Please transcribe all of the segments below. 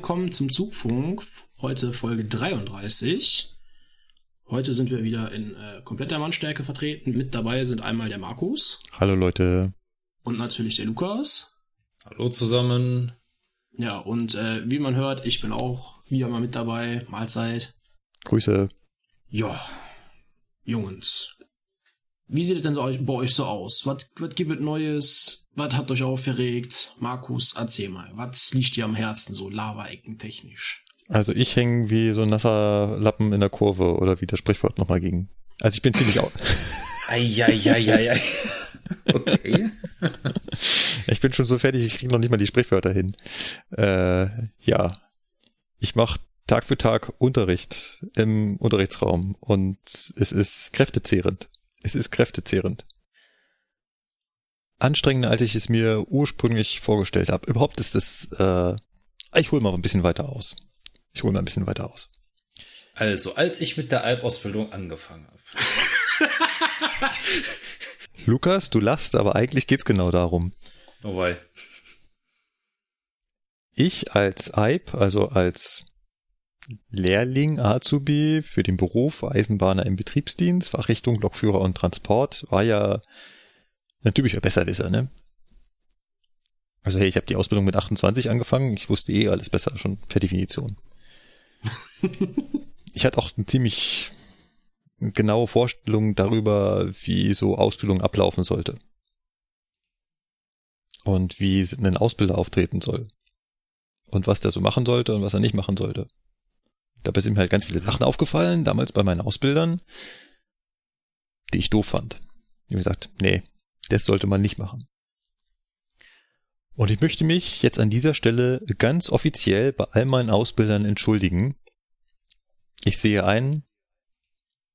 Willkommen zum Zugfunk. Heute Folge 33. Heute sind wir wieder in äh, kompletter Mannstärke vertreten. Mit dabei sind einmal der Markus Hallo Leute. und natürlich der Lukas. Hallo zusammen. Ja, und äh, wie man hört, ich bin auch wieder mal mit dabei. Mahlzeit. Grüße. Ja, Jungs. Wie sieht es denn so euch- bei euch so aus? Was, was gibt es Neues? Was habt euch aufgeregt? Markus, erzähl mal. Was liegt dir am Herzen so Lava-Ecken technisch? Also ich hänge wie so ein nasser Lappen in der Kurve oder wie das Sprichwort nochmal ging. Also ich bin ziemlich au Eieieiei. Okay. ich bin schon so fertig, ich kriege noch nicht mal die Sprichwörter hin. Äh, ja. Ich mache Tag für Tag Unterricht im Unterrichtsraum und es ist kräftezehrend. Es ist kräftezehrend. Anstrengender, als ich es mir ursprünglich vorgestellt habe. Überhaupt ist es, äh, ich hole mal ein bisschen weiter aus. Ich hole mal ein bisschen weiter aus. Also, als ich mit der Alp-Ausbildung angefangen habe. Lukas, du lachst, aber eigentlich geht's genau darum. Wobei, Ich als EIP, also als Lehrling Azubi für den Beruf Eisenbahner im Betriebsdienst, Fachrichtung Lokführer und Transport, war ja ein typischer Besserwisser, ne? Also hey, ich habe die Ausbildung mit 28 angefangen, ich wusste eh alles besser, schon per Definition. ich hatte auch eine ziemlich genaue Vorstellung darüber, wie so Ausbildung ablaufen sollte. Und wie ein Ausbilder auftreten soll und was der so machen sollte und was er nicht machen sollte. Dabei sind mir halt ganz viele Sachen aufgefallen, damals bei meinen Ausbildern, die ich doof fand. Ich habe gesagt, nee, das sollte man nicht machen. Und ich möchte mich jetzt an dieser Stelle ganz offiziell bei all meinen Ausbildern entschuldigen. Ich sehe ein,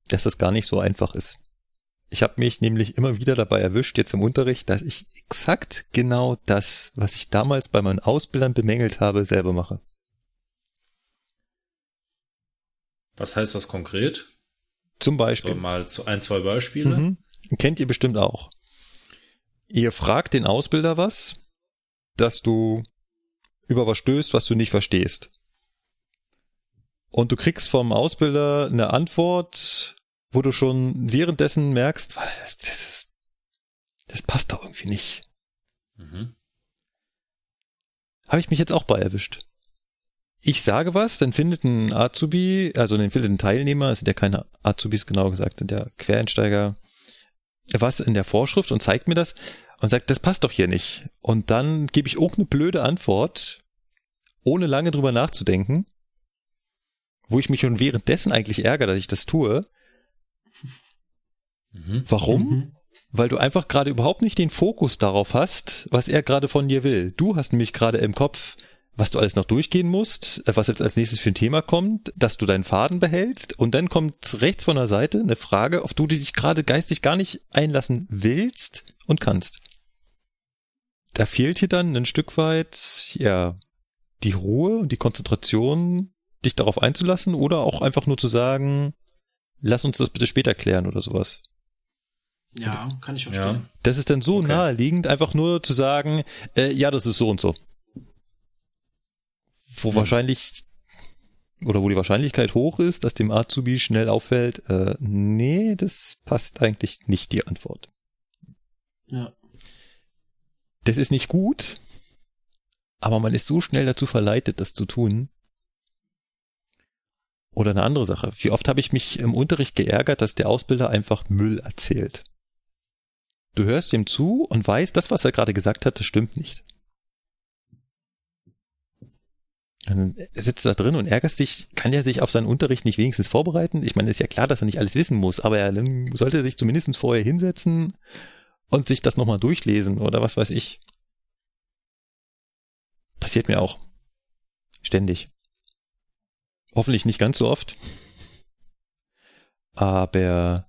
dass das gar nicht so einfach ist. Ich habe mich nämlich immer wieder dabei erwischt, jetzt im Unterricht, dass ich exakt genau das, was ich damals bei meinen Ausbildern bemängelt habe, selber mache. Was heißt das konkret? Zum So, Beispiel. mal zu ein, zwei Beispiele. Mhm. Kennt ihr bestimmt auch. Ihr fragt den Ausbilder was, dass du über was stößt, was du nicht verstehst. Und du kriegst vom Ausbilder eine Antwort, wo du schon währenddessen merkst, das ist, das passt doch irgendwie nicht. Mhm. Habe ich mich jetzt auch bei erwischt. Ich sage was, dann findet ein Azubi, also dann findet ein Teilnehmer, es sind ja keine Azubis genau gesagt, sind ja Quereinsteiger, was in der Vorschrift und zeigt mir das und sagt, das passt doch hier nicht. Und dann gebe ich irgendeine blöde Antwort, ohne lange drüber nachzudenken, wo ich mich schon währenddessen eigentlich ärgere, dass ich das tue. Mhm. Warum? Mhm. Weil du einfach gerade überhaupt nicht den Fokus darauf hast, was er gerade von dir will. Du hast nämlich gerade im Kopf, was du alles noch durchgehen musst, äh, was jetzt als nächstes für ein Thema kommt, dass du deinen Faden behältst und dann kommt rechts von der Seite eine Frage, auf die du dich gerade geistig gar nicht einlassen willst und kannst. Da fehlt dir dann ein Stück weit, ja, die Ruhe und die Konzentration, dich darauf einzulassen oder auch einfach nur zu sagen, lass uns das bitte später klären oder sowas. Ja, kann ich verstehen. Das ist dann so Okay. naheliegend, einfach nur zu sagen, äh, ja, das ist so und so. Wo Hm. wahrscheinlich, oder wo die Wahrscheinlichkeit hoch ist, dass dem Azubi schnell auffällt, äh, nee, das passt eigentlich nicht die Antwort. Ja. Das ist nicht gut, aber man ist so schnell dazu verleitet, das zu tun. Oder eine andere Sache. Wie oft habe ich mich im Unterricht geärgert, dass der Ausbilder einfach Müll erzählt. Du hörst ihm zu und weißt, das, was er gerade gesagt hat, das stimmt nicht. Dann sitzt du da drin und ärgerst dich, kann er sich auf seinen Unterricht nicht wenigstens vorbereiten? Ich meine, ist ja klar, dass er nicht alles wissen muss, aber er sollte sich zumindest vorher hinsetzen und sich das nochmal durchlesen oder was weiß ich. Passiert mir auch. Ständig. Hoffentlich nicht ganz so oft. Aber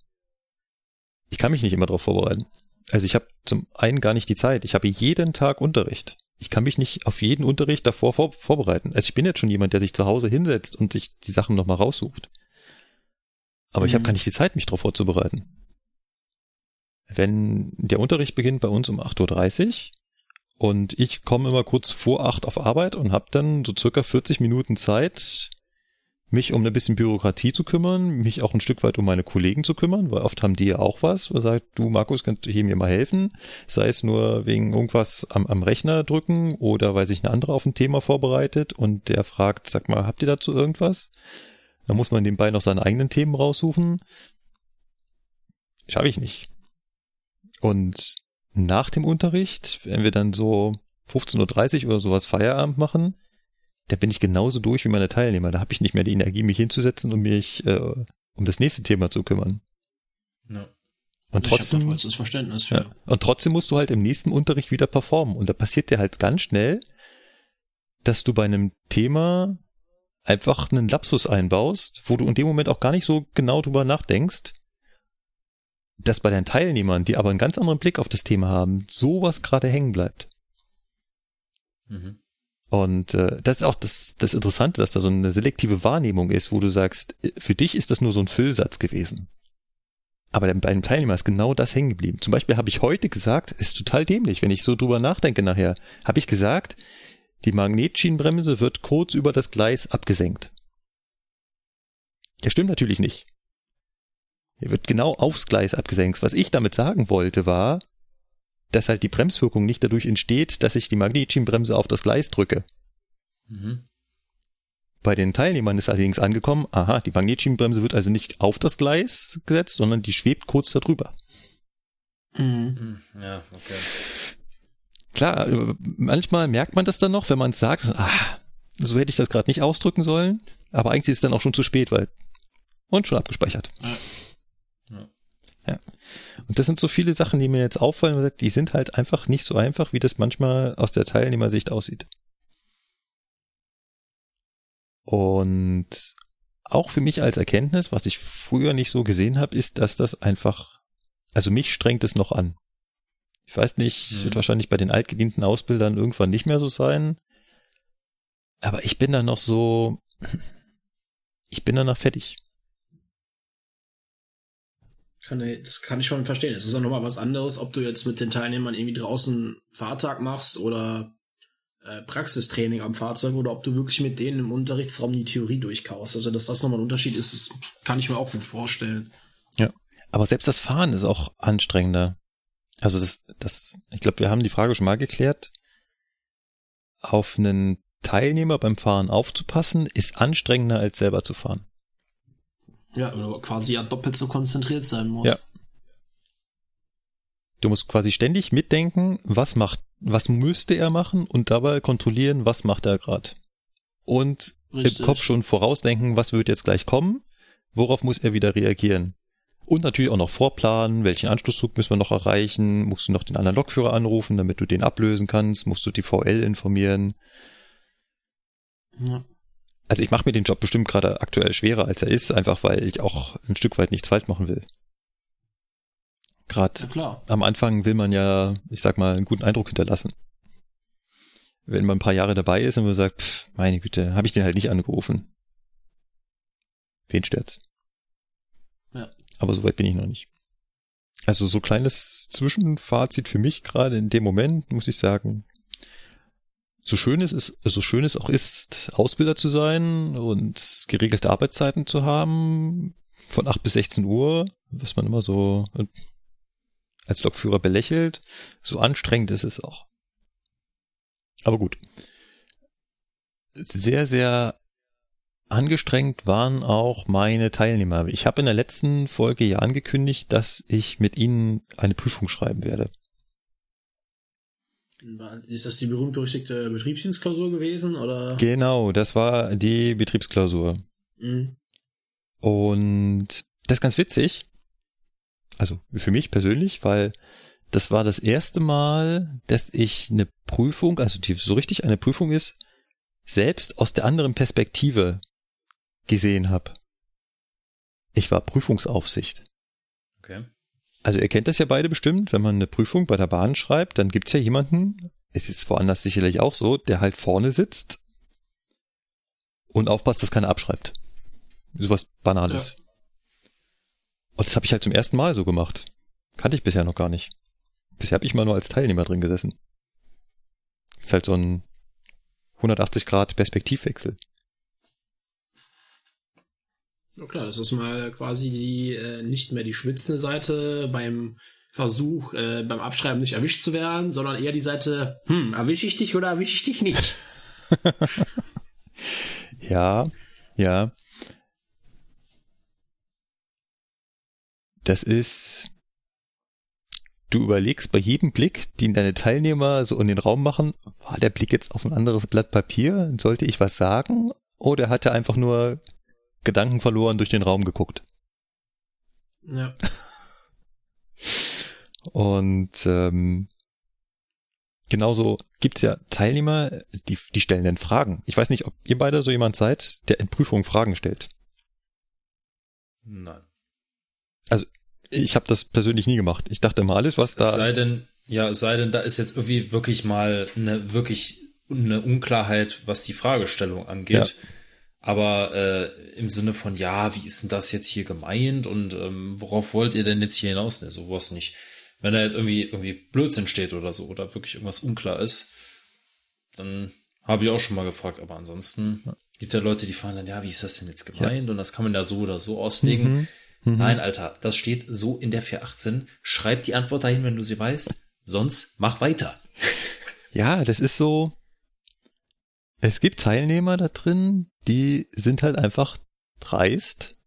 ich kann mich nicht immer darauf vorbereiten. Also ich habe zum einen gar nicht die Zeit. Ich habe jeden Tag Unterricht. Ich kann mich nicht auf jeden Unterricht davor vor vorbereiten. Also ich bin jetzt schon jemand, der sich zu Hause hinsetzt und sich die Sachen nochmal raussucht. Aber mhm. ich habe gar nicht die Zeit, mich darauf vorzubereiten. Wenn der Unterricht beginnt bei uns um 8.30 Uhr und ich komme immer kurz vor 8 auf Arbeit und habe dann so circa 40 Minuten Zeit, mich um ein bisschen Bürokratie zu kümmern, mich auch ein Stück weit um meine Kollegen zu kümmern, weil oft haben die ja auch was, wo sagt, du Markus, kannst du hier mir mal helfen? Sei es nur wegen irgendwas am, am Rechner drücken oder weil sich eine andere auf ein Thema vorbereitet und der fragt, sag mal, habt ihr dazu irgendwas? Da muss man nebenbei noch seine eigenen Themen raussuchen. Schaffe ich nicht. Und nach dem Unterricht, wenn wir dann so 15.30 Uhr oder sowas Feierabend machen, da bin ich genauso durch wie meine Teilnehmer. Da habe ich nicht mehr die Energie, mich hinzusetzen und mich äh, um das nächste Thema zu kümmern. Ja. Und trotzdem, das Verständnis für. Ja, und trotzdem musst du halt im nächsten Unterricht wieder performen. Und da passiert dir halt ganz schnell, dass du bei einem Thema einfach einen Lapsus einbaust, wo du in dem Moment auch gar nicht so genau drüber nachdenkst, dass bei deinen Teilnehmern, die aber einen ganz anderen Blick auf das Thema haben, sowas gerade hängen bleibt. Mhm. Und äh, das ist auch das, das Interessante, dass da so eine selektive Wahrnehmung ist, wo du sagst, äh, für dich ist das nur so ein Füllsatz gewesen. Aber bei einem Teilnehmer ist genau das hängen geblieben. Zum Beispiel habe ich heute gesagt, ist total dämlich, wenn ich so drüber nachdenke nachher, habe ich gesagt, die Magnetschienenbremse wird kurz über das Gleis abgesenkt. Das stimmt natürlich nicht. Er wird genau aufs Gleis abgesenkt. Was ich damit sagen wollte war, dass halt die Bremswirkung nicht dadurch entsteht, dass ich die Magnetschienenbremse auf das Gleis drücke. Mhm. Bei den Teilnehmern ist allerdings angekommen, aha, die Magnetschienenbremse wird also nicht auf das Gleis gesetzt, sondern die schwebt kurz darüber. Mhm. Hm, ja, okay. Klar, manchmal merkt man das dann noch, wenn man es sagt, ah, so hätte ich das gerade nicht ausdrücken sollen, aber eigentlich ist es dann auch schon zu spät, weil und schon abgespeichert. Ja. ja. Und das sind so viele Sachen, die mir jetzt auffallen, die sind halt einfach nicht so einfach, wie das manchmal aus der Teilnehmersicht aussieht. Und auch für mich als Erkenntnis, was ich früher nicht so gesehen habe, ist, dass das einfach, also mich strengt es noch an. Ich weiß nicht, es wird mhm. wahrscheinlich bei den altgedienten Ausbildern irgendwann nicht mehr so sein. Aber ich bin da noch so, ich bin danach fertig. Kann, das kann ich schon verstehen. Es ist auch nochmal was anderes, ob du jetzt mit den Teilnehmern irgendwie draußen Fahrtag machst oder äh, Praxistraining am Fahrzeug oder ob du wirklich mit denen im Unterrichtsraum die Theorie durchkaust. Also, dass das nochmal ein Unterschied ist, das kann ich mir auch gut vorstellen. Ja. Aber selbst das Fahren ist auch anstrengender. Also das, das, ich glaube, wir haben die Frage schon mal geklärt. Auf einen Teilnehmer beim Fahren aufzupassen, ist anstrengender als selber zu fahren. Ja, oder quasi ja doppelt so konzentriert sein muss. Ja. Du musst quasi ständig mitdenken, was macht, was müsste er machen und dabei kontrollieren, was macht er gerade. Und Richtig. im Kopf schon vorausdenken, was wird jetzt gleich kommen, worauf muss er wieder reagieren. Und natürlich auch noch vorplanen, welchen Anschlusszug müssen wir noch erreichen, musst du noch den anderen Lokführer anrufen, damit du den ablösen kannst, musst du die VL informieren. Ja. Also ich mache mir den Job bestimmt gerade aktuell schwerer, als er ist, einfach weil ich auch ein Stück weit nichts falsch machen will. Gerade ja, am Anfang will man ja, ich sag mal, einen guten Eindruck hinterlassen. Wenn man ein paar Jahre dabei ist und man sagt, pff, meine Güte, habe ich den halt nicht angerufen. Wen stört's? Ja. Aber soweit bin ich noch nicht. Also so kleines Zwischenfazit für mich gerade in dem Moment, muss ich sagen. So schön es ist, so schön es auch ist, Ausbilder zu sein und geregelte Arbeitszeiten zu haben, von 8 bis 16 Uhr, was man immer so als Lokführer belächelt, so anstrengend ist es auch. Aber gut. Sehr, sehr angestrengt waren auch meine Teilnehmer. Ich habe in der letzten Folge ja angekündigt, dass ich mit ihnen eine Prüfung schreiben werde. Ist das die berühmt-berüchtigte Betriebsdienstklausur gewesen, oder? Genau, das war die Betriebsklausur. Mhm. Und das ist ganz witzig. Also für mich persönlich, weil das war das erste Mal, dass ich eine Prüfung, also die so richtig eine Prüfung ist, selbst aus der anderen Perspektive gesehen habe. Ich war Prüfungsaufsicht. Okay. Also ihr kennt das ja beide bestimmt, wenn man eine Prüfung bei der Bahn schreibt, dann gibt's ja jemanden, es ist woanders sicherlich auch so, der halt vorne sitzt und aufpasst, dass keiner abschreibt. Sowas Banales. Ja. Und das habe ich halt zum ersten Mal so gemacht. Kannte ich bisher noch gar nicht. Bisher habe ich mal nur als Teilnehmer drin gesessen. ist halt so ein 180 Grad Perspektivwechsel. Klar, das ist mal quasi die äh, nicht mehr die schwitzende Seite beim Versuch, äh, beim Abschreiben nicht erwischt zu werden, sondern eher die Seite, hm, erwische ich dich oder erwische ich dich nicht? Ja, ja. Das ist, du überlegst bei jedem Blick, den deine Teilnehmer so in den Raum machen, war der Blick jetzt auf ein anderes Blatt Papier? Sollte ich was sagen? Oder hat er einfach nur Gedanken verloren durch den Raum geguckt? Ja. Und ähm, genauso gibt's ja Teilnehmer, die, die stellen dann Fragen. Ich weiß nicht, ob ihr beide so jemand seid, der in Prüfungen Fragen stellt. Nein. Ich habe das persönlich nie gemacht. Ich dachte immer, alles, was es da... sei denn, ja, es sei denn, da ist jetzt irgendwie wirklich mal eine wirklich eine Unklarheit, was die Fragestellung angeht. Ja. Aber äh, im Sinne von, ja, wie ist denn das jetzt hier gemeint und ähm, worauf wollt ihr denn jetzt hier hinaus? Ne, sowas nicht. Wenn da jetzt irgendwie irgendwie Blödsinn steht oder so oder wirklich irgendwas unklar ist, dann habe ich auch schon mal gefragt. Aber ansonsten gibt ja Leute, die fragen dann, ja, wie ist das denn jetzt gemeint? Und das kann man da so oder so auslegen. Mhm. Mhm. Nein, Alter, das steht so in der 418. Schreib die Antwort dahin, wenn du sie weißt. Sonst mach weiter. Ja, das ist so. Es gibt Teilnehmer da drin, die sind halt einfach dreist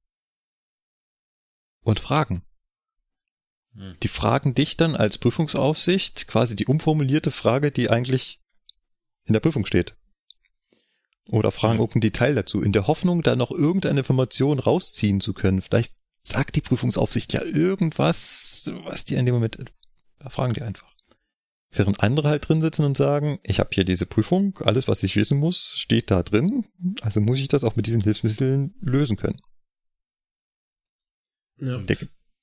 und fragen. Hm. Die fragen dich dann als Prüfungsaufsicht quasi die umformulierte Frage, die eigentlich in der Prüfung steht. Oder fragen Mhm. irgendein Detail dazu, in der Hoffnung, da noch irgendeine Information rausziehen zu können. Vielleicht sagt die Prüfungsaufsicht ja irgendwas, was die in dem Moment, da fragen die einfach. Während andere halt drin sitzen und sagen, ich habe hier diese Prüfung, alles, was ich wissen muss, steht da drin, also muss ich das auch mit diesen Hilfsmitteln lösen können. Ja, Der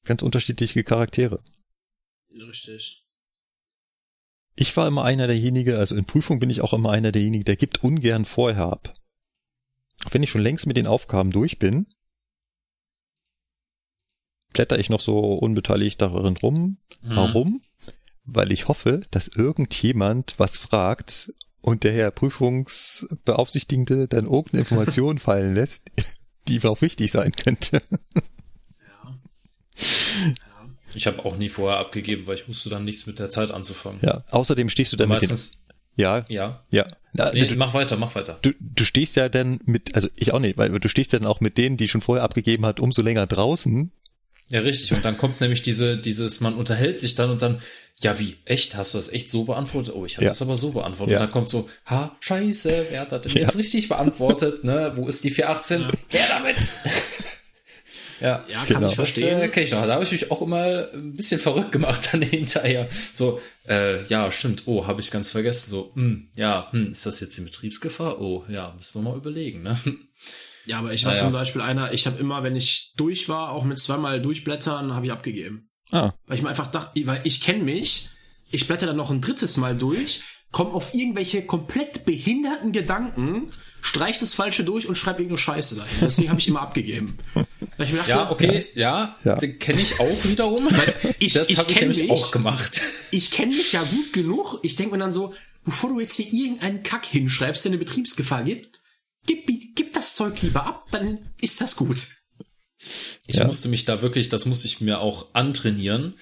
ganz unterschiedliche Charaktere. richtig. Ich war immer einer derjenige, also in Prüfung bin ich auch immer einer derjenige, der gibt ungern vorher ab. Auch wenn ich schon längst mit den Aufgaben durch bin, blätter ich noch so unbeteiligt darin rum. Mhm. Warum? Weil ich hoffe, dass irgendjemand was fragt und der Herr Prüfungsbeaufsichtigende dann irgendeine Information fallen lässt, die auch wichtig sein könnte. Ja. ja. Ich habe auch nie vorher abgegeben, weil ich wusste dann nichts mit der Zeit anzufangen. Ja, außerdem stehst du dann mit Meistens, den, ja, ja. ja. Na, Nee, du, mach weiter, mach weiter. du, du stehst ja dann mit, also ich auch nicht, weil du stehst ja dann auch mit denen, die schon vorher abgegeben hat, umso länger draußen. Ja, richtig. Und dann kommt nämlich diese, dieses, man unterhält sich dann und dann, ja, wie, echt? Hast du das echt so beantwortet? Oh, ich habe Ja. das aber so beantwortet. Ja. Und dann kommt so, ha, scheiße, wer hat das denn Ja. jetzt richtig beantwortet? Ne? Wo ist die 418? Her damit! ja. Ja, kann Genau. ich Das äh, verstehen. ich noch. Da habe ich mich auch immer ein bisschen verrückt gemacht dann hinterher. So, äh, ja, stimmt. Oh, habe ich ganz vergessen. So, hm, ja, hm, ist das jetzt die Betriebsgefahr? Oh, ja, müssen wir mal überlegen, ne? Ja, aber ich war Naja. zum Beispiel einer, ich habe immer, wenn ich durch war, auch mit zweimal durchblättern, habe ich abgegeben. Ah, Weil ich mir einfach dachte, weil ich kenne mich, ich blätter dann noch ein drittes Mal durch, komme auf irgendwelche komplett behinderten Gedanken, streich das Falsche durch und schreibe irgendeine Scheiße dahin. Deswegen habe ich immer abgegeben. Weil ich mir dachte, Ja, okay, ja, Ja. den kenne ich auch wiederum. ich- das habe ich nämlich mich. auch gemacht. ich kenne mich ja gut genug. Ich denke mir dann so, bevor du jetzt hier irgendeinen Kack hinschreibst, der eine Betriebsgefahr gibt, gib, gib das Zeug lieber ab, dann ist das gut. Ich Ja. musste mich da wirklich, das musste ich mir auch antrainieren,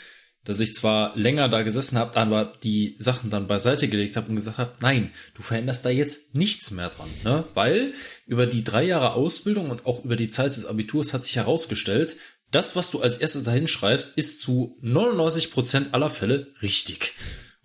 dass ich zwar länger da gesessen habe, aber die Sachen dann beiseite gelegt habe und gesagt habe, nein, du veränderst da jetzt nichts mehr dran, ne? Weil über die drei Jahre Ausbildung und auch über die Zeit des Abiturs hat sich herausgestellt, das, was du als erstes dahin schreibst, ist zu 99 Prozent aller Fälle richtig.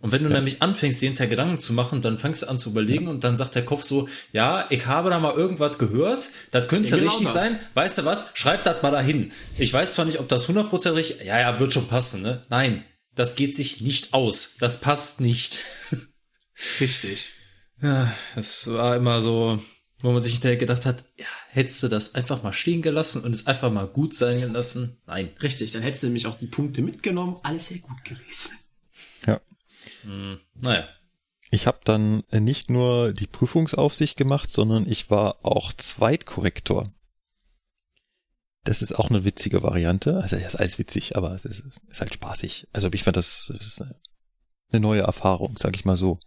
Und wenn du nämlich anfängst, dir hinter Gedanken zu machen, dann fängst du an zu überlegen und dann sagt der Kopf so, ja, ich habe da mal irgendwas gehört, das könnte Ja, genau richtig das. sein, weißt du was, schreib das mal dahin. Ich weiß zwar nicht, ob das 100% richtig, ja, ja, wird schon passen, ne? Nein, das geht sich nicht aus. Das passt nicht. Richtig. Ja, es war immer so, wo man sich hinterher gedacht hat, ja, hättest du das einfach mal stehen gelassen und es einfach mal gut sein lassen? Nein. Richtig, dann hättest du nämlich auch die Punkte mitgenommen. Alles wäre gut gewesen. Ja. Hm, naja. Ich habe dann nicht nur die Prüfungsaufsicht gemacht, sondern ich war auch Zweitkorrektor. Das ist auch eine witzige Variante. Also es ist alles witzig, aber es ist, ist halt spaßig. Also ich fand das, das ist eine neue Erfahrung, sag ich mal so.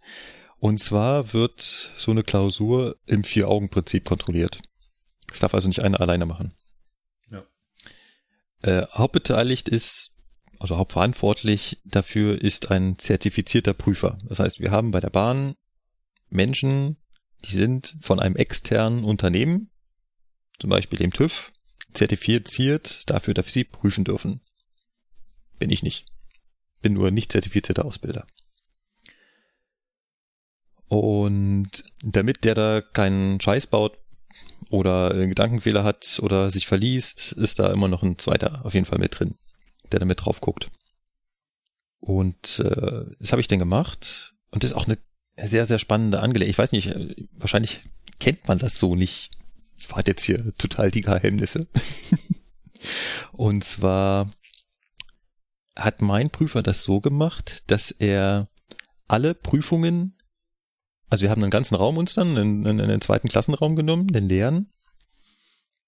Und zwar wird so eine Klausur im Vier-Augen-Prinzip kontrolliert. Das darf also nicht einer alleine machen. Ja. Äh, hauptbeteiligt ist, also hauptverantwortlich dafür ist ein zertifizierter Prüfer. Das heißt, wir haben bei der Bahn Menschen, die sind von einem externen Unternehmen, zum Beispiel dem TÜV, zertifiziert dafür, dass sie prüfen dürfen. Bin ich nicht. Bin nur nicht zertifizierter Ausbilder. Und damit der da keinen Scheiß baut oder einen Gedankenfehler hat oder sich verliest, ist da immer noch ein zweiter auf jeden Fall mit drin, der da mit drauf guckt. Und äh, das habe ich dann gemacht. Und das ist auch eine sehr, sehr spannende Angelegenheit. Ich weiß nicht, äh, wahrscheinlich kennt man das so nicht. Ich warte jetzt hier total die Geheimnisse. Und zwar hat mein Prüfer das so gemacht, dass er alle Prüfungen, also wir haben einen ganzen Raum uns dann, in, in, in den zweiten Klassenraum genommen, den leeren.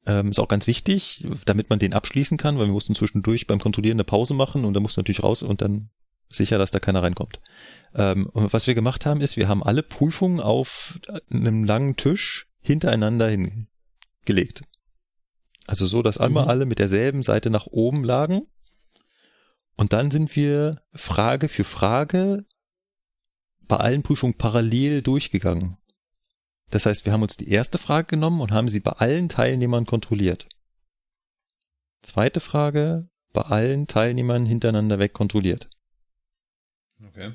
Ähm, ist auch ganz wichtig, damit man den abschließen kann, weil wir mussten zwischendurch beim Kontrollieren eine Pause machen und da musste natürlich raus und dann sicher, dass da keiner reinkommt. Ähm, und was wir gemacht haben, ist, wir haben alle Prüfungen auf einem langen Tisch hintereinander hingelegt. Also so, dass einmal Mhm. alle mit derselben Seite nach oben lagen. Und dann sind wir Frage für Frage bei allen Prüfungen parallel durchgegangen. Das heißt, wir haben uns die erste Frage genommen und haben sie bei allen Teilnehmern kontrolliert. Zweite Frage bei allen Teilnehmern hintereinander weg kontrolliert. Okay.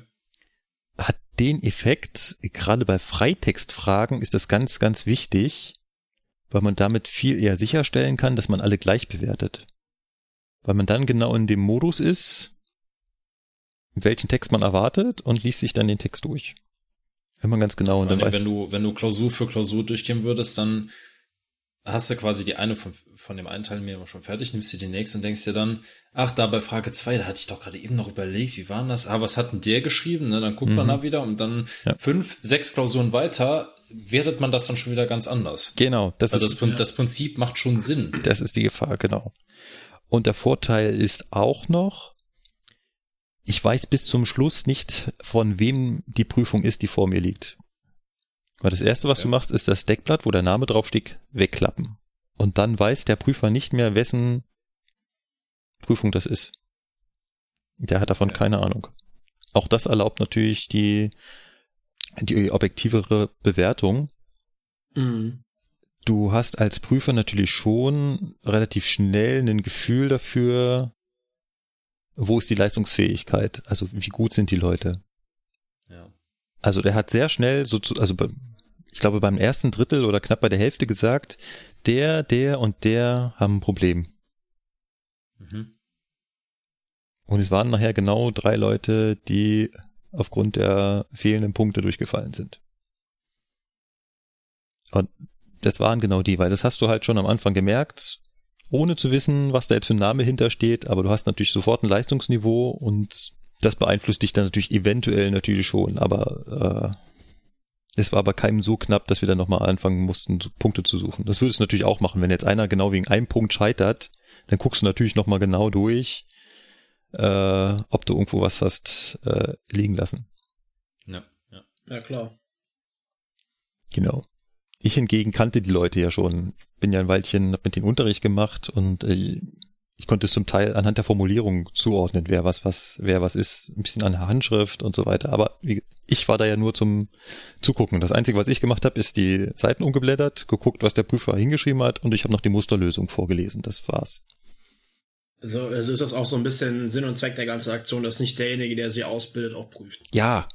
Hat den Effekt, gerade bei Freitextfragen ist das ganz, ganz wichtig, weil man damit viel eher sicherstellen kann, dass man alle gleich bewertet. Weil man dann genau in dem Modus ist, welchen Text man erwartet und liest sich dann den Text durch. Wenn man ganz genau und dann allem, wenn du, wenn du Klausur für Klausur durchgehen würdest, dann hast du quasi die eine von, von dem einen Teilnehmer schon fertig, nimmst dir die nächste und denkst dir dann, ach, da bei Frage zwei, da hatte ich doch gerade eben noch überlegt, wie war denn das? Ah, was hat denn der geschrieben? Ne, dann guckt man Mhm. da wieder und dann Ja. fünf, sechs Klausuren weiter wertet man das dann schon wieder ganz anders. genau, das Also ist das, das Prinzip macht schon Sinn. Das ist die Gefahr, genau. Und der Vorteil ist auch noch, ich weiß bis zum Schluss nicht, von wem die Prüfung ist, die vor mir liegt. Weil das erste, was Okay. du machst, ist das Deckblatt, wo der Name draufsteht, wegklappen. Und dann weiß der Prüfer nicht mehr, wessen Prüfung das ist. Der hat davon Okay. keine Ahnung. Auch das erlaubt natürlich die, die objektivere Bewertung, Mhm. du hast als Prüfer natürlich schon relativ schnell ein Gefühl dafür, wo ist die Leistungsfähigkeit, also wie gut sind die Leute. Ja. Also der hat sehr schnell, so zu, also ich glaube beim ersten Drittel oder knapp bei der Hälfte gesagt, der, der und der haben ein Problem. Mhm. Und es waren nachher genau drei Leute, die aufgrund der fehlenden Punkte durchgefallen sind. Und das waren genau die, weil das hast du halt schon am Anfang gemerkt, ohne zu wissen, was da jetzt für ein Name hintersteht, aber du hast natürlich sofort ein Leistungsniveau und das beeinflusst dich dann natürlich eventuell natürlich schon, aber äh, es war bei keinem so knapp, dass wir dann nochmal anfangen mussten, so Punkte zu suchen. Das würdest du natürlich auch machen, wenn jetzt einer genau wegen einem Punkt scheitert, dann guckst du natürlich nochmal genau durch, äh, ob du irgendwo was hast äh, liegen lassen. Ja, ja. Ja, klar. Genau. Ich hingegen kannte die Leute ja schon. Bin ja ein Weilchen, hab mit den Unterricht gemacht und äh, ich konnte es zum Teil anhand der Formulierung zuordnen, wer was, was, wer was ist, ein bisschen an der Handschrift und so weiter. Aber ich war da ja nur zum Zugucken. Das Einzige, was ich gemacht habe, ist die Seiten umgeblättert, geguckt, was der Prüfer hingeschrieben hat und ich habe noch die Musterlösung vorgelesen. Das war's. Also, also ist das auch so ein bisschen Sinn und Zweck der ganzen Aktion, dass nicht derjenige, der sie ausbildet, auch prüft. Ja,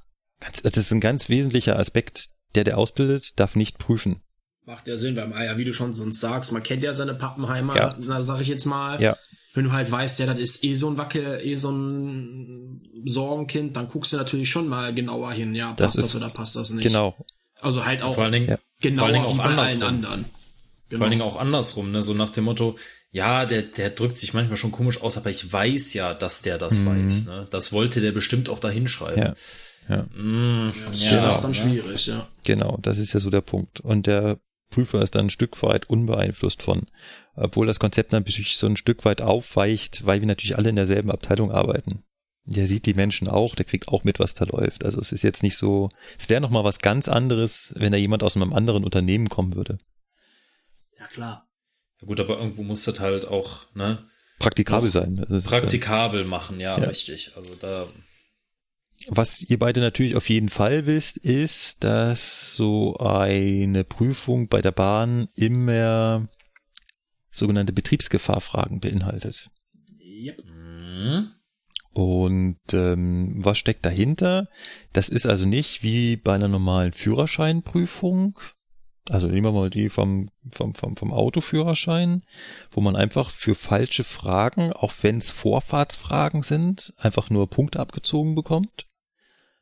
das ist ein ganz wesentlicher Aspekt. Der, der ausbildet, darf nicht prüfen. Macht ja Sinn, weil, ja, wie du schon sonst sagst, man kennt ja seine Pappenheimer, Ja. na, sag ich jetzt mal. Ja. wenn du halt weißt, ja, das ist eh so ein Wacke, eh so ein Sorgenkind, dann guckst du natürlich schon mal genauer hin, ja, passt das, das oder passt das nicht. Genau. Also halt auch Vor allen Dingen, genauer vor allen Dingen auch wie bei allen andersrum. anderen. Genau. Vor allen Dingen auch andersrum, ne? so nach dem Motto, ja, der, der drückt sich manchmal schon komisch aus, aber ich weiß ja, dass der das weiß. Ne? Das wollte der bestimmt auch da hinschreiben. Ja. Ja. Mm, ja, das ist dann schwierig, ja. Genau, das ist ja so der Punkt. Und der Prüfer ist dann ein Stück weit unbeeinflusst von, obwohl das Konzept natürlich so ein Stück weit aufweicht, weil wir natürlich alle in derselben Abteilung arbeiten. Der sieht die Menschen auch, der kriegt auch mit, was da läuft. Also es ist jetzt nicht so, es wäre nochmal was ganz anderes, wenn da jemand aus einem anderen Unternehmen kommen würde. Ja, klar. Ja, gut, aber irgendwo muss das halt auch ne, Praktikabel sein. Das praktikabel machen, ja, Ja. richtig. Also da, Was ihr beide natürlich auf jeden Fall wisst, ist, dass so eine Prüfung bei der Bahn immer sogenannte Betriebsgefahrfragen beinhaltet. Yep. mm, Und ähm, was steckt dahinter? Das ist also nicht wie bei einer normalen Führerscheinprüfung. Also nehmen wir mal die vom, vom, vom, vom Autoführerschein, wo man einfach für falsche Fragen, auch wenn es Vorfahrtsfragen sind, einfach nur Punkte abgezogen bekommt,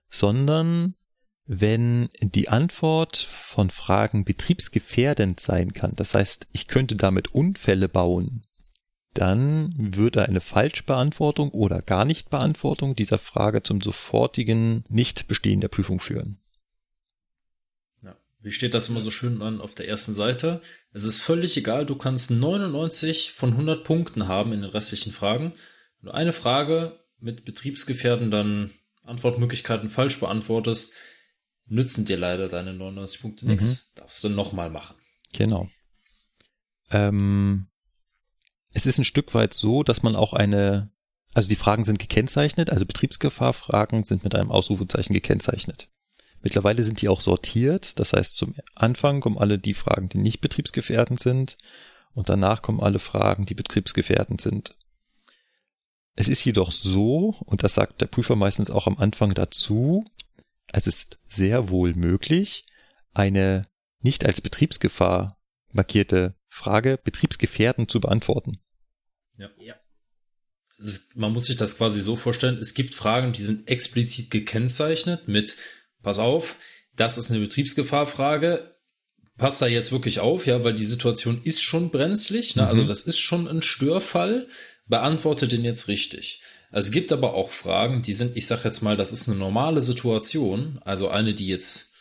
sondern wenn die Antwort von Fragen betriebsgefährdend sein kann, das heißt, ich könnte damit Unfälle bauen, dann würde eine Falschbeantwortung oder gar nicht Beantwortung dieser Frage zum sofortigen Nichtbestehen der Prüfung führen. ja. Wie steht das immer so schön an auf der ersten Seite? Es ist völlig egal, du kannst 99 von 100 Punkten haben in den restlichen Fragen. Du eine Frage mit betriebsgefährdenden Antwortmöglichkeiten falsch beantwortest, nützen dir leider deine 99 Punkte nichts. Darfst du nochmal machen. Genau. Ähm, es ist ein Stück weit so, dass man auch eine, also die Fragen sind gekennzeichnet, also Betriebsgefahrfragen sind mit einem Ausrufezeichen gekennzeichnet. Mittlerweile sind die auch sortiert, das heißt zum Anfang kommen alle die Fragen, die nicht betriebsgefährdend sind und danach kommen alle Fragen, die betriebsgefährdend sind. Es ist jedoch so, und das sagt der Prüfer meistens auch am Anfang dazu, es ist sehr wohl möglich, eine nicht als Betriebsgefahr markierte Frage betriebsgefährdend zu beantworten. Ja. Ja. Man muss sich das quasi so vorstellen, es gibt Fragen, die sind explizit gekennzeichnet mit, pass auf, das ist eine Betriebsgefahrfrage, passt da jetzt wirklich auf, ja, weil die Situation ist schon brenzlig, ne? also das ist schon ein Störfall, beantworte den jetzt richtig. Es gibt aber auch Fragen, die sind, ich sag jetzt mal, das ist eine normale Situation, also eine, die jetzt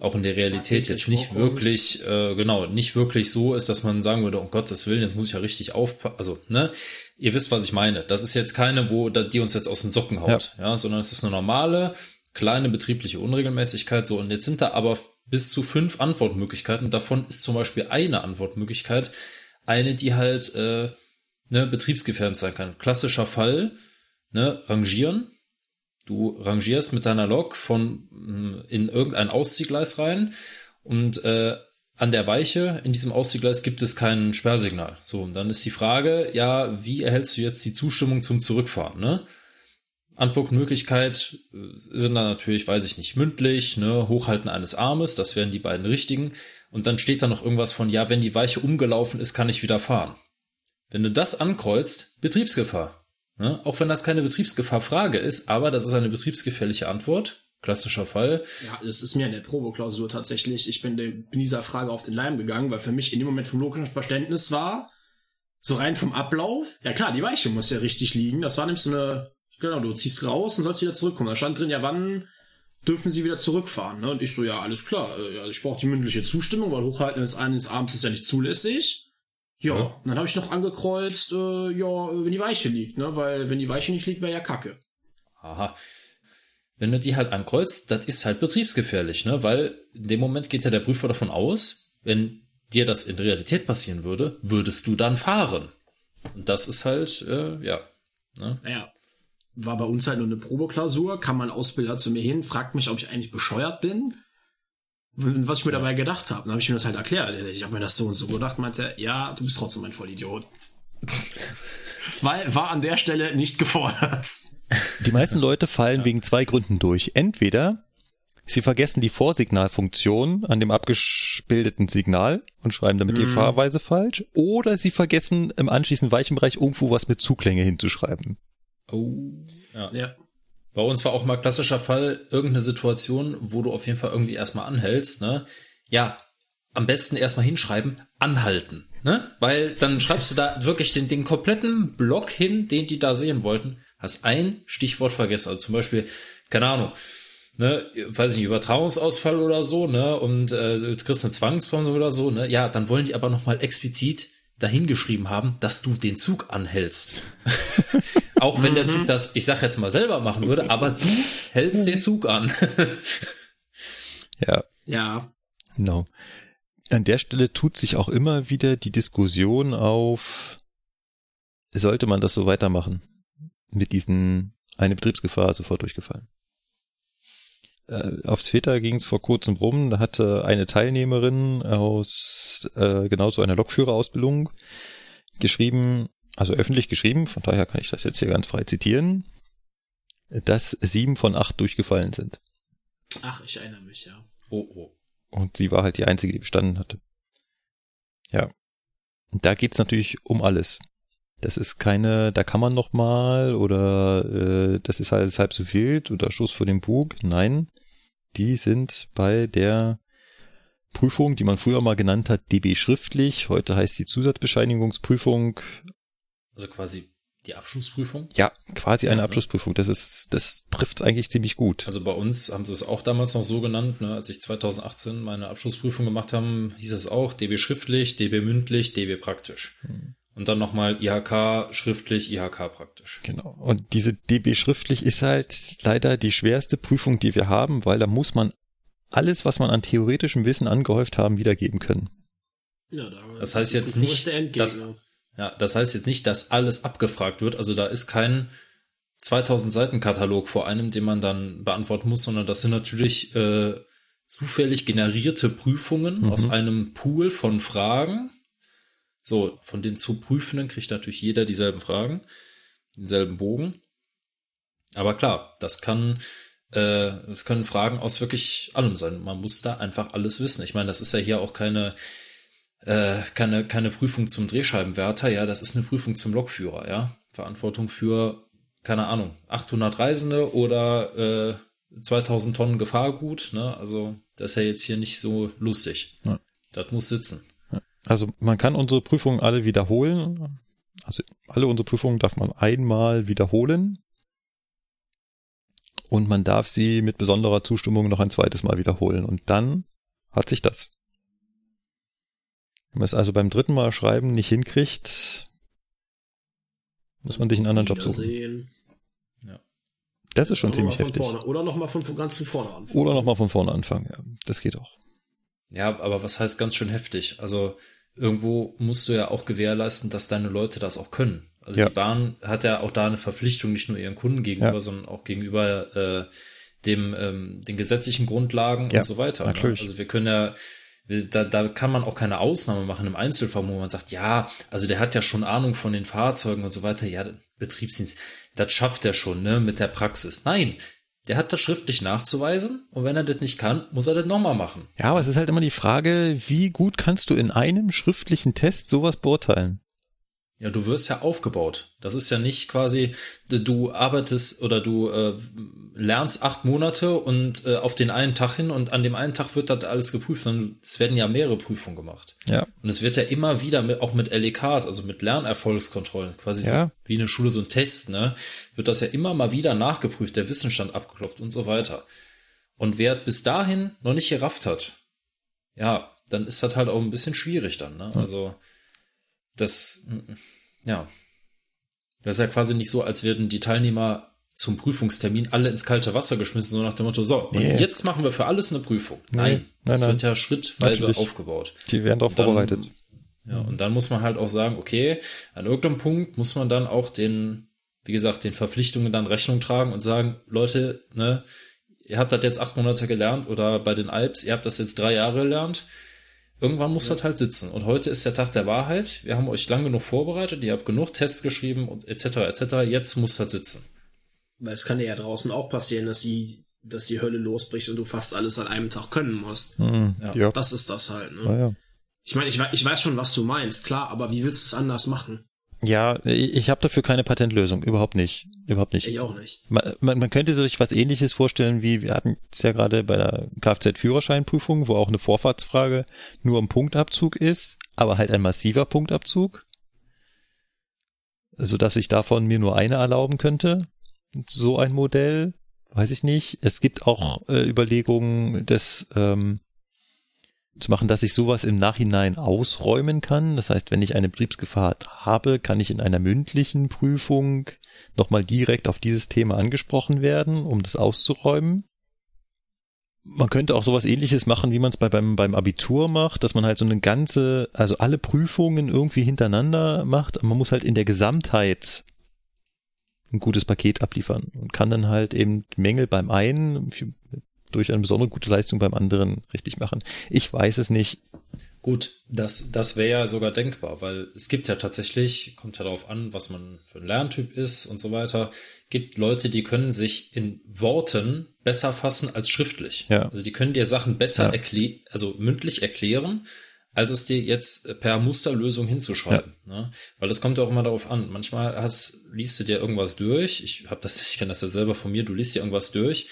auch in der Realität jetzt nicht vorkommt. wirklich, äh, genau, nicht wirklich so ist, dass man sagen würde, um Gottes Willen, jetzt muss ich ja richtig aufpassen, also, ne, ihr wisst, was ich meine. Das ist jetzt keine, wo die uns jetzt aus den Socken haut, ja, sondern es ist eine normale, kleine betriebliche Unregelmäßigkeit, so, und jetzt sind da aber bis zu fünf Antwortmöglichkeiten. Davon ist zum Beispiel eine Antwortmöglichkeit, eine, die halt, äh, ne, betriebsgefährdend sein kann. Klassischer Fall, ne, rangieren. Du rangierst mit deiner Lok von mh, in irgendein Ausziehgleis rein und äh, an der Weiche in diesem Ausziehgleis gibt es kein Sperrsignal. So, und dann ist die Frage, ja, wie erhältst du jetzt die Zustimmung zum Zurückfahren, ne? Antwortmöglichkeit äh, sind dann natürlich, weiß ich nicht, mündlich, ne, Hochhalten eines Armes, das wären die beiden richtigen. Und dann steht da noch irgendwas von, ja, wenn die Weiche umgelaufen ist, kann ich wieder fahren. Wenn du das ankreuzt, Betriebsgefahr. Ne? Auch wenn das keine Betriebsgefahrfrage ist, aber das ist eine betriebsgefährliche Antwort. Klassischer Fall. Ja, das ist mir in der Probeklausur tatsächlich. Ich bin, bin dieser Frage auf den Leim gegangen, weil für mich in dem Moment vom logischen Verständnis war, so rein vom Ablauf, ja klar, die Weiche muss ja richtig liegen. Das war nämlich so eine, genau, du ziehst raus und sollst wieder zurückkommen. Da stand drin, ja, wann dürfen sie wieder zurückfahren? Ne? Und ich so, ja, alles klar. äh, ich brauche die mündliche Zustimmung, weil Hochhalten des eines Abends ist ja nicht zulässig. Ja, Ja. dann habe ich noch angekreuzt, äh, ja, wenn die Weiche liegt, ne? Weil wenn die Weiche nicht liegt, wäre ja Kacke. Aha. Wenn du die halt ankreuzt, das ist halt betriebsgefährlich, ne? Weil in dem Moment geht ja der Prüfer davon aus, wenn dir das in Realität passieren würde, würdest du dann fahren. Und das ist halt, äh, ja. Ne? naja, war bei uns halt nur eine Probeklausur, kam mein Ausbilder zu mir hin, fragt mich, ob ich eigentlich bescheuert bin. Was ich mir dabei gedacht habe, dann habe ich mir das halt erklärt. Ich habe mir das so und so gedacht, meinte, er, ja, du bist trotzdem ein Vollidiot. Weil war an der Stelle nicht gefordert. Die meisten Leute fallen wegen zwei Gründen durch. Entweder Sie vergessen die Vorsignalfunktion an dem abgebildeten Signal und schreiben damit die Mhm. Fahrweise falsch. Oder sie vergessen im anschließenden Weichenbereich irgendwo was mit Zuklänge hinzuschreiben. Oh. Ja. Ja. Bei uns war auch mal klassischer Fall irgendeine Situation, wo du auf jeden Fall irgendwie erstmal anhältst, ne? Ja, am besten erstmal hinschreiben, anhalten, ne? Weil dann schreibst du da wirklich den, den kompletten Block hin, den die da sehen wollten, hast ein Stichwort vergessen. Also zum Beispiel, keine Ahnung, ne, weiß ich nicht, Übertragungsausfall oder so, ne? Und äh, du kriegst eine Zwangsbremse oder so, ne? Ja, dann wollen die aber nochmal explizit dahingeschrieben haben, dass du den Zug anhältst. Auch wenn der Zug das, ich sag jetzt mal selber machen würde, aber du hältst den Zug an. Ja, Ja. genau. An der Stelle tut sich auch immer wieder die Diskussion auf, sollte man das so weitermachen? Mit diesen, eine Betriebsgefahr sofort durchgefallen. Äh, auf Twitter ging es vor kurzem rum, da hatte eine Teilnehmerin aus äh, genauso einer Lokführerausbildung geschrieben, also öffentlich geschrieben, von daher kann ich das jetzt hier ganz frei zitieren, dass sieben von acht durchgefallen sind. Ach, ich erinnere mich, ja. Oh, oh. Und sie war halt die einzige, die bestanden hatte. Ja. Und da geht's natürlich um alles. Das ist keine, da kann man noch mal oder äh, das ist halt halb so wild oder Schuss vor dem Bug. Nein, die sind bei der Prüfung, die man früher mal genannt hat, DB schriftlich. Heute heißt sie Zusatzbescheinigungsprüfung. Also quasi die Abschlussprüfung. Ja, quasi eine Ja, ne? Abschlussprüfung. Das ist, das trifft eigentlich ziemlich gut. Also bei uns haben sie es auch damals noch so genannt, ne? als ich 2018 meine Abschlussprüfung gemacht haben, hieß es auch DB schriftlich, DB mündlich, DB praktisch. Und dann nochmal IHK schriftlich, IHK praktisch. Genau. Und diese DB schriftlich ist halt leider die schwerste Prüfung, die wir haben, weil da muss man alles, was man an theoretischem Wissen angehäuft haben, wiedergeben können. ja da, Das heißt jetzt nicht, dass- Ja, das heißt jetzt nicht, dass alles abgefragt wird. Also da ist kein 2000 Seiten Katalog vor einem, den man dann beantworten muss, sondern das sind natürlich äh, zufällig generierte Prüfungen Mhm. aus einem Pool von Fragen. So, von den zu Prüfenden kriegt natürlich jeder dieselben Fragen, denselben Bogen. Aber klar, das kann, äh, das können Fragen aus wirklich allem sein. Man muss da einfach alles wissen. Ich meine, das ist ja hier auch keine, äh, keine, keine Prüfung zum Drehscheibenwärter, ja, das ist eine Prüfung zum Lokführer, ja. Verantwortung für, keine Ahnung, 800 Reisende oder äh, 2000 Tonnen Gefahrgut, ne? Also, das ist ja jetzt hier nicht so lustig. Ja. Das muss sitzen. Also man kann unsere Prüfungen alle wiederholen. Also alle unsere Prüfungen darf man einmal wiederholen. Und man darf sie mit besonderer Zustimmung noch ein zweites Mal wiederholen. Und dann hat sich das. Wenn man es also beim dritten Mal schreiben nicht hinkriegt, muss man sich einen anderen Job suchen. Wiedersehen. Das ist schon Oder ziemlich heftig. Vorne. Oder nochmal von, von ganz von vorne an. Oder nochmal von vorne anfangen. Ja, das geht auch. Ja, aber was heißt ganz schön heftig? Also, irgendwo musst du ja auch gewährleisten, dass deine Leute das auch können. Also Ja. die Bahn hat ja auch da eine Verpflichtung, nicht nur ihren Kunden gegenüber, Ja. sondern auch gegenüber äh, dem ähm, den gesetzlichen Grundlagen Ja, und so weiter. natürlich. Ne? Also wir können ja wir- da, da kann man auch keine Ausnahme machen im Einzelfall, wo man sagt, ja, also der hat ja schon Ahnung von den Fahrzeugen und so weiter. Ja, Betriebsdienst, das schafft er schon, ne, mit der Praxis. Nein, der hat das schriftlich nachzuweisen und wenn er das nicht kann, muss er das nochmal machen. Ja, aber es ist halt immer die Frage, wie gut kannst du in einem schriftlichen Test sowas beurteilen? Ja, du wirst ja aufgebaut. Das ist ja nicht quasi, du arbeitest oder du äh, lernst acht Monate und äh, auf den einen Tag hin und an dem einen Tag wird das alles geprüft, sondern es werden ja mehrere Prüfungen gemacht. Ja. Und es wird ja immer wieder mit, auch mit LEKs, also mit Lernerfolgskontrollen, quasi Ja. so wie eine Schule so ein Test, ne, wird das ja immer mal wieder nachgeprüft, der Wissensstand abgeklopft und so weiter. Und wer bis dahin noch nicht gerafft hat, ja, dann ist das halt auch ein bisschen schwierig dann, ne? Also das, ja, das ist ja quasi nicht so, als würden die Teilnehmer zum Prüfungstermin alle ins kalte Wasser geschmissen, so nach dem Motto, so, Nee. jetzt machen wir für alles eine Prüfung. Nein, nein, das nein. wird ja schrittweise Natürlich. aufgebaut. Die werden darauf vorbereitet. Ja, und dann muss man halt auch sagen, okay, an irgendeinem Punkt muss man dann auch den, wie gesagt, den Verpflichtungen dann Rechnung tragen und sagen, Leute, ne, ihr habt das jetzt acht Monate gelernt oder bei den Alps, ihr habt das jetzt drei Jahre gelernt. Irgendwann muss das halt sitzen. Und heute ist der Tag der Wahrheit. Wir haben euch lang genug vorbereitet, ihr habt genug Tests geschrieben und etc. etc. Jetzt muss das sitzen. Weil es kann ja draußen auch passieren, dass sie dass die Hölle losbricht und du fast alles an einem Tag können musst. Hm, Ja. ja. Das ist das halt. Ne? Ja, ja. Ich meine, ich, ich weiß schon, was du meinst, klar, aber wie willst du es anders machen? Ja, ich ich habe dafür keine Patentlösung, überhaupt nicht, überhaupt nicht. Ich auch nicht. Man, man, man könnte sich was ähnliches vorstellen, wie wir hatten es ja gerade bei der Kfz-Führerscheinprüfung, wo auch eine Vorfahrtsfrage nur ein Punktabzug ist, aber halt ein massiver Punktabzug, so dass ich davon mir nur eine erlauben könnte. So ein Modell, weiß ich nicht. Es gibt auch äh, Überlegungen, das ähm, zu machen, dass ich sowas im Nachhinein ausräumen kann. Das heißt, wenn ich eine Betriebsgefahr habe, kann ich in einer mündlichen Prüfung nochmal direkt auf dieses Thema angesprochen werden, um das auszuräumen. Man könnte auch sowas ähnliches machen, wie man es bei, beim, beim Abitur macht, dass man halt so eine ganze, also alle Prüfungen irgendwie hintereinander macht. Man muss halt in der Gesamtheit ein gutes Paket abliefern und kann dann halt eben Mängel beim einen durch eine besondere gute Leistung beim anderen richtig machen. Ich weiß es nicht. Gut, das, das wäre ja sogar denkbar, weil es gibt ja tatsächlich, kommt ja darauf an, was man für ein Lerntyp ist und so weiter, gibt Leute, die können sich in Worten besser fassen als schriftlich. Ja. Also die können dir Sachen besser Ja. erklären, also mündlich erklären, als es dir jetzt per Musterlösung hinzuschreiben. Ne? Weil das kommt ja auch immer darauf an. Manchmal hast, liest du dir irgendwas durch. Ich habe das, ich kenne das ja selber von mir. Du liest dir irgendwas durch,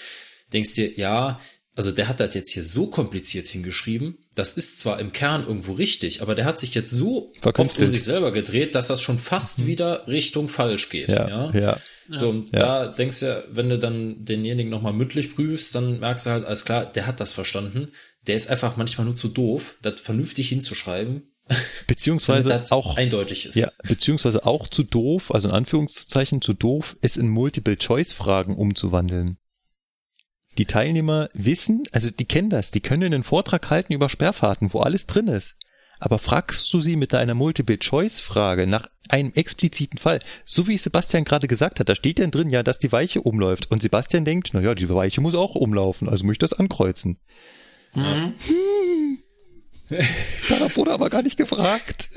denkst dir, ja, also der hat das jetzt hier so kompliziert hingeschrieben. Das ist zwar im Kern irgendwo richtig, aber der hat sich jetzt so oft um sich selber gedreht, dass das schon fast wieder Richtung falsch geht. Ja, ja. ja. So, und Ja. da denkst du ja, wenn du dann denjenigen nochmal mündlich prüfst, dann merkst du halt, alles klar, der hat das verstanden. Der ist einfach manchmal nur zu doof, das vernünftig hinzuschreiben, Beziehungsweise das auch eindeutig ist. Ja, beziehungsweise auch zu doof, also in Anführungszeichen zu doof, es in Multiple-Choice-Fragen umzuwandeln. Die Teilnehmer wissen, also die kennen das, die können einen Vortrag halten über Sperrfahrten, wo alles drin ist. Aber fragst du sie mit deiner Multiple-Choice-Frage nach einem expliziten Fall, so wie Sebastian gerade gesagt hat, da steht dann drin ja, dass die Weiche umläuft. Und Sebastian denkt, na ja, die Weiche muss auch umlaufen, also muss ich das ankreuzen. Mhm. Darauf wurde aber gar nicht gefragt.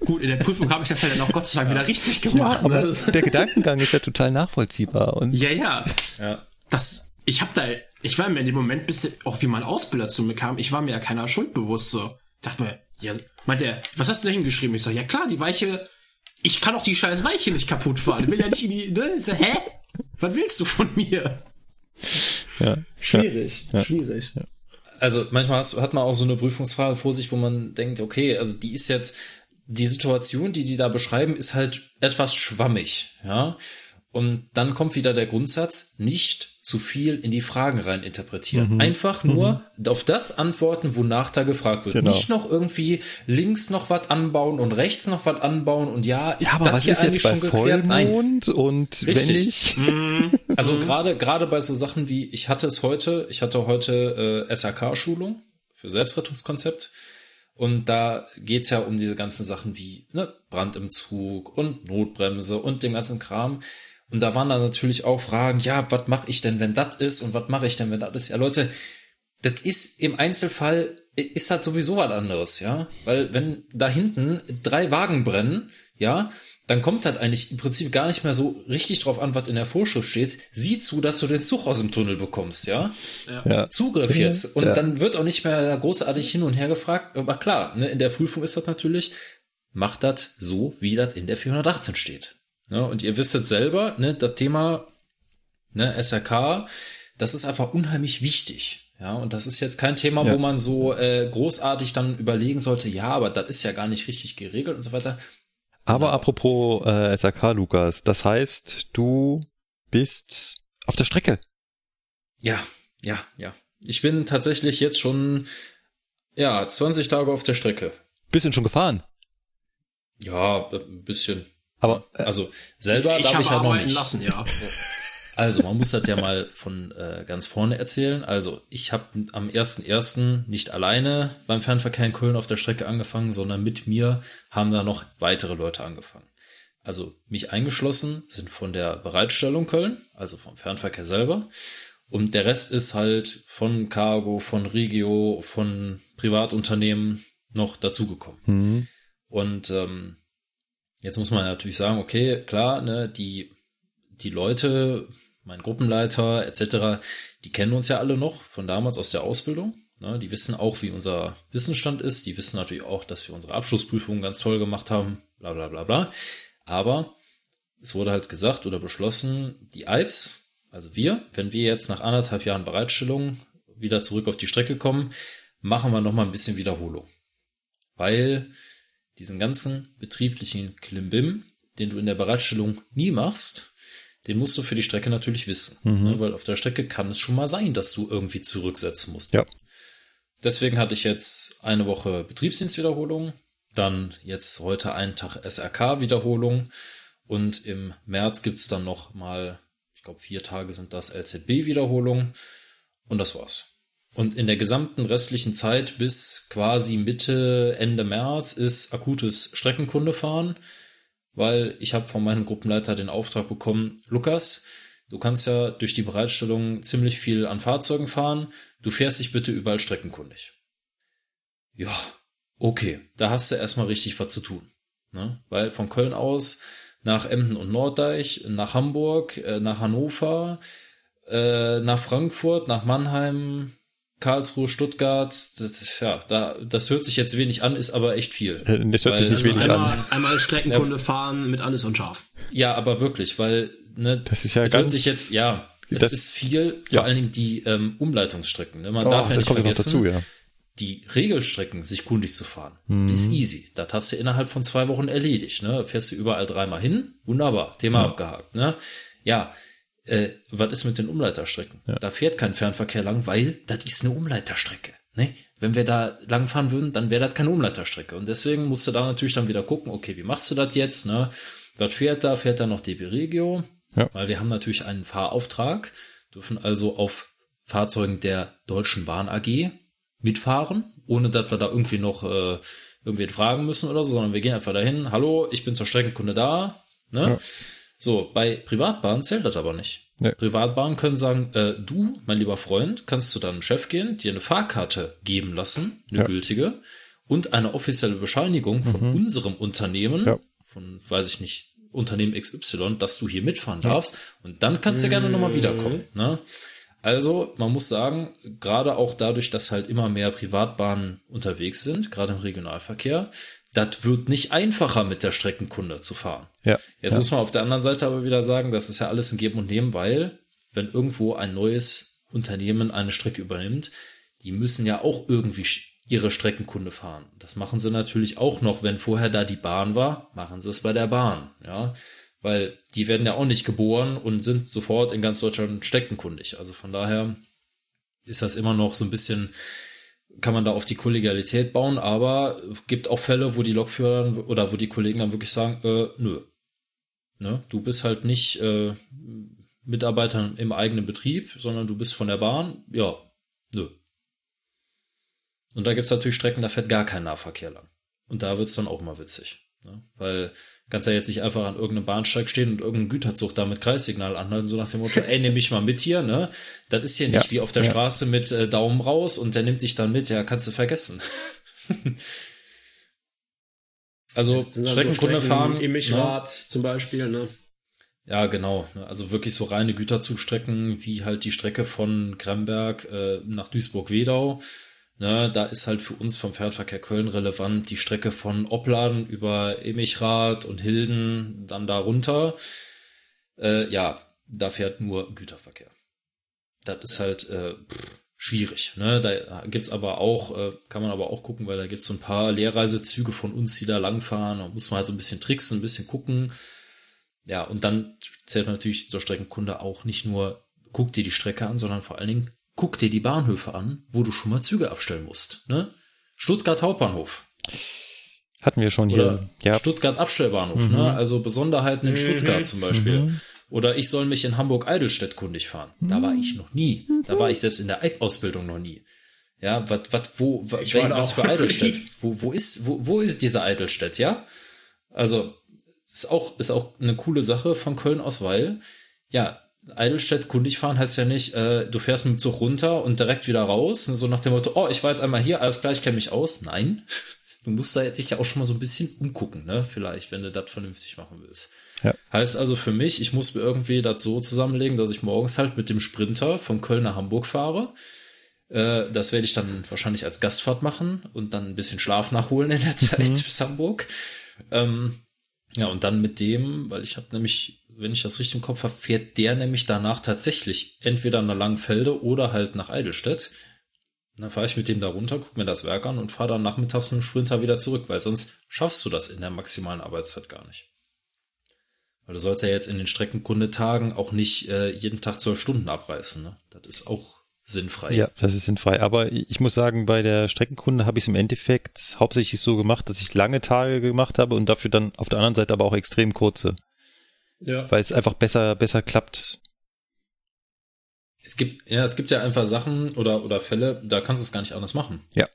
Gut, in der Prüfung habe ich das ja dann auch Gott sei Dank wieder richtig Ja, gemacht. aber ne? der Gedankengang ist ja total nachvollziehbar. Und ja, ja. Ja. Das, ich habe da, ich war mir in dem Moment, bis auch wie mein Ausbilder zu mir kam, ich war mir ja keiner Schuld bewusst so. Dachte mir, ja, meint er, was hast du da hingeschrieben? Ich sag, ja klar, die Weiche, ich kann auch die scheiß Weiche nicht kaputt fahren. Ich will ja nicht in die, ne? Ich sag, hä? Was willst du von mir? ja, Schwierig, schwierig. Also manchmal hat man auch so eine Prüfungsfrage vor sich, wo man denkt, okay, also die ist jetzt, die Situation, die die da beschreiben, ist halt etwas schwammig, ja. Und dann kommt wieder der Grundsatz, nicht zu viel in die Fragen rein interpretieren. Mhm. Einfach nur auf das antworten, wonach da gefragt wird. Genau. Nicht noch irgendwie links noch was anbauen und rechts noch was anbauen und ja, ist Ja, aber das was hier ist jetzt eigentlich bei schon geklärt? Nein. Vollmond und wenn Richtig. ich Also gerade gerade bei so Sachen wie ich hatte es heute, ich hatte heute äh, SAK-Schulung für Selbstrettungskonzept und da geht's ja um diese ganzen Sachen wie ne, Brand im Zug und Notbremse und dem ganzen Kram. Und da waren dann natürlich auch Fragen, ja, was mache ich denn, wenn das ist und was mache ich denn, wenn das ist? Ja, Leute, das ist im Einzelfall ist halt sowieso was anderes, ja, weil wenn da hinten drei Wagen brennen, ja, dann kommt halt eigentlich im Prinzip gar nicht mehr so richtig drauf an, was in der Vorschrift steht. Sieh zu, dass du den Zug aus dem Tunnel bekommst, ja. ja, Zugriff jetzt. Und Ja. dann wird auch nicht mehr großartig hin und her gefragt. Aber klar, ne, in der Prüfung ist das natürlich, macht das so, wie das in der 418 steht. Ne, und ihr wisst jetzt selber, ne, das Thema ne, SRK, das ist einfach unheimlich wichtig. Ja, und das ist jetzt kein Thema, Ja. wo man so äh, großartig dann überlegen sollte, ja, aber das ist ja gar nicht richtig geregelt und so weiter. aber apropos äh, SAK, Lukas, das heißt, du bist auf der Strecke. Ja, ja, ja. Ich bin tatsächlich jetzt schon, ja, 20 Tage auf der Strecke. Du schon gefahren? Ja, ein bisschen. Aber äh, Also selber Ich darf habe ich halt noch nicht. lassen, ja. Also man muss das ja mal von äh, ganz vorne erzählen. Also ich habe am 1.1. nicht alleine beim Fernverkehr in Köln auf der Strecke angefangen, sondern mit mir haben da noch weitere Leute angefangen. Also mich eingeschlossen sind von der Bereitstellung Köln, also vom Fernverkehr selber. Und der Rest ist halt von Cargo, von Regio, von Privatunternehmen noch dazugekommen. hm, Und ähm, jetzt muss man natürlich sagen, okay, klar, ne, die, die Leute, mein Gruppenleiter etc., die kennen uns ja alle noch von damals aus der Ausbildung. Ne? Die wissen auch, wie unser Wissensstand ist. Die wissen natürlich auch, dass wir unsere Abschlussprüfungen ganz toll gemacht haben. Bla bla bla bla. Aber es wurde halt gesagt oder beschlossen, die Alps, also wir, wenn wir jetzt nach anderthalb Jahren Bereitstellung wieder zurück auf die Strecke kommen, machen wir nochmal ein bisschen Wiederholung. Weil diesen ganzen betrieblichen Klimbim, den du in der Bereitstellung nie machst, den musst du für die Strecke natürlich wissen. Mhm. Ne? Weil auf der Strecke kann es schon mal sein, dass du irgendwie zurücksetzen musst. Ja. Deswegen hatte ich jetzt eine Woche Betriebsdienstwiederholung, dann jetzt heute einen Tag SRK-Wiederholung und im März gibt's dann noch mal, ich glaube vier Tage sind das LZB-Wiederholung und das war's. Und in der gesamten restlichen Zeit bis quasi Mitte, Ende März ist akutes Streckenkundefahren, weil ich habe von meinem Gruppenleiter den Auftrag bekommen, Lukas, du kannst ja durch die Bereitstellung ziemlich viel an Fahrzeugen fahren, du fährst dich bitte überall streckenkundig. Ja, okay, da hast du erstmal richtig was zu tun. Ne? Weil von Köln aus nach Emden und Norddeich, nach Hamburg, äh, nach Hannover, äh, nach Frankfurt, nach Mannheim, Karlsruhe, Stuttgart, das, ja, da, das hört sich jetzt wenig an, ist aber echt viel. Äh, das hört weil, sich nicht wenig einmal, an. Einmal Streckenkunde ja, fahren mit alles und scharf. Ja, aber wirklich, weil, ne, das ist ja das ganz, hört sich jetzt, ja, es ist viel, vor ja. allen Dingen die ähm, Umleitungsstrecken. Ne? Man oh, darf ja nicht vergessen, dazu, ja. die Regelstrecken sich kundig zu fahren. Mhm. Das ist easy. Das hast du innerhalb von zwei Wochen erledigt. Ne? Fährst du überall dreimal hin, wunderbar, Thema ja. abgehakt. Ne? Ja, äh, was ist mit den Umleiterstrecken? Ja. Da fährt kein Fernverkehr lang, weil das ist eine Umleiterstrecke. Ne? Wenn wir da langfahren würden, dann wäre das keine Umleiterstrecke. Und deswegen musst du da natürlich dann wieder gucken, okay, wie machst du das jetzt? Ne? Was fährt da? Fährt da noch DB Regio? Ja. Weil wir haben natürlich einen Fahrauftrag, dürfen also auf Fahrzeugen der Deutschen Bahn AG mitfahren, ohne dass wir da irgendwie noch äh, irgendwen fragen müssen oder so, sondern wir gehen einfach dahin, hallo, ich bin zur Streckenkunde da. Ne? Ja. So, bei Privatbahnen zählt das aber nicht. Nee. Privatbahnen können sagen, äh, du, mein lieber Freund, kannst zu deinem Chef gehen, dir eine Fahrkarte geben lassen, eine ja. gültige, und eine offizielle Bescheinigung von mhm. unserem Unternehmen, ja. von, weiß ich nicht, Unternehmen XY, dass du hier mitfahren darfst. Und dann kannst du gerne nochmal wiederkommen. Ne? Also, man muss sagen, gerade auch dadurch, dass halt immer mehr Privatbahnen unterwegs sind, gerade im Regionalverkehr, das wird nicht einfacher mit der Streckenkunde zu fahren. Ja. Jetzt ja. muss man auf der anderen Seite aber wieder sagen, das ist ja alles ein Geben und Nehmen, weil wenn irgendwo ein neues Unternehmen eine Strecke übernimmt, die müssen ja auch irgendwie ihre Streckenkunde fahren. Das machen sie natürlich auch noch, wenn vorher da die Bahn war, machen sie es bei der Bahn, ja. Weil die werden ja auch nicht geboren und sind sofort in ganz Deutschland streckenkundig. Also von daher ist das immer noch so ein bisschen, kann man da auf die Kollegialität bauen, aber gibt auch Fälle, wo die Lokführer oder wo die Kollegen dann wirklich sagen, äh, nö. Ne? Du bist halt nicht äh, Mitarbeiter im eigenen Betrieb, sondern du bist von der Bahn, ja, nö. Und da gibt es natürlich Strecken, da fährt gar kein Nahverkehr lang. Und da wird es dann auch mal witzig. Ne? Weil kannst ja jetzt nicht einfach an irgendeinem Bahnsteig stehen und irgendein Güterzug da mit Kreissignal anhalten, so nach dem Motto, ey, nimm mich mal mit hier, ne? Das ist hier nicht ja, wie auf der ja. Straße mit äh, Daumen raus und der nimmt dich dann mit, ja, kannst du vergessen. also Streckenkunde so fahren. Im ne? zum Beispiel, ne? Ja, genau. Also wirklich so reine Güterzugstrecken, wie halt die Strecke von Kremberg äh, nach Duisburg-Wedau Ne, da ist halt für uns vom Fernverkehr Köln relevant die Strecke von Opladen über Emichrath und Hilden dann da runter. Äh, ja, da fährt nur Güterverkehr. Das ist halt äh, schwierig. Ne? Da gibt's aber auch, äh, kann man aber auch gucken, weil da gibt's so ein paar Leerreisezüge von uns, die da langfahren. Da muss man halt so ein bisschen tricksen, ein bisschen gucken. Ja, und dann zählt natürlich zur Streckenkunde auch nicht nur, guck dir die Strecke an, sondern vor allen Dingen, guck dir die Bahnhöfe an, wo du schon mal Züge abstellen musst. Ne? Stuttgart Hauptbahnhof. Hatten wir schon Oder hier. Ja. Stuttgart Abstellbahnhof, ne? mhm. ne? Also Besonderheiten in mhm. Stuttgart zum Beispiel. Mhm. Oder ich soll mich in Hamburg-Eidelstedt kundig fahren. Da war ich noch nie. Da war ich selbst in der Ausbildung noch nie. Ja, was, was, wo, was, was für Eidelstedt? wo, wo ist, wo, wo ist diese Eidelstedt, ja? Also, ist auch, ist auch eine coole Sache von Köln aus, weil, ja, Eidelstedt kundig fahren heißt ja nicht, äh, du fährst mit dem Zug runter und direkt wieder raus, so nach dem Motto, oh, ich war jetzt einmal hier, alles gleich, kenne mich aus. Nein, du musst da jetzt dich ja auch schon mal so ein bisschen umgucken, ne? Vielleicht, wenn du das vernünftig machen willst. Ja. Heißt also für mich, ich muss mir irgendwie das so zusammenlegen, dass ich morgens halt mit dem Sprinter von Köln nach Hamburg fahre. Äh, das werde ich dann wahrscheinlich als Gastfahrt machen und dann ein bisschen Schlaf nachholen in der Zeit Mhm. bis Hamburg. Ähm, ja, und dann mit dem, weil ich habe nämlich, wenn ich das richtig im Kopf habe, fährt der nämlich danach tatsächlich entweder nach Langfelde oder halt nach Eidelstedt. Dann fahre ich mit dem da runter, gucke mir das Werk an und fahre dann nachmittags mit dem Sprinter wieder zurück, weil sonst schaffst du das in der maximalen Arbeitszeit gar nicht. Weil du sollst ja jetzt in den Streckenkundetagen auch nicht äh, jeden Tag zwölf Stunden abreißen. Ne? Das ist auch sinnfrei. Ja, das ist sinnfrei. Aber ich muss sagen, bei der Streckenkunde habe ich es im Endeffekt hauptsächlich so gemacht, dass ich lange Tage gemacht habe und dafür dann auf der anderen Seite aber auch extrem kurze, Ja. weil es einfach besser, besser klappt. Es gibt, ja, es gibt ja einfach Sachen oder, oder Fälle, da kannst du es gar nicht anders machen. Ja.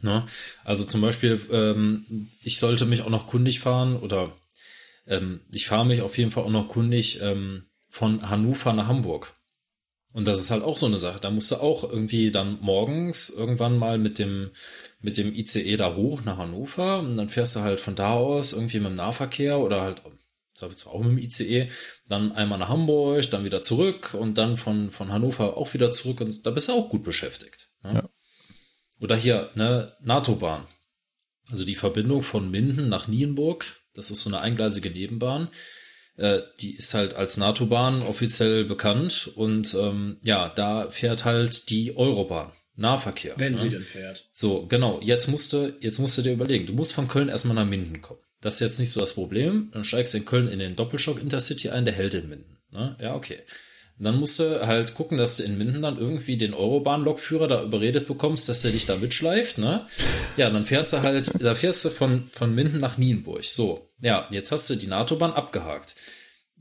Ne? Also zum Beispiel, ähm, ich sollte mich auch noch kundig fahren oder ähm, ich fahre mich auf jeden Fall auch noch kundig ähm, von Hannover nach Hamburg. Und das ist halt auch so eine Sache. Da musst du auch irgendwie dann morgens irgendwann mal mit dem, mit dem ICE da hoch nach Hannover und dann fährst du halt von da aus irgendwie mit dem Nahverkehr oder halt zwar auch mit dem ICE, dann einmal nach Hamburg, dann wieder zurück und dann von, von Hannover auch wieder zurück und da bist du auch gut beschäftigt. Ne? Ja. Oder hier, ne, NATO-Bahn. Also die Verbindung von Minden nach Nienburg, das ist so eine eingleisige Nebenbahn. Äh, die ist halt als NATO-Bahn offiziell bekannt und ähm, ja, da fährt halt die Eurobahn. Nahverkehr. Wenn ne? sie denn fährt. So, genau. Jetzt musst du, jetzt musst du dir überlegen, du musst von Köln erstmal nach Minden kommen. Das ist jetzt nicht so das Problem. Dann steigst du in Köln in den Doppelschock Intercity ein, der hält in Minden. Ne? Ja, okay. Und dann musst du halt gucken, dass du in Minden dann irgendwie den Eurobahn-Lokführer da überredet bekommst, dass er dich da mitschleift, ne? Ja, dann fährst du halt, da fährst du von, von Minden nach Nienburg. So. Ja, jetzt hast du die NATO-Bahn abgehakt.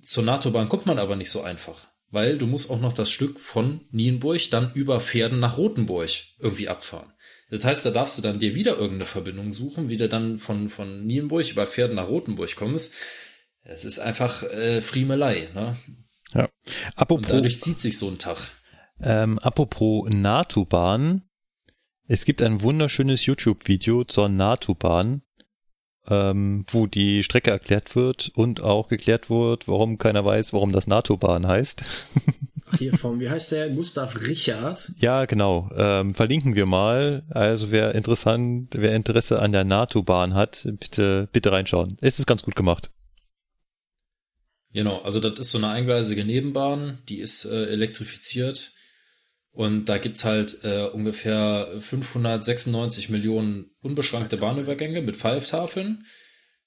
Zur NATO-Bahn kommt man aber nicht so einfach, weil du musst auch noch das Stück von Nienburg dann über Pferden nach Rotenburg irgendwie abfahren. Das heißt, da darfst du dann dir wieder irgendeine Verbindung suchen, wie du dann von, von Nienburg über Pferden nach Rotenburg kommst. Es ist einfach äh, Friemelei, ne? Ja. Und Apropos, dadurch zieht sich so ein Tag. ähm, apropos NATO-Bahn. Es gibt ein wunderschönes YouTube-Video zur NATO-Bahn, ähm, wo die Strecke erklärt wird und auch geklärt wird, warum keiner weiß, warum das NATO-Bahn heißt. Hier vom, wie heißt der? Gustav Richard. Ja, genau. Ähm, verlinken wir mal. Also wer interessant, wer Interesse an der NATO-Bahn hat, bitte, bitte reinschauen. Es ist ganz gut gemacht. Genau, also das ist so eine eingleisige Nebenbahn, die ist äh, elektrifiziert und da gibt's halt äh, ungefähr 596 Millionen unbeschränkte Bahnübergänge mit Pfeiftafeln.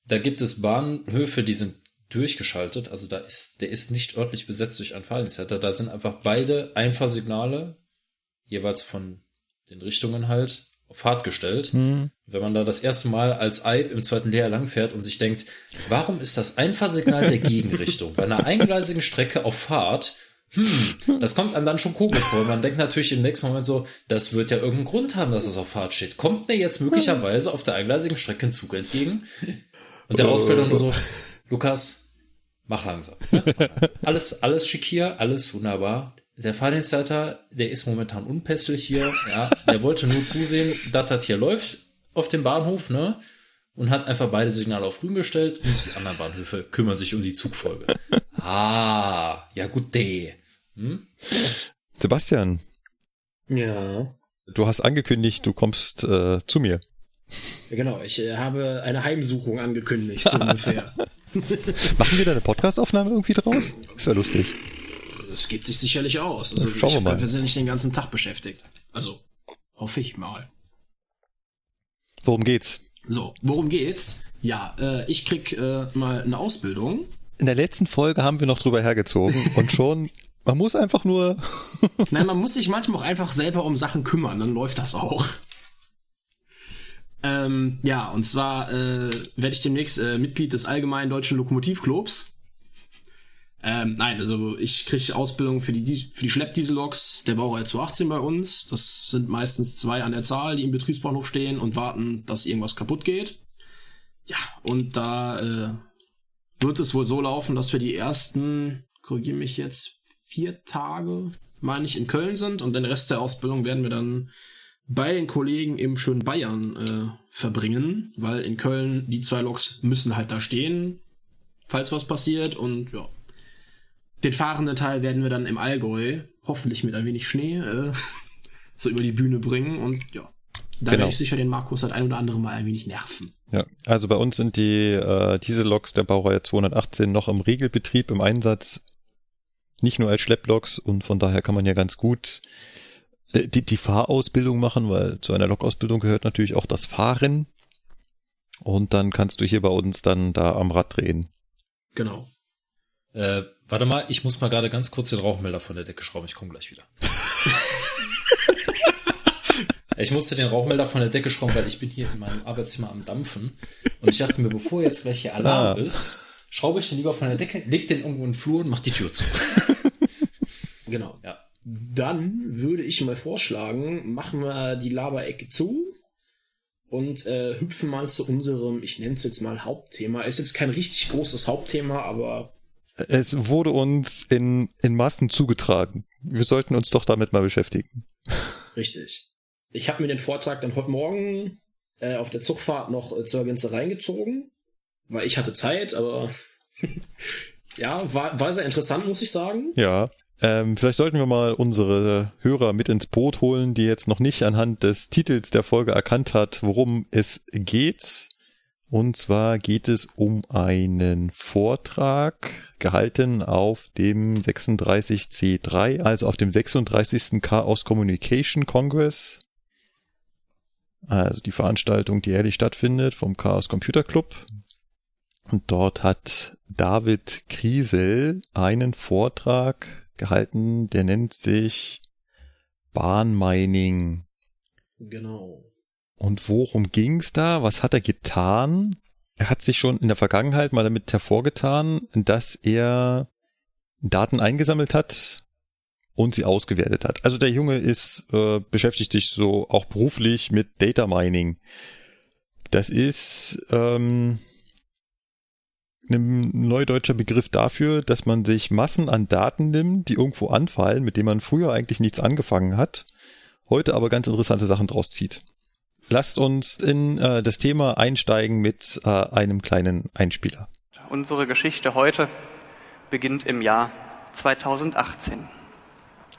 Da gibt es Bahnhöfe, die sind durchgeschaltet, also da ist, der ist nicht örtlich besetzt durch einen Fahrdienstleiter, da sind einfach beide Einfahrsignale, jeweils von den Richtungen halt, auf Fahrt gestellt. Hm. Wenn man da das erste Mal als Eib im zweiten Lehrjahr lang fährt und sich denkt, warum ist das Einfahrsignal der Gegenrichtung bei einer eingleisigen Strecke auf Fahrt? Hm, das kommt einem dann schon komisch vor. Man denkt natürlich im nächsten Moment so, das wird ja irgendeinen Grund haben, dass es auf Fahrt steht. Kommt mir jetzt möglicherweise auf der eingleisigen Strecke ein Zug entgegen? Und der Ausbilder nur so, Lukas, mach langsam. Ne? Mach langsam. Alles, alles schick hier, alles wunderbar. Der Fahrdienstleiter, der ist momentan unpässlich hier. Ja, der wollte nur zusehen, dass das hier läuft auf dem Bahnhof, ne? Und hat einfach beide Signale auf grün gestellt und die anderen Bahnhöfe kümmern sich um die Zugfolge. Ah, ja gut, de. Hm? Sebastian, Ja. du hast angekündigt, du kommst äh, zu mir. ja genau. Ich äh, habe eine Heimsuchung angekündigt, so ungefähr. Machen wir da eine Podcastaufnahme irgendwie draus? Das wäre lustig. Das geht sich sicherlich aus. Also, Schauen wir mal. Wir sind nicht den ganzen Tag beschäftigt. Also, hoffe ich mal. Worum geht's? So, worum geht's? Ja, äh, ich krieg äh, mal eine Ausbildung. In der letzten Folge haben wir noch drüber hergezogen und schon, man muss einfach nur, Nein, man muss sich manchmal auch einfach selber um Sachen kümmern, dann läuft das auch. Ähm, ja, und zwar äh, werde ich demnächst äh, Mitglied des Allgemeinen Deutschen Lokomotivclubs. Ähm, nein, also ich kriege Ausbildung für die, Di- für die Schleppdieselloks der Baureihe 218 bei uns. Das sind meistens zwei an der Zahl, die im Betriebsbahnhof stehen und warten, dass irgendwas kaputt geht. Ja, und da äh, wird es wohl so laufen, dass wir die ersten, korrigiere mich jetzt, vier Tage, meine ich, in Köln sind und den Rest der Ausbildung werden wir dann bei den Kollegen im schönen Bayern äh, verbringen, weil in Köln die zwei Loks müssen halt da stehen, falls was passiert und ja. Den fahrenden Teil werden wir dann im Allgäu, hoffentlich mit ein wenig Schnee, äh, so über die Bühne bringen und ja. Da Genau. werde ich sicher den Markus halt ein oder andere Mal ein wenig nerven. Ja, also bei uns sind die äh, Dieselloks der Baureihe 218 noch im Regelbetrieb im Einsatz, nicht nur als Schlepploks und von daher kann man ja ganz gut die, die Fahrausbildung machen, weil zu einer Lokausbildung gehört natürlich auch das Fahren und dann kannst du hier bei uns dann da am Rad drehen. Genau. Äh, warte mal, ich muss mal gerade ganz kurz den Rauchmelder von der Decke schrauben. Ich komme gleich wieder. ich musste den Rauchmelder von der Decke schrauben, weil ich bin hier in meinem Arbeitszimmer am Dampfen. Und ich dachte mir, bevor jetzt gleich hier Alarm Ah. ist, schraube ich den lieber von der Decke, leg den irgendwo in den Flur und mach die Tür zu. Genau. Ja. Dann würde ich mal vorschlagen, machen wir die Laberecke zu und äh, hüpfen mal zu unserem, ich nenne es jetzt mal Hauptthema. Ist jetzt kein richtig großes Hauptthema, aber Es wurde uns in, in Massen zugetragen. Wir sollten uns doch damit mal beschäftigen. richtig. Ich habe mir den Vortrag dann heute Morgen äh, auf der Zugfahrt noch äh, zur Gänze reingezogen, weil ich hatte Zeit, aber ja, war, war sehr interessant, muss ich sagen. Ja. Ähm, vielleicht sollten wir mal unsere Hörer mit ins Boot holen, die jetzt noch nicht anhand des Titels der Folge erkannt hat, worum es geht. Und zwar geht es um einen Vortrag gehalten auf dem 36C3, also auf dem 36. Chaos Communication Congress. Also die Veranstaltung, die jährlich stattfindet vom Chaos Computer Club. Und dort hat David Kriesel einen Vortrag gehalten, der nennt sich Bahnmining. Genau. Und worum ging's da? Was hat er getan? Er hat sich schon in der Vergangenheit mal damit hervorgetan, dass er Daten eingesammelt hat und sie ausgewertet hat. Also der Junge ist äh, beschäftigt sich so auch beruflich mit Data Mining. Das ist ähm, ein neudeutscher Begriff dafür, dass man sich Massen an Daten nimmt, die irgendwo anfallen, mit denen man früher eigentlich nichts angefangen hat, heute aber ganz interessante Sachen draus zieht. Lasst uns in äh, das Thema einsteigen mit äh, einem kleinen Einspieler. Unsere Geschichte heute beginnt im Jahr 2018.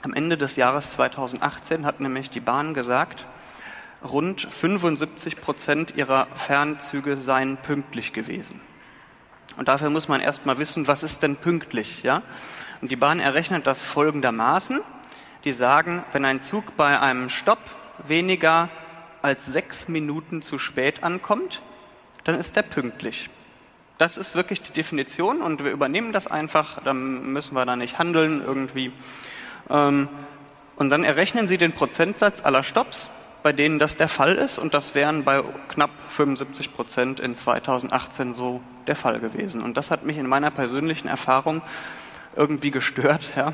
Am Ende des Jahres 2018 hat nämlich die Bahn gesagt, rund 75 Prozent ihrer Fernzüge seien pünktlich gewesen. Und dafür muss man erstmal wissen, was ist denn pünktlich, ja? Und die Bahn errechnet das folgendermaßen. Die sagen, wenn ein Zug bei einem Stopp weniger als sechs Minuten zu spät ankommt, dann ist er pünktlich. Das ist wirklich die Definition und wir übernehmen das einfach, dann müssen wir da nicht handeln irgendwie. Ähm, und dann errechnen Sie den Prozentsatz aller Stops, bei denen das der Fall ist und das wären bei knapp 75 Prozent in 2018 so der Fall gewesen. Und das hat mich in meiner persönlichen Erfahrung irgendwie gestört. Ja.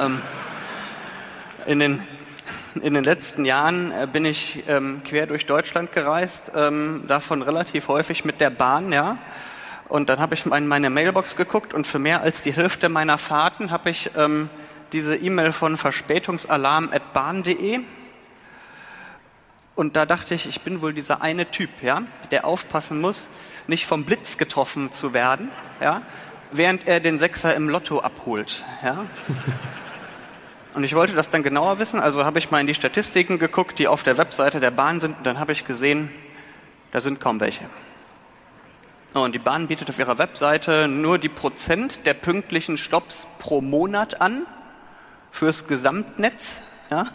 Ähm, in den in den letzten Jahren äh, bin ich ähm, quer durch Deutschland gereist, ähm, davon relativ häufig mit der Bahn, ja. Und dann habe ich in meine Mailbox geguckt und für mehr als die Hälfte meiner Fahrten habe ich ähm, diese E-Mail von verspätungsalarm.bahn.de und da dachte ich, ich bin wohl dieser eine Typ, ja, der aufpassen muss, nicht vom Blitz getroffen zu werden, ja, während er den Sechser im Lotto abholt, ja. Und ich wollte das dann genauer wissen, also habe ich mal in die Statistiken geguckt, die auf der Webseite der Bahn sind, und dann habe ich gesehen, da sind kaum welche. Und die Bahn bietet auf ihrer Webseite nur die Prozent der pünktlichen Stops pro Monat an fürs Gesamtnetz, ja,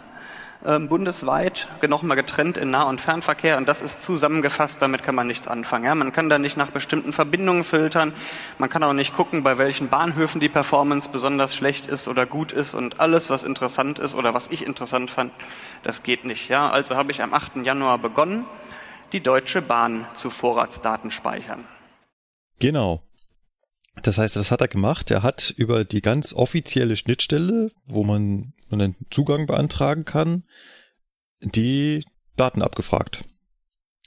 bundesweit, nochmal getrennt in Nah- und Fernverkehr. Und das ist zusammengefasst, damit kann man nichts anfangen. Ja. Man kann da nicht nach bestimmten Verbindungen filtern. Man kann auch nicht gucken, bei welchen Bahnhöfen die Performance besonders schlecht ist oder gut ist. Und alles, was interessant ist oder was ich interessant fand, das geht nicht. Ja. Also habe ich am 8. Januar begonnen, die Deutsche Bahn zu Vorratsdaten speichern. Genau. Das heißt, was hat er gemacht? Er hat über die ganz offizielle Schnittstelle, wo man einen Zugang beantragen kann, die Daten abgefragt.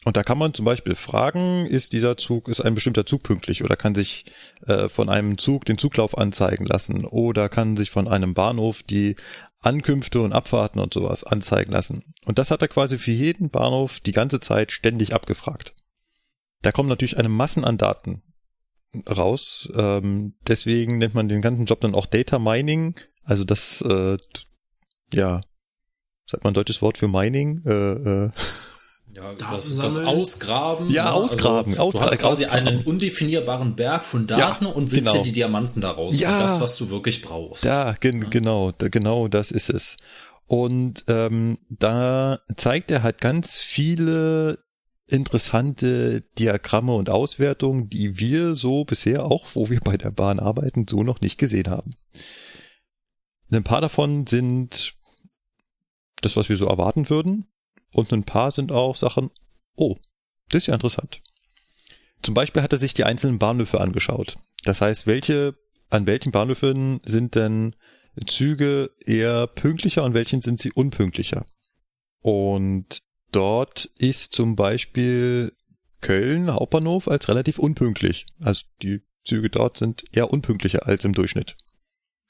Und da kann man zum Beispiel fragen, ist dieser Zug, ist ein bestimmter Zug pünktlich oder kann sich äh, von einem Zug den Zuglauf anzeigen lassen oder kann sich von einem Bahnhof die Ankünfte und Abfahrten und sowas anzeigen lassen. Und das hat er quasi für jeden Bahnhof die ganze Zeit ständig abgefragt. Da kommen natürlich eine Massen an Daten raus. Ähm, deswegen nennt man den ganzen Job dann auch Data Mining. Also das, äh, ja, sagt man ein deutsches Wort für Mining? Äh, äh, Ja, das, das. Ausgraben. Ja, ne? ausgraben, Also, du hast quasi ausgraben. einen undefinierbaren Berg von Daten Ja, und willst genau. dir die Diamanten daraus. Ja. Das, was du wirklich brauchst. Da, gen genau, da, genau, das ist es. Und ähm, da zeigt er halt ganz viele interessante Diagramme und Auswertungen, die wir so bisher auch, wo wir bei der Bahn arbeiten, so noch nicht gesehen haben. Ein paar davon sind das, was wir so erwarten würden. Und ein paar sind auch Sachen, oh, das ist ja interessant. Zum Beispiel hat er sich die einzelnen Bahnhöfe angeschaut. Das heißt, welche, an welchen Bahnhöfen sind denn Züge eher pünktlicher und welchen sind sie unpünktlicher? Und dort ist zum Beispiel Köln Hauptbahnhof als relativ unpünktlich. Also die Züge dort sind eher unpünktlicher als im Durchschnitt.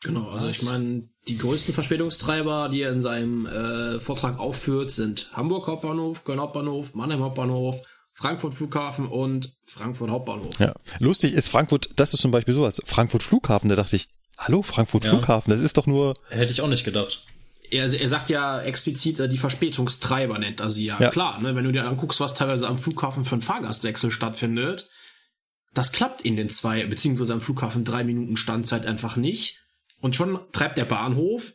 Genau, also Was? ich meine, die größten Verspätungstreiber, die er in seinem äh, Vortrag aufführt, sind Hamburg Hauptbahnhof, Köln Hauptbahnhof, Mannheim Hauptbahnhof, Frankfurt Flughafen und Frankfurt Hauptbahnhof. Ja. Lustig ist Frankfurt, das ist zum Beispiel sowas. Frankfurt Flughafen, da dachte ich, hallo, Frankfurt Ja. Flughafen, das ist doch nur, Hätte ich auch nicht gedacht. Er, er sagt ja explizit, äh, die Verspätungstreiber nennt er sie ja. Ja. Klar, ne, wenn du dir anguckst, was teilweise am Flughafen für einen Fahrgastwechsel stattfindet, das klappt in den zwei, beziehungsweise am Flughafen drei Minuten Standzeit einfach nicht. Und schon treibt der Bahnhof,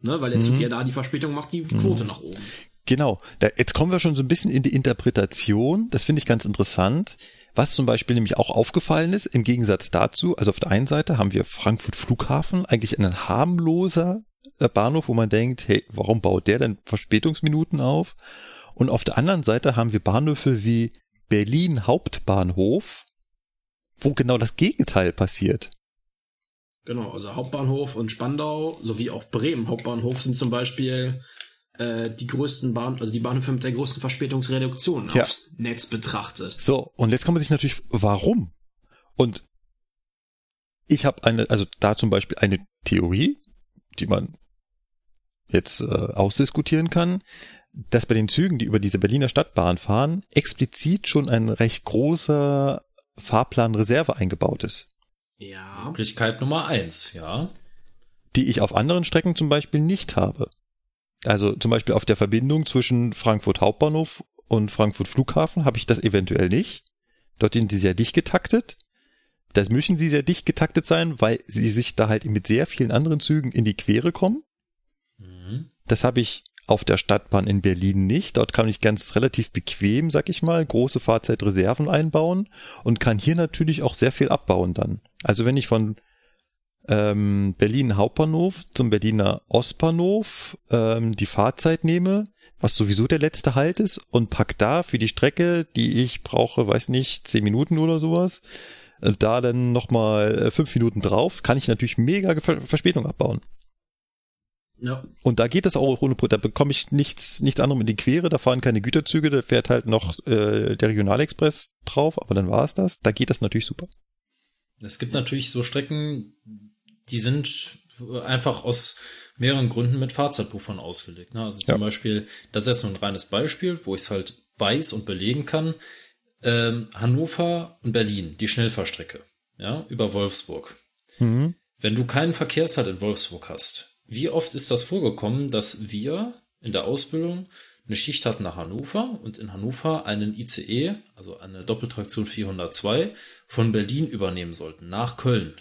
ne, weil der Zug ja da die Verspätung macht, die Quote nach oben. Genau, da, jetzt kommen wir schon so ein bisschen in die Interpretation. Das finde ich ganz interessant. Was zum Beispiel nämlich auch aufgefallen ist, im Gegensatz dazu, also auf der einen Seite haben wir Frankfurt Flughafen, eigentlich ein harmloser Bahnhof, wo man denkt, hey, warum baut der denn Verspätungsminuten auf? Und auf der anderen Seite haben wir Bahnhöfe wie Berlin Hauptbahnhof, wo genau das Gegenteil passiert. Genau, also Hauptbahnhof und Spandau sowie auch Bremen Hauptbahnhof sind zum Beispiel äh, die größten Bahn, also die Bahnhöfe mit der größten Verspätungsreduktion Ja. aufs Netz betrachtet. So, und jetzt kann man sich natürlich, warum? Und ich habe eine, also da zum Beispiel eine Theorie, die man jetzt äh, ausdiskutieren kann, dass bei den Zügen, die über diese Berliner Stadtbahn fahren, explizit schon ein recht großer Fahrplan Reserve eingebaut ist, Ja. Möglichkeit Nummer eins, ja. die ich auf anderen Strecken zum Beispiel nicht habe. Also zum Beispiel auf der Verbindung zwischen Frankfurt Hauptbahnhof und Frankfurt Flughafen habe ich das eventuell nicht. Dort sind sie sehr dicht getaktet. Das müssen sie sehr dicht getaktet sein, weil sie sich da halt mit sehr vielen anderen Zügen in die Quere kommen. Mhm. Das habe ich auf der Stadtbahn in Berlin nicht. Dort kann ich ganz relativ bequem, sag ich mal, große Fahrzeitreserven einbauen und kann hier natürlich auch sehr viel abbauen dann. Also wenn ich von ähm, Berlin Hauptbahnhof zum Berliner Ostbahnhof ähm, die Fahrzeit nehme, was sowieso der letzte Halt ist, und pack da für die Strecke, die ich brauche, weiß nicht, zehn Minuten oder sowas, da dann nochmal äh, fünf Minuten drauf, kann ich natürlich mega Ver Verspätung abbauen. Ja. Und da geht es auch ohne, da bekomme ich nichts, nichts anderem in die Quere, da fahren keine Güterzüge, da fährt halt noch äh, der Regionalexpress drauf, aber dann war es das. Da geht das natürlich super. Es gibt natürlich so Strecken, die sind einfach aus mehreren Gründen mit Fahrzeitbuffern ausgelegt. Ne? Also zum Ja. Beispiel, das ist jetzt nur ein reines Beispiel, wo ich es halt weiß und belegen kann. Ähm, Hannover und Berlin, die Schnellfahrstrecke, ja, über Wolfsburg. Mhm. Wenn du keinen Verkehrszeit in Wolfsburg hast, wie oft ist das vorgekommen, dass wir in der Ausbildung eine Schicht hatten nach Hannover und in Hannover einen ICE, also eine Doppeltraktion 402, von Berlin übernehmen sollten, nach Köln.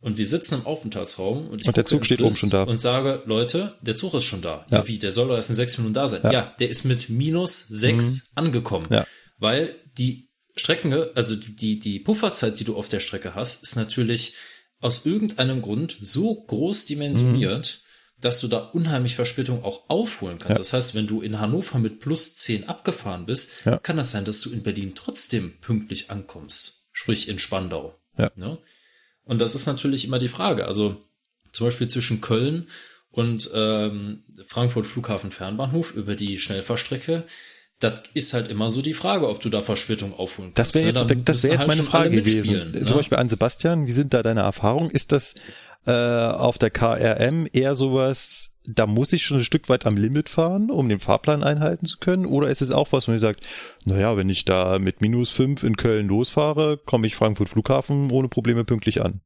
Und wir sitzen im Aufenthaltsraum und ich Und der Zug steht oben schon da. Und sage, Leute, der Zug ist schon da. Ja, Ja. wie, der soll doch erst in sechs Minuten da sein. Ja. Ja, der ist mit minus sechs angekommen. Ja. Weil die Strecken, also die, die, Pufferzeit, die du auf der Strecke hast, ist natürlich aus irgendeinem Grund so groß dimensioniert, dass du da unheimlich Verspätung auch aufholen kannst. Ja. Das heißt, wenn du in Hannover mit plus 10 abgefahren bist, Ja. kann das sein, dass du in Berlin trotzdem pünktlich ankommst. Sprich in Spandau. Ja. Ne? Und das ist natürlich immer die Frage. Also zum Beispiel zwischen Köln und ähm, Frankfurt Flughafen Fernbahnhof über die Schnellfahrstrecke. Das ist halt immer so die Frage, ob du da Verspätung aufholen Das kannst. wäre ne? jetzt, Dann das müssen wäre jetzt halt meine Frage gewesen. ne? Zum Beispiel an Sebastian, wie sind da deine Erfahrungen? Ist das äh, auf der KRM eher sowas, da muss ich schon ein Stück weit am Limit fahren, um den Fahrplan einhalten zu können? Oder ist es auch was, wo ihr sagt, naja, wenn ich da mit minus fünf in Köln losfahre, komme ich Frankfurt Flughafen ohne Probleme pünktlich an?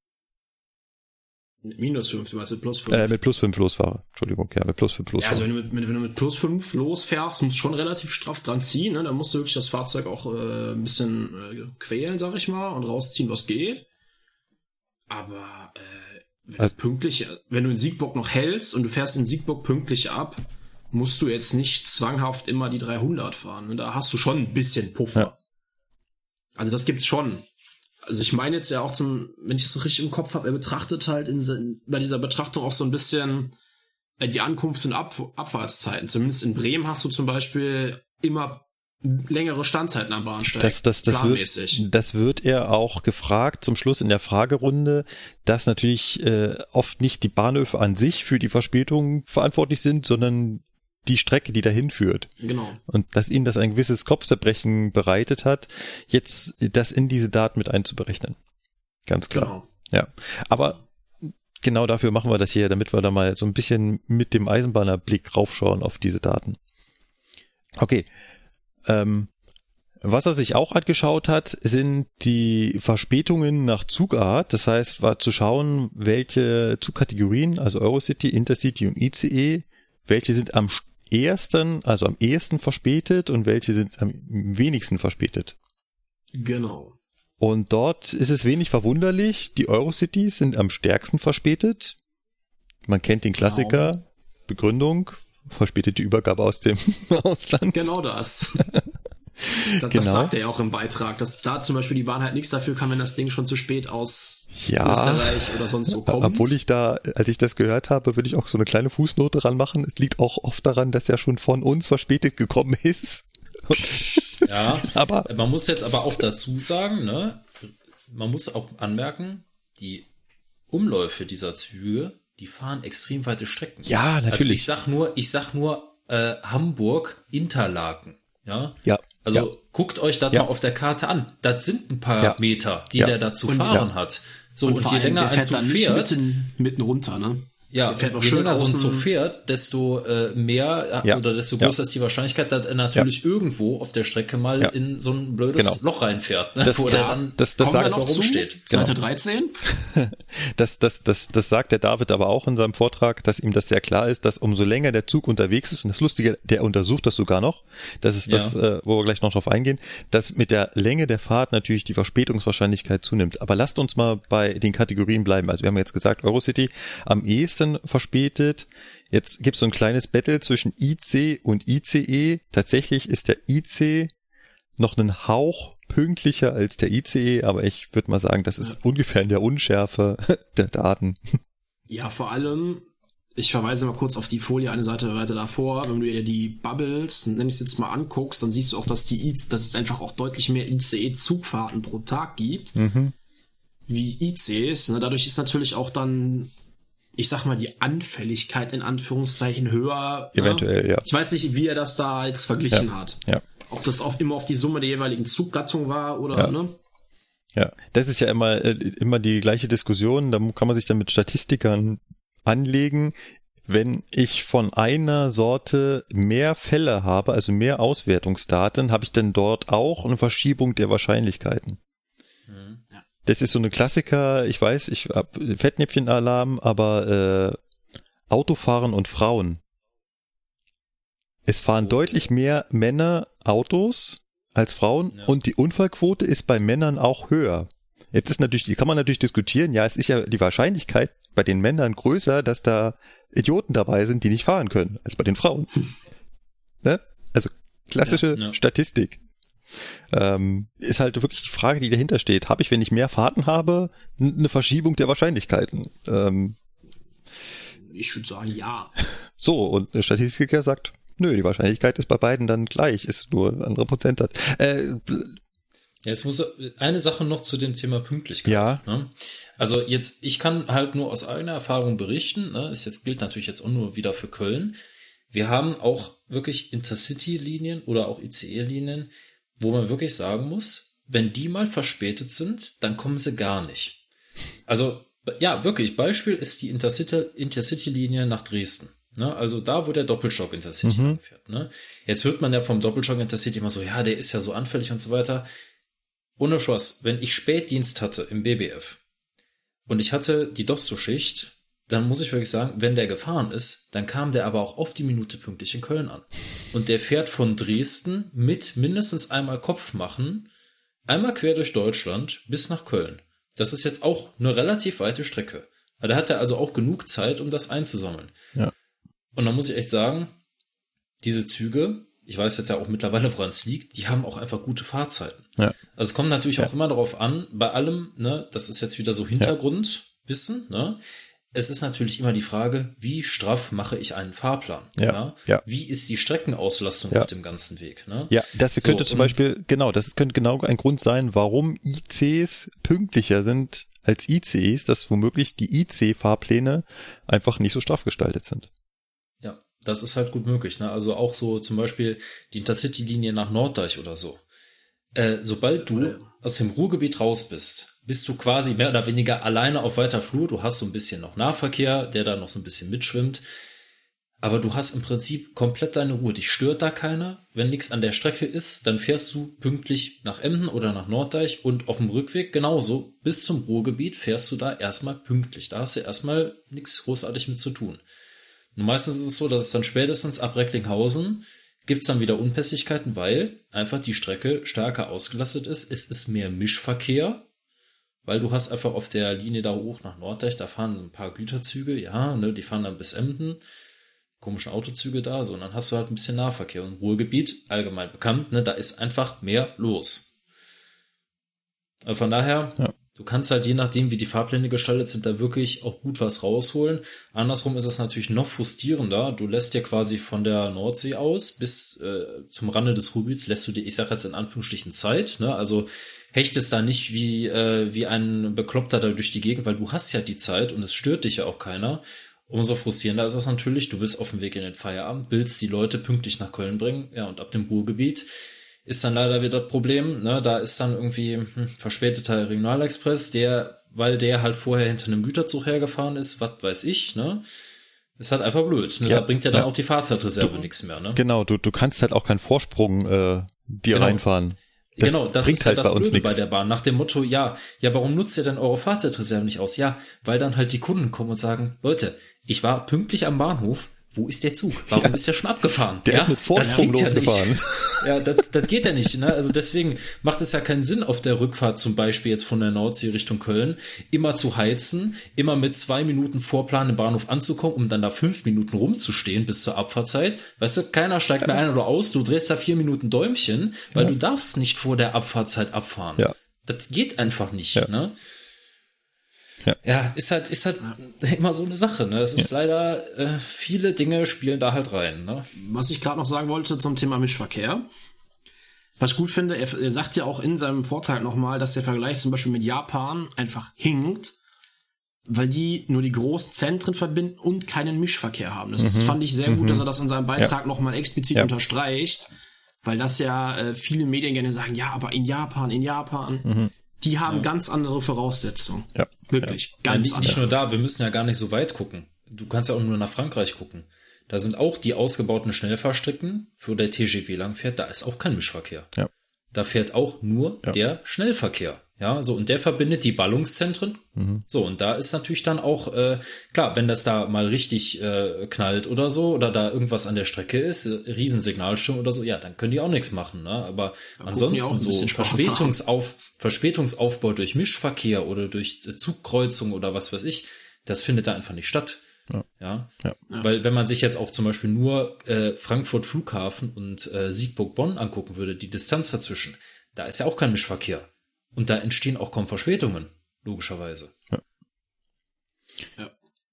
Minus 5, du meinst mit plus 5. Äh, mit plus 5 losfahre. Entschuldigung, ja, mit plus 5 losfahre. Ja, also wenn du mit, wenn du mit plus 5 losfährst, musst du schon relativ straff dran ziehen. Ne? Dann musst du wirklich das Fahrzeug auch äh, ein bisschen äh, quälen, sag ich mal, und rausziehen, was geht. Aber äh, wenn, also, du pünktlich, wenn du in Siegburg noch hältst und du fährst in Siegburg pünktlich ab, musst du jetzt nicht zwanghaft immer die 300 fahren. Ne? Da hast du schon ein bisschen Puffer. Ja. Also das gibt's schon also ich meine jetzt ja auch zum, wenn ich das so richtig im Kopf habe, er betrachtet halt in, bei dieser Betrachtung auch so ein bisschen äh, die Ankunfts- und Ab Abfahrtszeiten. Zumindest in Bremen hast du zum Beispiel immer längere Standzeiten am Bahnsteig. Das, das, das, wird, das wird er auch gefragt zum Schluss in der Fragerunde, dass natürlich äh, oft nicht die Bahnhöfe an sich für die Verspätung verantwortlich sind, sondern die Strecke, die dahin führt. Genau. Und dass ihnen das ein gewisses Kopfzerbrechen bereitet hat, jetzt das in diese Daten mit einzuberechnen. Ganz klar. Genau. Ja. Aber genau dafür machen wir das hier, damit wir da mal so ein bisschen mit dem Eisenbahnerblick raufschauen auf diese Daten. Okay. Ähm, was er sich auch angeschaut hat, sind die Verspätungen nach Zugart. Das heißt, war zu schauen, welche Zugkategorien, also Eurocity, Intercity und ICE, welche sind am ersten, also am ehesten verspätet und welche sind am wenigsten verspätet. Genau. Und dort ist es wenig verwunderlich, die Eurocities sind am stärksten verspätet. Man kennt den Klassiker, genau. Begründung, verspätete Übergabe aus dem Ausland. Genau das. Das, genau. das sagt er ja auch im Beitrag, dass da zum Beispiel die Bahn halt nichts dafür kann, wenn das Ding schon zu spät aus ja, Österreich oder sonst so kommt. Obwohl ich da, als ich das gehört habe, würde ich auch so eine kleine Fußnote dran machen. Es liegt auch oft daran, dass er schon von uns verspätet gekommen ist. ja, aber man muss jetzt aber auch dazu sagen, ne, man muss auch anmerken, die Umläufe dieser Züge, die fahren extrem weite Strecken. Ja, natürlich. Also ich sag nur, ich sag nur äh, Hamburg Interlaken. Ja. Ja. Also ja. guckt euch das ja. mal auf der Karte an. Das sind ein paar ja. Meter, die der da zu fahren hat. So, und, und je länger ein Zug fährt. Mitten, mitten runter, ne? Ja, je länger so ein Zug fährt, desto äh, mehr ja. oder desto größer ja. ist die Wahrscheinlichkeit, dass er natürlich ja. irgendwo auf der Strecke mal in so ein blödes genau. Loch reinfährt, ne? das, wo der dann das, das sagt, noch rumsteht. Genau. Seite 13? das, das, das, das sagt der David aber auch in seinem Vortrag, dass ihm das sehr klar ist, dass umso länger der Zug unterwegs ist, und das Lustige, der untersucht das sogar noch, das ist das, äh, wo wir gleich noch drauf eingehen, dass mit der Länge der Fahrt natürlich die Verspätungswahrscheinlichkeit zunimmt. Aber lasst uns mal bei den Kategorien bleiben. Also wir haben jetzt gesagt, Eurocity am ehesten bisschen verspätet. Jetzt gibt es so ein kleines Battle zwischen IC und ICE. Tatsächlich ist der IC noch einen Hauch pünktlicher als der ICE, aber ich würde mal sagen, das ist ja. ungefähr in der Unschärfe der Daten. Ja, vor allem, ich verweise mal kurz auf die Folie eine Seite weiter davor. Wenn du dir die Bubbles, nenn ich es jetzt mal anguckst, dann siehst du auch, dass die IC, dass es einfach auch deutlich mehr ICE-Zugfahrten pro Tag gibt. Mhm. Wie ICs. Ne? Dadurch ist natürlich auch dann ich sag mal, die Anfälligkeit in Anführungszeichen höher. Ne? Eventuell, ne? ja. Ich weiß nicht, wie er das da jetzt verglichen ja, hat. Ja. Ob das auf, immer auf die Summe der jeweiligen Zuggattung war oder, ja. ne? Ja, das ist ja immer, äh, immer die gleiche Diskussion. Da kann man sich dann mit Statistikern anlegen. Wenn ich von einer Sorte mehr Fälle habe, also mehr Auswertungsdaten, habe ich denn dort auch eine Verschiebung der Wahrscheinlichkeiten? Das ist so eine Klassiker, ich weiß, ich hab Fettnäpfchenalarm, aber äh, Autofahren und Frauen. Es fahren oh. deutlich mehr Männer Autos als Frauen ja. und die Unfallquote ist bei Männern auch höher. Jetzt ist natürlich, kann man natürlich diskutieren, ja, es ist ja die Wahrscheinlichkeit bei den Männern größer, dass da Idioten dabei sind, die nicht fahren können, als bei den Frauen. ne? Also klassische ja, ja. Statistik ähm, ist halt wirklich die Frage, die dahinter steht. Habe ich, wenn ich mehr Fahrten habe, eine Verschiebung der Wahrscheinlichkeiten? Ähm, ich würde sagen, ja. So, und der Statistiker sagt, nö, die Wahrscheinlichkeit ist bei beiden dann gleich, ist nur ein anderer Prozentsatz. Äh, ja, jetzt muss eine Sache noch zu dem Thema Pünktlichkeit. Ja. Ne? Also jetzt, ich kann halt nur aus eigener Erfahrung berichten, ne? es jetzt gilt natürlich jetzt auch nur wieder für Köln. Wir haben auch wirklich Intercity-Linien oder auch ICE-Linien, wo man wirklich sagen muss, wenn die mal verspätet sind, dann kommen sie gar nicht. Also, ja, wirklich, Beispiel ist die Intercity-Linie nach Dresden. Ne? Also da, wo der Doppelstock Intercity mhm. fährt. Ne? Jetzt hört man ja vom Doppelstock Intercity immer so, ja, der ist ja so anfällig und so weiter. Ohne Schloss, wenn ich Spätdienst hatte im BBF und ich hatte die Dosto-Schicht, dann muss ich wirklich sagen, wenn der gefahren ist, dann kam der aber auch auf die Minute pünktlich in Köln an. Und der fährt von Dresden mit mindestens einmal Kopf machen, einmal quer durch Deutschland bis nach Köln. Das ist jetzt auch eine relativ weite Strecke. Da hat er also auch genug Zeit, um das einzusammeln. Ja. Und da muss ich echt sagen, diese Züge, ich weiß jetzt ja auch mittlerweile, woran es liegt, die haben auch einfach gute Fahrzeiten. Ja. Also es kommt natürlich ja. auch immer darauf an, bei allem, ne, das ist jetzt wieder so Hintergrundwissen, ne? Es ist natürlich immer die Frage, wie straff mache ich einen Fahrplan? Ja, ja? ja. Wie ist die Streckenauslastung ja. auf dem ganzen Weg? Ne? Ja, das so, könnte zum Beispiel, genau, das könnte genau ein Grund sein, warum ICs pünktlicher sind als ICs, dass womöglich die IC-Fahrpläne einfach nicht so straff gestaltet sind. Ja, das ist halt gut möglich. Ne? Also auch so zum Beispiel die Intercity-Linie nach Norddeich oder so. Äh, sobald du aus dem Ruhrgebiet raus bist, bist du quasi mehr oder weniger alleine auf weiter Flur. Du hast so ein bisschen noch Nahverkehr, der da noch so ein bisschen mitschwimmt. Aber du hast im Prinzip komplett deine Ruhe. Dich stört da keiner. Wenn nichts an der Strecke ist, dann fährst du pünktlich nach Emden oder nach Norddeich und auf dem Rückweg genauso. Bis zum Ruhrgebiet fährst du da erstmal pünktlich. Da hast du erstmal nichts großartig mit zu tun. Und meistens ist es so, dass es dann spätestens ab Recklinghausen gibt es dann wieder Unpässigkeiten, weil einfach die Strecke stärker ausgelastet ist. Es ist mehr Mischverkehr weil du hast einfach auf der Linie da hoch nach Norddeich, da fahren ein paar Güterzüge, ja, ne, die fahren dann bis Emden, komische Autozüge da, so, und dann hast du halt ein bisschen Nahverkehr. Und Ruhrgebiet, allgemein bekannt, ne, da ist einfach mehr los. Also von daher, ja. du kannst halt je nachdem, wie die Fahrpläne gestaltet sind, da wirklich auch gut was rausholen. Andersrum ist es natürlich noch frustrierender. Du lässt dir quasi von der Nordsee aus bis äh, zum Rande des Ruhrgebiets, lässt du dir, ich sag jetzt in Anführungsstrichen Zeit, ne, also hechtest da nicht wie, äh, wie ein Bekloppter da durch die Gegend, weil du hast ja die Zeit und es stört dich ja auch keiner. Umso frustrierender ist es natürlich, du bist auf dem Weg in den Feierabend, willst die Leute pünktlich nach Köln bringen, ja, und ab dem Ruhrgebiet ist dann leider wieder das Problem, ne, da ist dann irgendwie hm, verspäteter Regionalexpress, der, weil der halt vorher hinter einem Güterzug hergefahren ist, was weiß ich, ne, ist halt einfach blöd. Ne? Ja, da bringt ja dann ja. auch die Fahrzeitreserve nichts mehr. Ne? Genau, du, du kannst halt auch keinen Vorsprung äh, dir genau. reinfahren. Das genau, das ist halt das bei Blöde bei der Bahn. Nach dem Motto, ja, ja, warum nutzt ihr denn eure Fahrzeitreserve nicht aus? Ja, weil dann halt die Kunden kommen und sagen, Leute, ich war pünktlich am Bahnhof, wo ist der Zug? Warum ja. ist der schon abgefahren? Der ja, ist mit Vorsprung losgefahren. Ja, ja das, das geht ja nicht. Ne? Also deswegen macht es ja keinen Sinn, auf der Rückfahrt zum Beispiel jetzt von der Nordsee Richtung Köln immer zu heizen, immer mit zwei Minuten Vorplan im Bahnhof anzukommen, um dann da fünf Minuten rumzustehen bis zur Abfahrtzeit. Weißt du, keiner steigt mehr ein oder aus, du drehst da vier Minuten Däumchen, weil du darfst nicht vor der Abfahrtzeit abfahren. Ja. Das geht einfach nicht. Ne? Ja. ja, ist halt, ist halt ja. immer so eine Sache. Ne? Es ist ja. leider, äh, viele Dinge spielen da halt rein. Ne? Was ich gerade noch sagen wollte zum Thema Mischverkehr. Was ich gut finde, er, er sagt ja auch in seinem Vortrag nochmal, dass der Vergleich zum Beispiel mit Japan einfach hinkt, weil die nur die Großzentren verbinden und keinen Mischverkehr haben. Das mhm. fand ich sehr gut, mhm. dass er das in seinem Beitrag ja. nochmal explizit ja. unterstreicht, weil das ja äh, viele Medien gerne sagen, ja, aber in Japan, in Japan. Mhm. Die haben ja. ganz andere Voraussetzungen. Ja. Wirklich. Ja. Ganz ja, nicht, nur da, wir müssen ja gar nicht so weit gucken. Du kannst ja auch nur nach Frankreich gucken. Da sind auch die ausgebauten Schnellfahrstrecken, für der TGW lang fährt, da ist auch kein Mischverkehr. Ja. Da fährt auch nur ja. der Schnellverkehr. Ja, so, und der verbindet die Ballungszentren. Mhm. So, und da ist natürlich dann auch, äh, klar, wenn das da mal richtig äh, knallt oder so, oder da irgendwas an der Strecke ist, äh, Riesensignalstörung oder so, ja, dann können die auch nichts machen. Ne? Aber da ansonsten so Verspätungsauf, Verspätungsaufbau durch Mischverkehr oder durch Zugkreuzung oder was weiß ich, das findet da einfach nicht statt. Ja. ja. Ja? Weil wenn man sich jetzt auch zum Beispiel nur äh, Frankfurt Flughafen und äh, Siegburg Bonn angucken würde, die Distanz dazwischen, da ist ja auch kein Mischverkehr. Und da entstehen auch kaum Verspätungen, logischerweise. Ja. ja.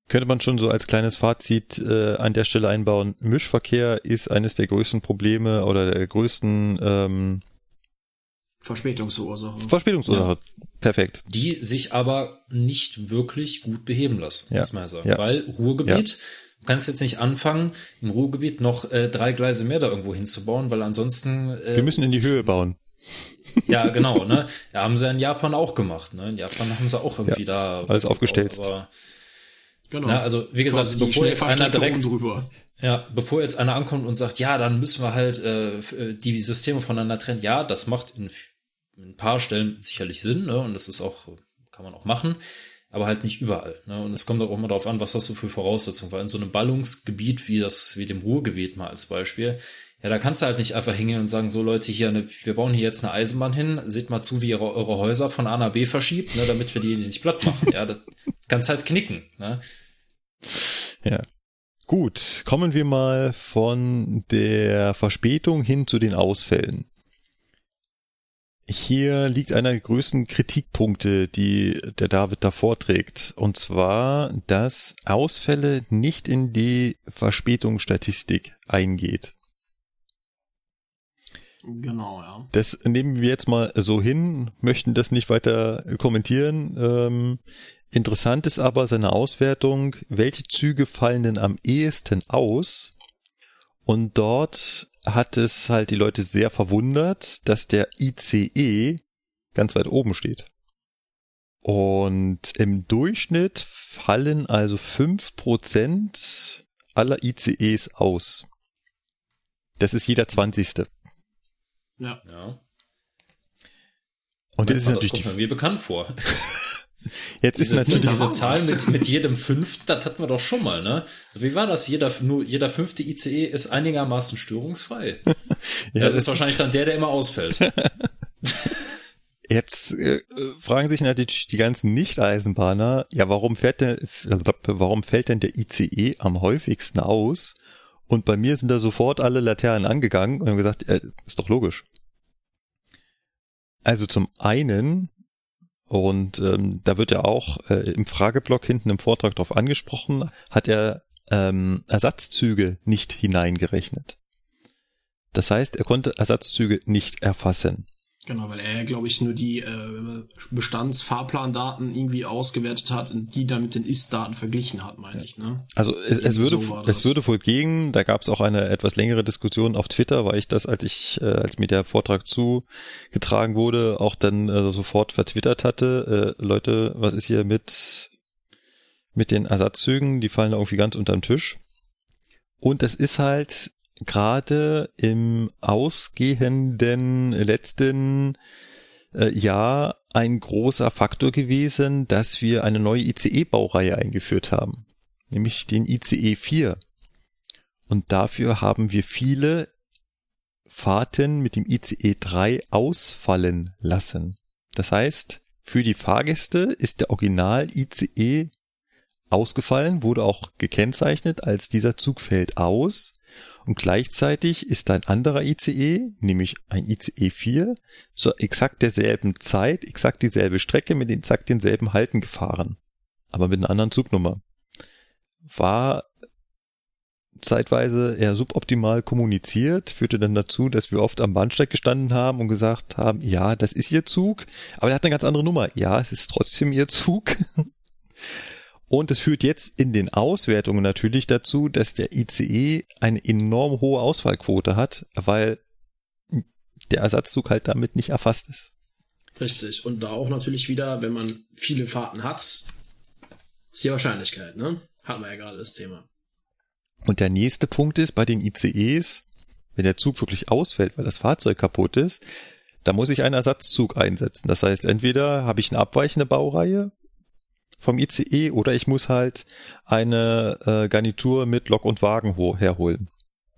Könnte man schon so als kleines Fazit äh, an der Stelle einbauen, Mischverkehr ist eines der größten Probleme oder der größten ähm, Verspätungsursache. Verspätungsursache, ja. perfekt. Die sich aber nicht wirklich gut beheben lassen, ja. muss man ja sagen. Ja. Weil Ruhrgebiet, ja. du kannst jetzt nicht anfangen, im Ruhrgebiet noch äh, drei Gleise mehr da irgendwo hinzubauen, weil ansonsten. Äh, Wir müssen in die Höhe bauen. Ja, genau, ne? Ja, haben sie in Japan auch gemacht, ne? In Japan haben sie auch irgendwie ja, da alles aufgestellt. Aber Genau. Na, also wie gesagt, Quasi die bevor jetzt einer direkt. Ja, bevor jetzt einer ankommt und sagt, ja, dann müssen wir halt äh, äh, die Systeme voneinander trennen. Ja, das macht in, in ein paar Stellen sicherlich Sinn, ne? Und das ist auch, kann man auch machen, aber halt nicht überall. Ne? Und es kommt auch immer darauf an, was hast du für Voraussetzungen. Weil in so einem Ballungsgebiet wie das, wie dem Ruhrgebiet mal als Beispiel, ja, da kannst du halt nicht einfach hingehen und sagen, so Leute, hier, eine, wir bauen hier jetzt eine Eisenbahn hin, seht mal zu, wie ihr eure Häuser von A nach B verschiebt, ne, damit wir die nicht platt machen. Ja, das kannst halt knicken. Ne? Ja. Gut, kommen wir mal von der Verspätung hin zu den Ausfällen. Hier liegt einer der größten Kritikpunkte, die der David da vorträgt. Und zwar, dass Ausfälle nicht in die Verspätungsstatistik eingeht. Genau, ja. Das nehmen wir jetzt mal so hin, möchten das nicht weiter kommentieren. Ähm, interessant ist aber seine Auswertung, welche Züge fallen denn am ehesten aus? Und dort hat es halt die Leute sehr verwundert, dass der ICE ganz weit oben steht. Und im Durchschnitt fallen also fünf Prozent aller ICEs aus. Das ist jeder zwanzigste. Ja. Ja. Und das ist das natürlich kommt die, mir bekannt vor. jetzt ist Diese, natürlich diese Zahl mit, mit jedem fünften, das hatten wir doch schon mal, ne? Wie war das? Jeder, nur, jeder fünfte ICE ist einigermaßen störungsfrei. ja, das ist wahrscheinlich dann der, der immer ausfällt. Jetzt äh, fragen sich natürlich die ganzen Nicht-Eisenbahner, ja, warum fährt denn, warum fällt denn der ICE am häufigsten aus? Und bei mir sind da sofort alle Laternen angegangen und haben gesagt, äh, ist doch logisch. Also zum einen, und ähm, da wird ja auch äh, im Frageblock hinten im Vortrag drauf angesprochen, hat er ähm, Ersatzzüge nicht hineingerechnet. Das heißt, er konnte Ersatzzüge nicht erfassen. Genau, weil er, glaube ich, nur die äh, Bestandsfahrplandaten irgendwie ausgewertet hat und die dann mit den Ist-Daten verglichen hat, meine ich, ne? Also es, es würde so das. es würde wohl gehen. Da gab es auch eine etwas längere Diskussion auf Twitter, weil ich das, als ich äh, als mir der Vortrag zugetragen wurde, auch dann äh, sofort vertwittert hatte. Äh, Leute, was ist hier mit mit den Ersatzzügen? Die fallen da irgendwie ganz unterm Tisch. Und es ist halt gerade im ausgehenden letzten äh, Jahr ein großer Faktor gewesen, dass wir eine neue ICE-Baureihe eingeführt haben, nämlich den ICE 4. Und dafür haben wir viele Fahrten mit dem ICE 3 ausfallen lassen. Das heißt, für die Fahrgäste ist der Original ICE ausgefallen, wurde auch gekennzeichnet als dieser Zug fällt aus. Und gleichzeitig ist ein anderer ICE, nämlich ein ICE 4, zur exakt derselben Zeit, exakt dieselbe Strecke mit exakt denselben Halten gefahren. Aber mit einer anderen Zugnummer. War zeitweise eher suboptimal kommuniziert, führte dann dazu, dass wir oft am Bahnsteig gestanden haben und gesagt haben, ja, das ist Ihr Zug, aber der hat eine ganz andere Nummer. Ja, es ist trotzdem Ihr Zug. Und es führt jetzt in den Auswertungen natürlich dazu, dass der ICE eine enorm hohe Ausfallquote hat, weil der Ersatzzug halt damit nicht erfasst ist. Richtig. Und da auch natürlich wieder, wenn man viele Fahrten hat, ist die Wahrscheinlichkeit, ne? Hatten wir ja gerade das Thema. Und der nächste Punkt ist, bei den ICEs, wenn der Zug wirklich ausfällt, weil das Fahrzeug kaputt ist, da muss ich einen Ersatzzug einsetzen. Das heißt, entweder habe ich eine abweichende Baureihe vom ICE oder ich muss halt eine äh, Garnitur mit Lok und Wagen ho- herholen.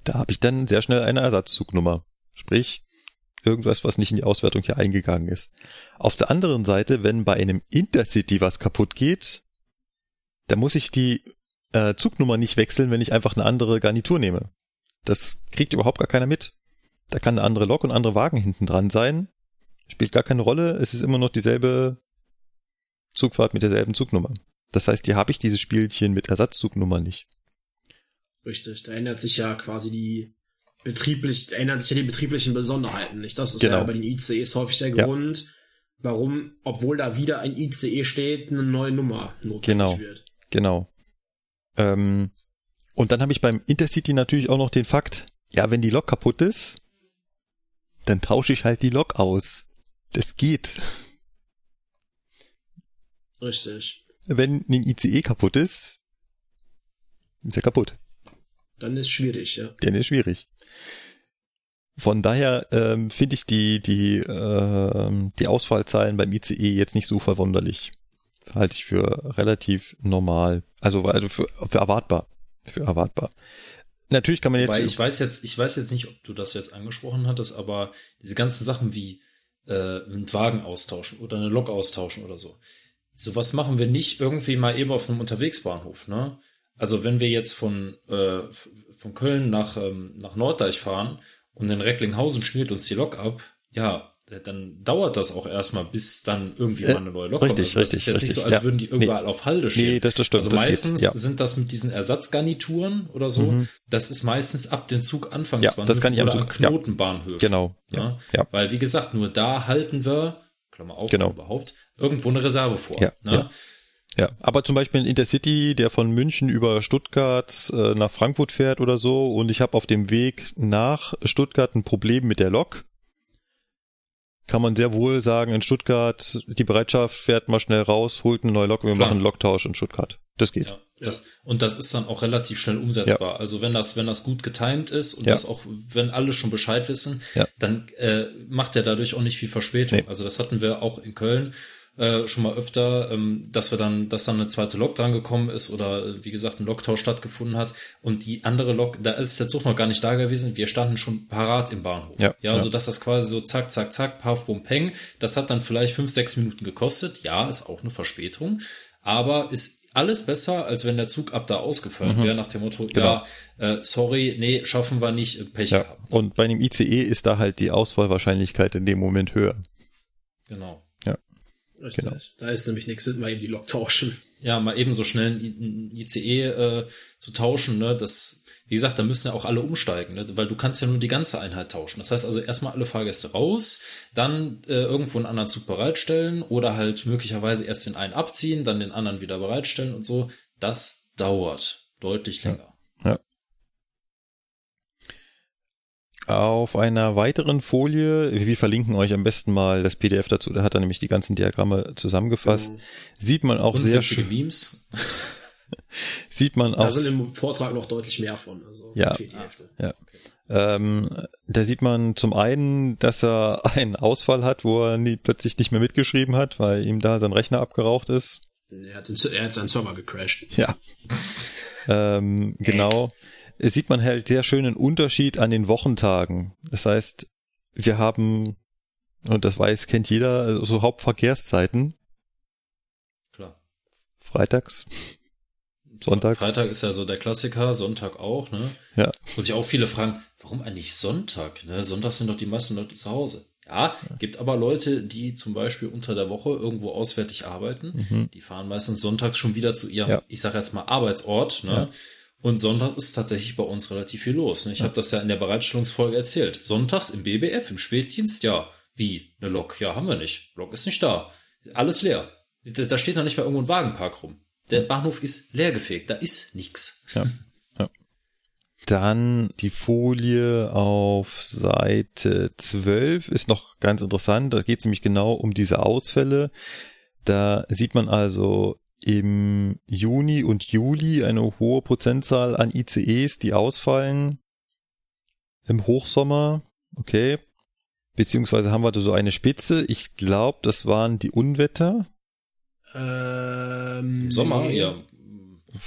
Da habe ich dann sehr schnell eine Ersatzzugnummer. Sprich, irgendwas, was nicht in die Auswertung hier eingegangen ist. Auf der anderen Seite, wenn bei einem Intercity was kaputt geht, da muss ich die äh, Zugnummer nicht wechseln, wenn ich einfach eine andere Garnitur nehme. Das kriegt überhaupt gar keiner mit. Da kann eine andere Lok und andere Wagen hinten dran sein. Spielt gar keine Rolle. Es ist immer noch dieselbe Zugfahrt mit derselben Zugnummer. Das heißt, hier habe ich dieses Spielchen mit Ersatzzugnummer nicht. Richtig. Da ändert sich ja quasi die betrieblich, da ändern sich ja die betrieblichen Besonderheiten nicht. Das ist Genau. ja bei den ICEs häufig der Ja. Grund, warum, obwohl da wieder ein ICE steht, eine neue Nummer notwendig Genau. wird. Genau. Ähm, und dann habe ich beim Intercity natürlich auch noch den Fakt, ja, wenn die Lok kaputt ist, dann tausche ich halt die Lok aus. Das geht. Richtig. Wenn ein ICE kaputt ist, ist ja kaputt. Dann ist schwierig, ja. Dann ist schwierig. Von daher ähm, finde ich die, die, ähm, die Ausfallzahlen beim ICE jetzt nicht so verwunderlich. Halte ich für relativ normal. Also, also für, für erwartbar. Für erwartbar. Natürlich kann man jetzt. Wobei ich weiß jetzt, ich weiß jetzt nicht, ob du das jetzt angesprochen hattest, aber diese ganzen Sachen wie äh, einen Wagen austauschen oder eine Lok austauschen oder so. Sowas machen wir nicht irgendwie mal eben auf einem Unterwegsbahnhof, ne? Also wenn wir jetzt von, äh, von Köln nach, ähm, nach Norddeich fahren und in Recklinghausen schmiert uns die Lok ab, ja, dann dauert das auch erstmal, bis dann irgendwie Äh, mal eine neue Lok richtig, kommt. Also das richtig, ist jetzt richtig, nicht so, als ja. würden die überall auf Halde stehen. Nee, das, das stimmt. Also das geht, meistens ja. sind das mit diesen Ersatzgarnituren oder so. Mhm. Das ist meistens ab den Zug Ja, Anfangsbahnhöfen das kann ich oder an Zug- ja. Knotenbahnhöfen. Genau. Ja. Ja. Ja. Weil, wie gesagt, nur da halten wir, Klammer auf, Genau. überhaupt, irgendwo eine Reserve vor. Ja, ne? ja. Ja, aber zum Beispiel ein Intercity, der von München über Stuttgart äh, nach Frankfurt fährt oder so und ich habe auf dem Weg nach Stuttgart ein Problem mit der Lok, kann man sehr wohl sagen, in Stuttgart, die Bereitschaft fährt mal schnell raus, holt eine neue Lok wir Klar. machen einen Loktausch in Stuttgart. Das geht. Ja, das, und das ist dann auch relativ schnell umsetzbar. Also wenn das, wenn das gut getimed ist und Ja. das auch, wenn alle schon Bescheid wissen, Ja. dann äh, macht er dadurch auch nicht viel Verspätung. Nee. Also das hatten wir auch in Köln äh, schon mal öfter, ähm, dass wir dann, dass dann eine zweite Lok dran gekommen ist oder äh, wie gesagt ein Loktausch stattgefunden hat und die andere Lok, da ist der Zug noch gar nicht da gewesen. Wir standen schon parat im Bahnhof. Ja, ja, ja. so dass das quasi so zack, zack, zack, paf, bum, peng. Das hat dann vielleicht fünf, sechs Minuten gekostet. Ja, ist auch eine Verspätung, aber ist alles besser, als wenn der Zug ab da ausgefallen wäre, nach dem Motto, ja, äh, sorry, nee, schaffen wir nicht, Pech Ja. gehabt. Und bei einem ICE ist da halt die Auswahlwahrscheinlichkeit in dem Moment höher. Genau. Richtig. Genau. Da ist nämlich nichts, mal eben die Lok tauschen. Ja, mal eben so schnell ein ICE äh, zu tauschen, ne, das, wie gesagt, da müssen ja auch alle umsteigen, ne, weil du kannst ja nur die ganze Einheit tauschen. Das heißt also erstmal alle Fahrgäste raus, dann äh, irgendwo einen anderen Zug bereitstellen oder halt möglicherweise erst den einen abziehen, dann den anderen wieder bereitstellen und so. Das dauert deutlich länger. Auf einer weiteren Folie, wir verlinken euch am besten mal das PDF dazu, da hat er nämlich die ganzen Diagramme zusammengefasst, sieht man auch sehr schön, Memes. sieht man Da auch, sind im Vortrag noch deutlich mehr von. Also Ja. fehlt die Hälfte. ähm, da sieht man zum einen, dass er einen Ausfall hat, wo er nie, plötzlich nicht mehr mitgeschrieben hat, weil ihm da sein Rechner abgeraucht ist. Er hat, den, er hat seinen Server gecrashed. Ja. ähm, genau. Es sieht man halt sehr schönen Unterschied an den Wochentagen. Das heißt, wir haben, und das weiß, kennt jeder, so Hauptverkehrszeiten, Klar. freitags, sonntags. Freitag ist ja so der Klassiker, Sonntag auch, ne? Ja. Wo sich auch viele fragen, warum eigentlich Sonntag? Ne? Sonntag sind doch die meisten Leute zu Hause. Ja, gibt aber Leute, die zum Beispiel unter der Woche irgendwo auswärtig arbeiten. Die fahren meistens sonntags schon wieder zu ihrem, Mhm. Ja. ich sage jetzt mal, Arbeitsort. Ne? Ja. Und sonntags ist tatsächlich bei uns relativ viel los. Ne? Ich habe das ja in der Bereitstellungsfolge erzählt. Sonntags im BBF, im Spätdienst, ja. Wie? Eine Lok? Ja, haben wir nicht. Lok ist nicht da. Alles leer. Da, da steht noch nicht mal irgendwo ein Wagenpark rum. Der Bahnhof ist leergefegt. Da ist nichts. Ja. ja. Dann die Folie auf Seite 12 ist noch ganz interessant. Da geht es nämlich genau um diese Ausfälle. Da sieht man also im Juni und Juli eine hohe Prozentzahl an ICEs, die ausfallen. Im Hochsommer, okay. Beziehungsweise haben wir da so eine Spitze. Ich glaube, das waren die Unwetter. Ähm, Im Sommer, nee. ja.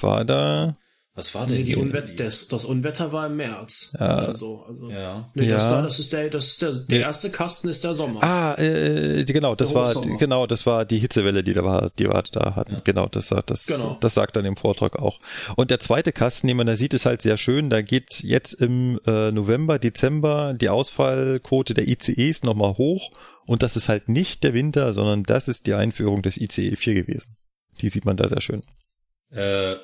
War da? Was war denn Nee? Unwetter, das, das Unwetter war im März. Ja. Oder so. Also, Ja. Nee, das, Ja. da, das ist der, das ist der, der Ja. erste Kasten ist der Sommer. Ah, äh, die- genau, das Der war Hochsommer. genau, das war die Hitzewelle, die da war, die wir da hatten. Genau, das sagt das, Genau. das sagt dann im Vortrag auch. Und der zweite Kasten, den man da sieht, ist halt sehr schön. Da geht jetzt im äh, November, Dezember die Ausfallquote der ICEs nochmal hoch. Und das ist halt nicht der Winter, sondern das ist die Einführung des ICE 4 gewesen. Die sieht man da sehr schön. Äh,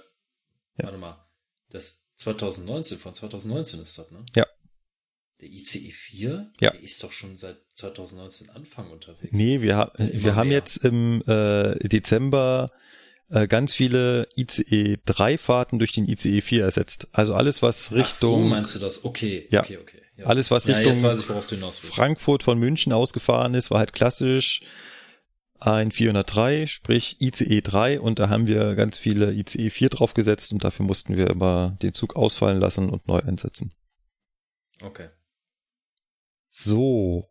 Warte mal. Das 2019, von 2019 ist das, ne? Ja. Der ICE 4? Ja. Der ist doch schon seit 2019 Anfang unterwegs. Nee, wir, ha Immer wir haben mehr. jetzt im äh, Dezember äh, ganz viele ICE 3 Fahrten durch den ICE 4 ersetzt. Also alles, was Ach so, Richtung meinst du das? Okay. Ja. Okay, okay. Ja. Alles, was ja, Richtung ich. Frankfurt von München ausgefahren ist, war halt klassisch ein 403, sprich ICE 3 und da haben wir ganz viele ICE 4 draufgesetzt und dafür mussten wir immer den Zug ausfallen lassen und neu einsetzen. Okay. So.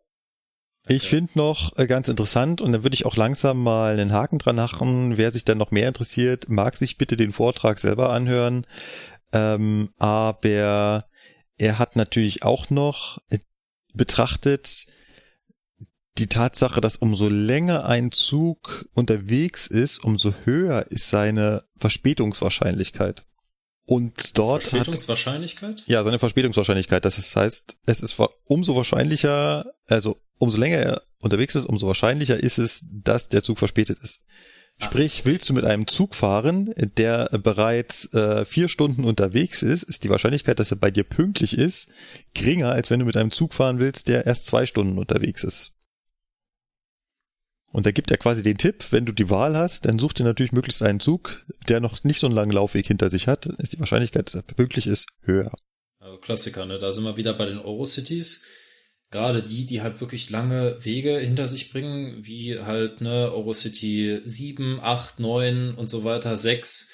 Ich finde noch äh, ganz interessant und dann würde ich auch langsam mal einen Haken dran machen. Wer sich dann noch mehr interessiert, mag sich bitte den Vortrag selber anhören. Ähm, aber er hat natürlich auch noch äh, betrachtet die Tatsache, dass umso länger ein Zug unterwegs ist, umso höher ist seine Verspätungswahrscheinlichkeit. Und dort Verspätungswahrscheinlichkeit? Hat, ja, seine Verspätungswahrscheinlichkeit. Das heißt, es ist umso wahrscheinlicher, also umso länger er unterwegs ist, umso wahrscheinlicher ist es, dass der Zug verspätet ist. Sprich, willst du mit einem Zug fahren, der bereits äh, vier Stunden unterwegs ist, ist die Wahrscheinlichkeit, dass er bei dir pünktlich ist, geringer, als wenn du mit einem Zug fahren willst, der erst zwei Stunden unterwegs ist. Und da gibt er quasi den Tipp, wenn du die Wahl hast, dann such dir natürlich möglichst einen Zug, der noch nicht so einen langen Laufweg hinter sich hat, ist die Wahrscheinlichkeit, dass er pünktlich ist, höher. Also Klassiker, ne? Da sind wir wieder bei den Eurocities. Gerade die, die halt wirklich lange Wege hinter sich bringen, wie halt, ne, Eurocity 7, 8, 9 und so weiter, 6.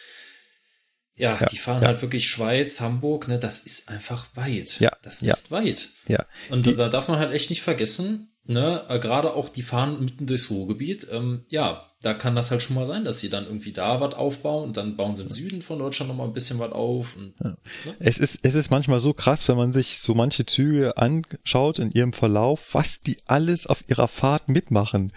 Ja, ja, die fahren ja. halt wirklich Schweiz, Hamburg, ne, das ist einfach weit. Ja. Das ist ja. weit. Ja. Und die, da darf man halt echt nicht vergessen, ne, äh, gerade auch die fahren mitten durchs Ruhrgebiet, ähm, ja, da kann das halt schon mal sein, dass sie dann irgendwie da was aufbauen und dann bauen sie im Süden von Deutschland noch mal ein bisschen was auf. Und, ja. ne? Es ist, es ist manchmal so krass, wenn man sich so manche Züge anschaut in ihrem Verlauf, was die alles auf ihrer Fahrt mitmachen.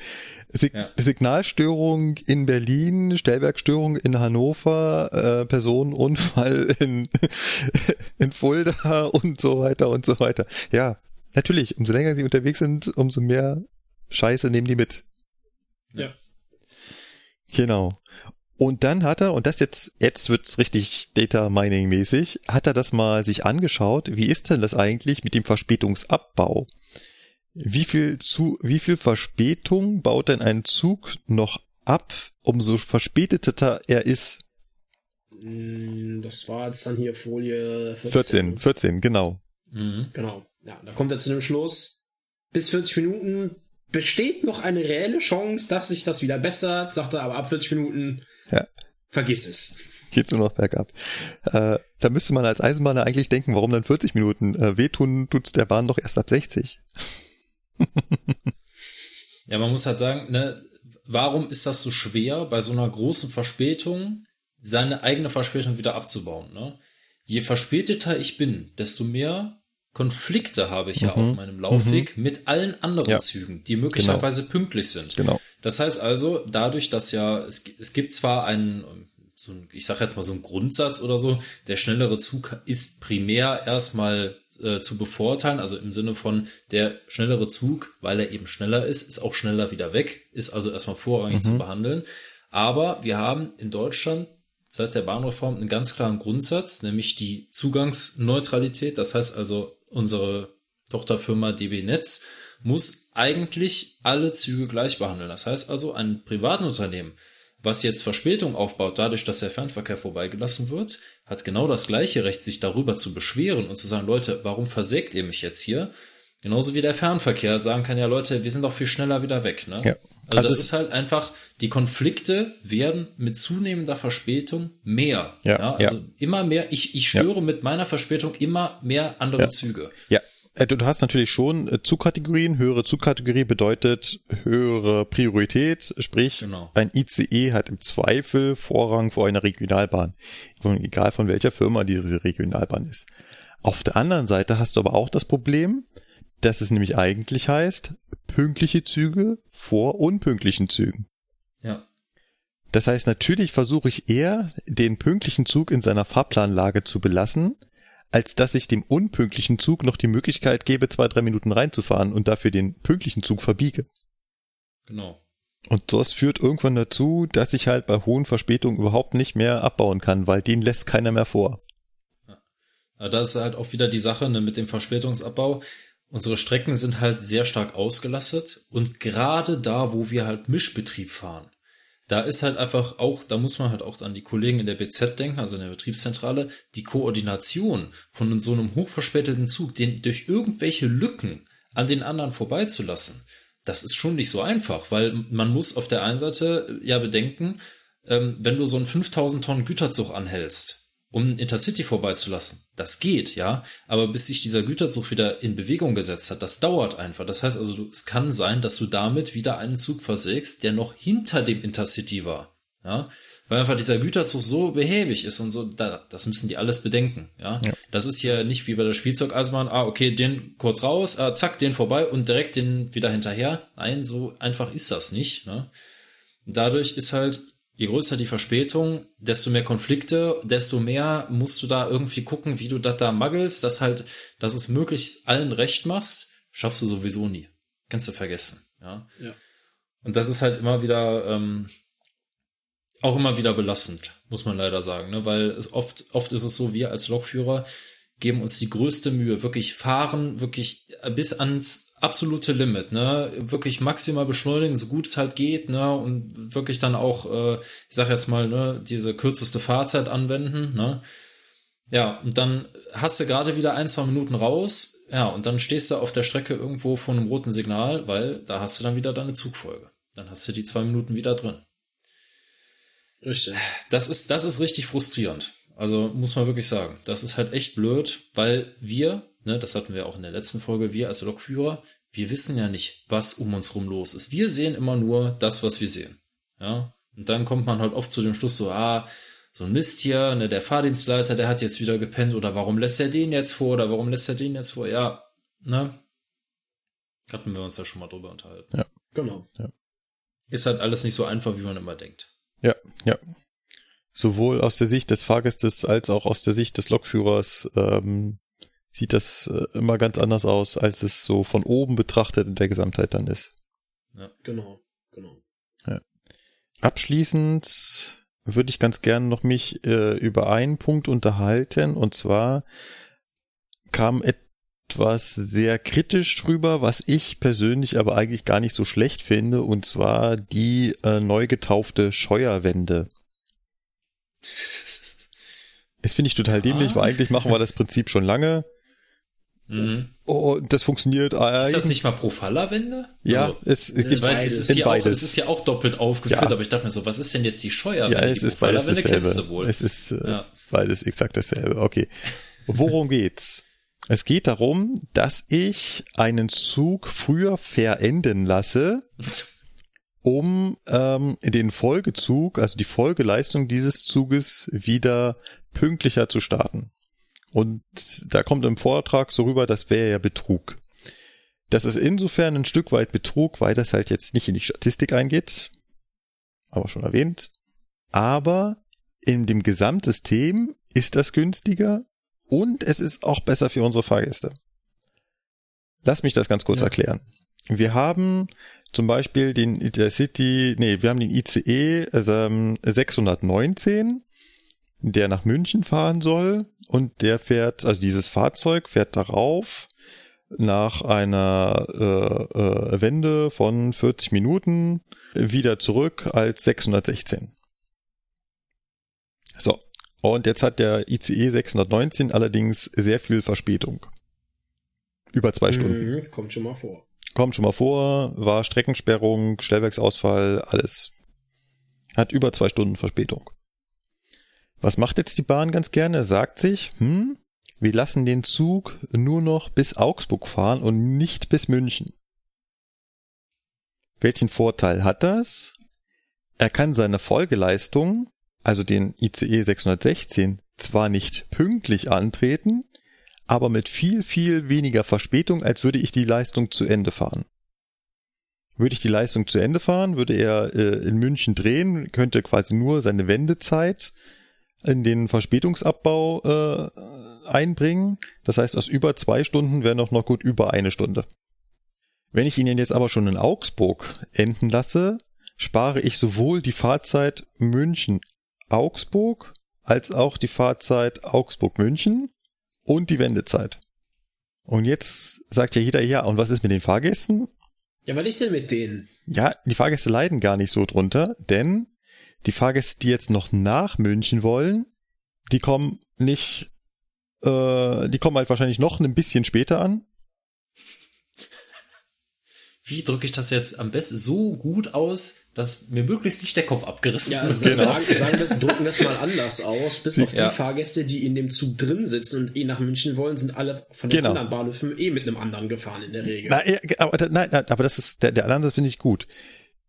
Sig ja. Signalstörung in Berlin, Stellwerkstörung in Hannover, äh, Personenunfall in, in Fulda und so weiter und so weiter. Ja, Natürlich, umso länger sie unterwegs sind, umso mehr Scheiße nehmen die mit. Ja. Genau. Und dann hat er, und das jetzt, jetzt wird's richtig Data Mining mäßig, hat er das mal sich angeschaut. Wie ist denn das eigentlich mit dem Verspätungsabbau? Wie viel zu, wie viel Verspätung baut denn ein Zug noch ab, umso verspäteter er ist? Mm, das war jetzt dann hier Folie 14. 14, 14 genau. Mhm. Genau. Ja, da kommt er zu dem Schluss, bis 40 Minuten besteht noch eine reelle Chance, dass sich das wieder bessert, sagt er, aber ab 40 Minuten ja. vergiss es. Geht's nur noch bergab. Äh, da müsste man als Eisenbahner eigentlich denken, warum dann 40 Minuten? Äh, wehtun tut's der Bahn doch erst ab 60. ja, man muss halt sagen, ne, warum ist das so schwer, bei so einer großen Verspätung seine eigene Verspätung wieder abzubauen? Ne? Je verspäteter ich bin, desto mehr Konflikte habe ich ja mhm. auf meinem Laufweg mhm. mit allen anderen ja. Zügen, die möglicherweise genau. pünktlich sind. Genau. Das heißt also, dadurch, dass ja, es, es gibt zwar einen, so ein, ich sage jetzt mal so einen Grundsatz oder so, der schnellere Zug ist primär erstmal äh, zu bevorteilen, also im Sinne von der schnellere Zug, weil er eben schneller ist, ist auch schneller wieder weg, ist also erstmal vorrangig mhm. zu behandeln. Aber wir haben in Deutschland seit der Bahnreform einen ganz klaren Grundsatz, nämlich die Zugangsneutralität. Das heißt also, unsere Tochterfirma DB Netz muss eigentlich alle Züge gleich behandeln. Das heißt also, ein Privatunternehmen, was jetzt Verspätung aufbaut, dadurch, dass der Fernverkehr vorbeigelassen wird, hat genau das gleiche Recht, sich darüber zu beschweren und zu sagen, Leute, warum versägt ihr mich jetzt hier? Genauso wie der Fernverkehr sagen kann, ja Leute, wir sind doch viel schneller wieder weg. Ne? Ja. Also, also das ist halt einfach, die Konflikte werden mit zunehmender Verspätung mehr. Ja, ja also ja. immer mehr, ich, ich störe ja. mit meiner Verspätung immer mehr andere Züge. Ja. Äh, du hast natürlich schon äh, Zugkategorien. Höhere Zugkategorie bedeutet höhere Priorität. Sprich, genau. ein ICE hat im Zweifel Vorrang vor einer Regionalbahn. Egal von welcher Firma diese Regionalbahn ist. Auf der anderen Seite hast du aber auch das Problem, dass es nämlich eigentlich heißt, pünktliche Züge vor unpünktlichen Zügen. Ja. Das heißt, natürlich versuche ich eher, den pünktlichen Zug in seiner Fahrplanlage zu belassen, als dass ich dem unpünktlichen Zug noch die Möglichkeit gebe, zwei, drei Minuten reinzufahren und dafür den pünktlichen Zug verbiege. Genau. Und das führt irgendwann dazu, dass ich halt bei hohen Verspätungen überhaupt nicht mehr abbauen kann, weil den lässt keiner mehr vor. Ja. Da ist halt auch wieder die Sache ne, mit dem Verspätungsabbau. Unsere Strecken sind halt sehr stark ausgelastet und gerade da, wo wir halt Mischbetrieb fahren, da ist halt einfach auch, da muss man halt auch an die Kollegen in der BZ denken, also in der Betriebszentrale, die Koordination von so einem hochverspäteten Zug, den durch irgendwelche Lücken an den anderen vorbeizulassen. das ist schon nicht so einfach, weil man muss auf der einen Seite ja bedenken, ähm, wenn du so einen 5000 Tonnen Güterzug anhältst, um Intercity vorbeizulassen. Das geht, ja, aber bis sich dieser Güterzug wieder in Bewegung gesetzt hat, das dauert einfach. Das heißt also, du, es kann sein, dass du damit wieder einen Zug versägst, der noch hinter dem Intercity war, ja, weil einfach dieser Güterzug so behäbig ist und so, da, das müssen die alles bedenken, ja? ja. Das ist ja nicht wie bei der Spielzeugeisenbahn, ah, okay, den kurz raus, ah, zack, den vorbei und direkt den wieder hinterher. Nein, so einfach ist das nicht, ne? Dadurch ist halt je größer die Verspätung, desto mehr Konflikte, desto mehr musst du da irgendwie gucken, wie du das da muggelst, dass halt, dass es möglichst allen recht machst, schaffst du sowieso nie. Kannst du vergessen, ja. ja. Und das ist halt immer wieder, ähm, auch immer wieder belastend, muss man leider sagen, ne? weil oft, oft ist es so, wir als Lokführer geben uns die größte Mühe, wirklich fahren, wirklich bis ans absolute Limit, ne? Wirklich maximal beschleunigen, so gut es halt geht, ne? Und wirklich dann auch, äh, ich sag jetzt mal, ne, diese kürzeste Fahrzeit anwenden, ne? Ja, und dann hast du gerade wieder ein, zwei Minuten raus, ja, und dann stehst du auf der Strecke irgendwo vor einem roten Signal, weil da hast du dann wieder deine Zugfolge. Dann hast du die zwei Minuten wieder drin. Richtig. Das ist, das ist richtig frustrierend. Also muss man wirklich sagen, das ist halt echt blöd, weil wir, ne, das hatten wir auch in der letzten Folge, wir als Lokführer, wir wissen ja nicht, was um uns rum los ist. Wir sehen immer nur das, was wir sehen. Ja, und dann kommt man halt oft zu dem Schluss so, ah, so ein Mist hier, ne, der Fahrdienstleiter, der hat jetzt wieder gepennt oder warum lässt er den jetzt vor oder warum lässt er den jetzt vor? Ja, ne? Hatten wir uns ja schon mal drüber unterhalten. Ja, genau. Ja. Ist halt alles nicht so einfach, wie man immer denkt. Ja, ja sowohl aus der Sicht des Fahrgastes als auch aus der Sicht des Lokführers ähm, sieht das äh, immer ganz anders aus, als es so von oben betrachtet in der Gesamtheit dann ist. Ja, genau, genau. Ja. Abschließend würde ich ganz gerne noch mich äh, über einen Punkt unterhalten und zwar kam etwas sehr kritisch drüber, was ich persönlich aber eigentlich gar nicht so schlecht finde und zwar die äh, neu getaufte Scheuerwende. Das finde ich total dämlich, ah. weil eigentlich machen wir das Prinzip schon lange. Mhm. Oh, das funktioniert. Ist das nicht mal Profalla-Wende? Ja, also, es, gibt weiß, es ist, ja auch, es ist ja auch doppelt aufgeführt, ja. aber ich dachte mir so, was ist denn jetzt die Scheuerwende? Ja, es die ist beides dasselbe. Es ist äh, ja. beides exakt dasselbe. Okay. Worum geht's? Es geht darum, dass ich einen Zug früher verenden lasse, um ähm, den Folgezug, also die Folgeleistung dieses Zuges wieder pünktlicher zu starten. Und da kommt im Vortrag so rüber, das wäre ja Betrug. Das ist insofern ein Stück weit Betrug, weil das halt jetzt nicht in die Statistik eingeht, aber schon erwähnt. Aber in dem Gesamtsystem ist das günstiger und es ist auch besser für unsere Fahrgäste. Lass mich das ganz kurz ja. erklären. Wir haben zum Beispiel den Intercity, nee, wir haben den ICE also, 619, der nach München fahren soll und der fährt, also dieses Fahrzeug fährt darauf nach einer äh, äh, Wende von 40 Minuten wieder zurück als 616. So, und jetzt hat der ICE 619 allerdings sehr viel Verspätung. Über zwei Stunden. Mhm, kommt schon mal vor. Kommt schon mal vor, war Streckensperrung, Stellwerksausfall, alles. Hat über zwei Stunden Verspätung. Was macht jetzt die Bahn ganz gerne? Sagt sich, hm, wir lassen den Zug nur noch bis Augsburg fahren und nicht bis München. Welchen Vorteil hat das? Er kann seine Folgeleistung, also den ICE 616, zwar nicht pünktlich antreten, aber mit viel, viel weniger Verspätung, als würde ich die Leistung zu Ende fahren. Würde ich die Leistung zu Ende fahren, würde er äh, in München drehen, könnte quasi nur seine Wendezeit in den Verspätungsabbau äh, einbringen. Das heißt, aus über zwei Stunden wäre noch, noch gut über eine Stunde. Wenn ich ihn jetzt aber schon in Augsburg enden lasse, spare ich sowohl die Fahrzeit München-Augsburg als auch die Fahrzeit Augsburg-München und die Wendezeit. Und jetzt sagt ja jeder, ja, und was ist mit den Fahrgästen? Ja, was ist denn mit denen? Ja, die Fahrgäste leiden gar nicht so drunter, denn die Fahrgäste, die jetzt noch nach München wollen, die kommen nicht, äh, die kommen halt wahrscheinlich noch ein bisschen später an. wie drücke ich das jetzt am besten so gut aus, dass mir möglichst nicht der Kopf abgerissen Ja, wird. also sagen, sagen wir, drücken wir es mal anders aus. Bis auf die Ja. Fahrgäste, die in dem Zug drin sitzen und eh nach München wollen, sind alle von den Genau. anderen Bahnhöfen eh mit einem anderen gefahren in der Regel. Na, ja, aber, nein, aber das ist, der, der Ansatz finde ich gut.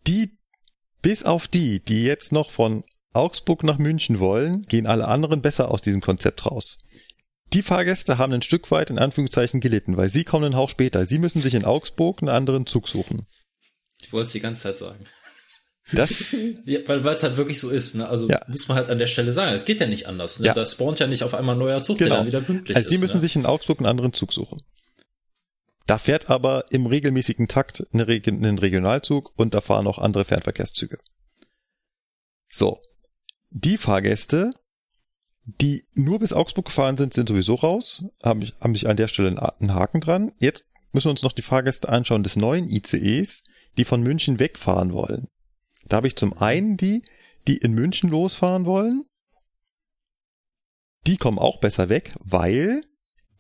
Die, bis auf die, die jetzt noch von Augsburg nach München wollen, gehen alle anderen besser aus diesem Konzept raus. Die Fahrgäste haben ein Stück weit in Anführungszeichen gelitten, weil sie kommen einen Hauch später. Sie müssen sich in Augsburg einen anderen Zug suchen. Ich wollte es die ganze Zeit sagen. Das, Ja, weil es halt wirklich so ist. Ne? Also Ja. muss man halt an der Stelle sagen. Es geht ja nicht anders. Ne? Ja. Da spawnt ja nicht auf einmal ein neuer Zug, Genau. der dann wieder pünktlich also ist. die müssen ne? sich in Augsburg einen anderen Zug suchen. Da fährt aber im regelmäßigen Takt ein Regionalzug und da fahren auch andere Fernverkehrszüge. So. Die Fahrgäste, die nur bis Augsburg gefahren sind, sind sowieso raus. Haben haben ich an der Stelle einen Haken dran. Jetzt müssen wir uns noch die Fahrgäste anschauen des neuen ICEs, die von München wegfahren wollen. Da habe ich zum einen die, die in München losfahren wollen. Die kommen auch besser weg, weil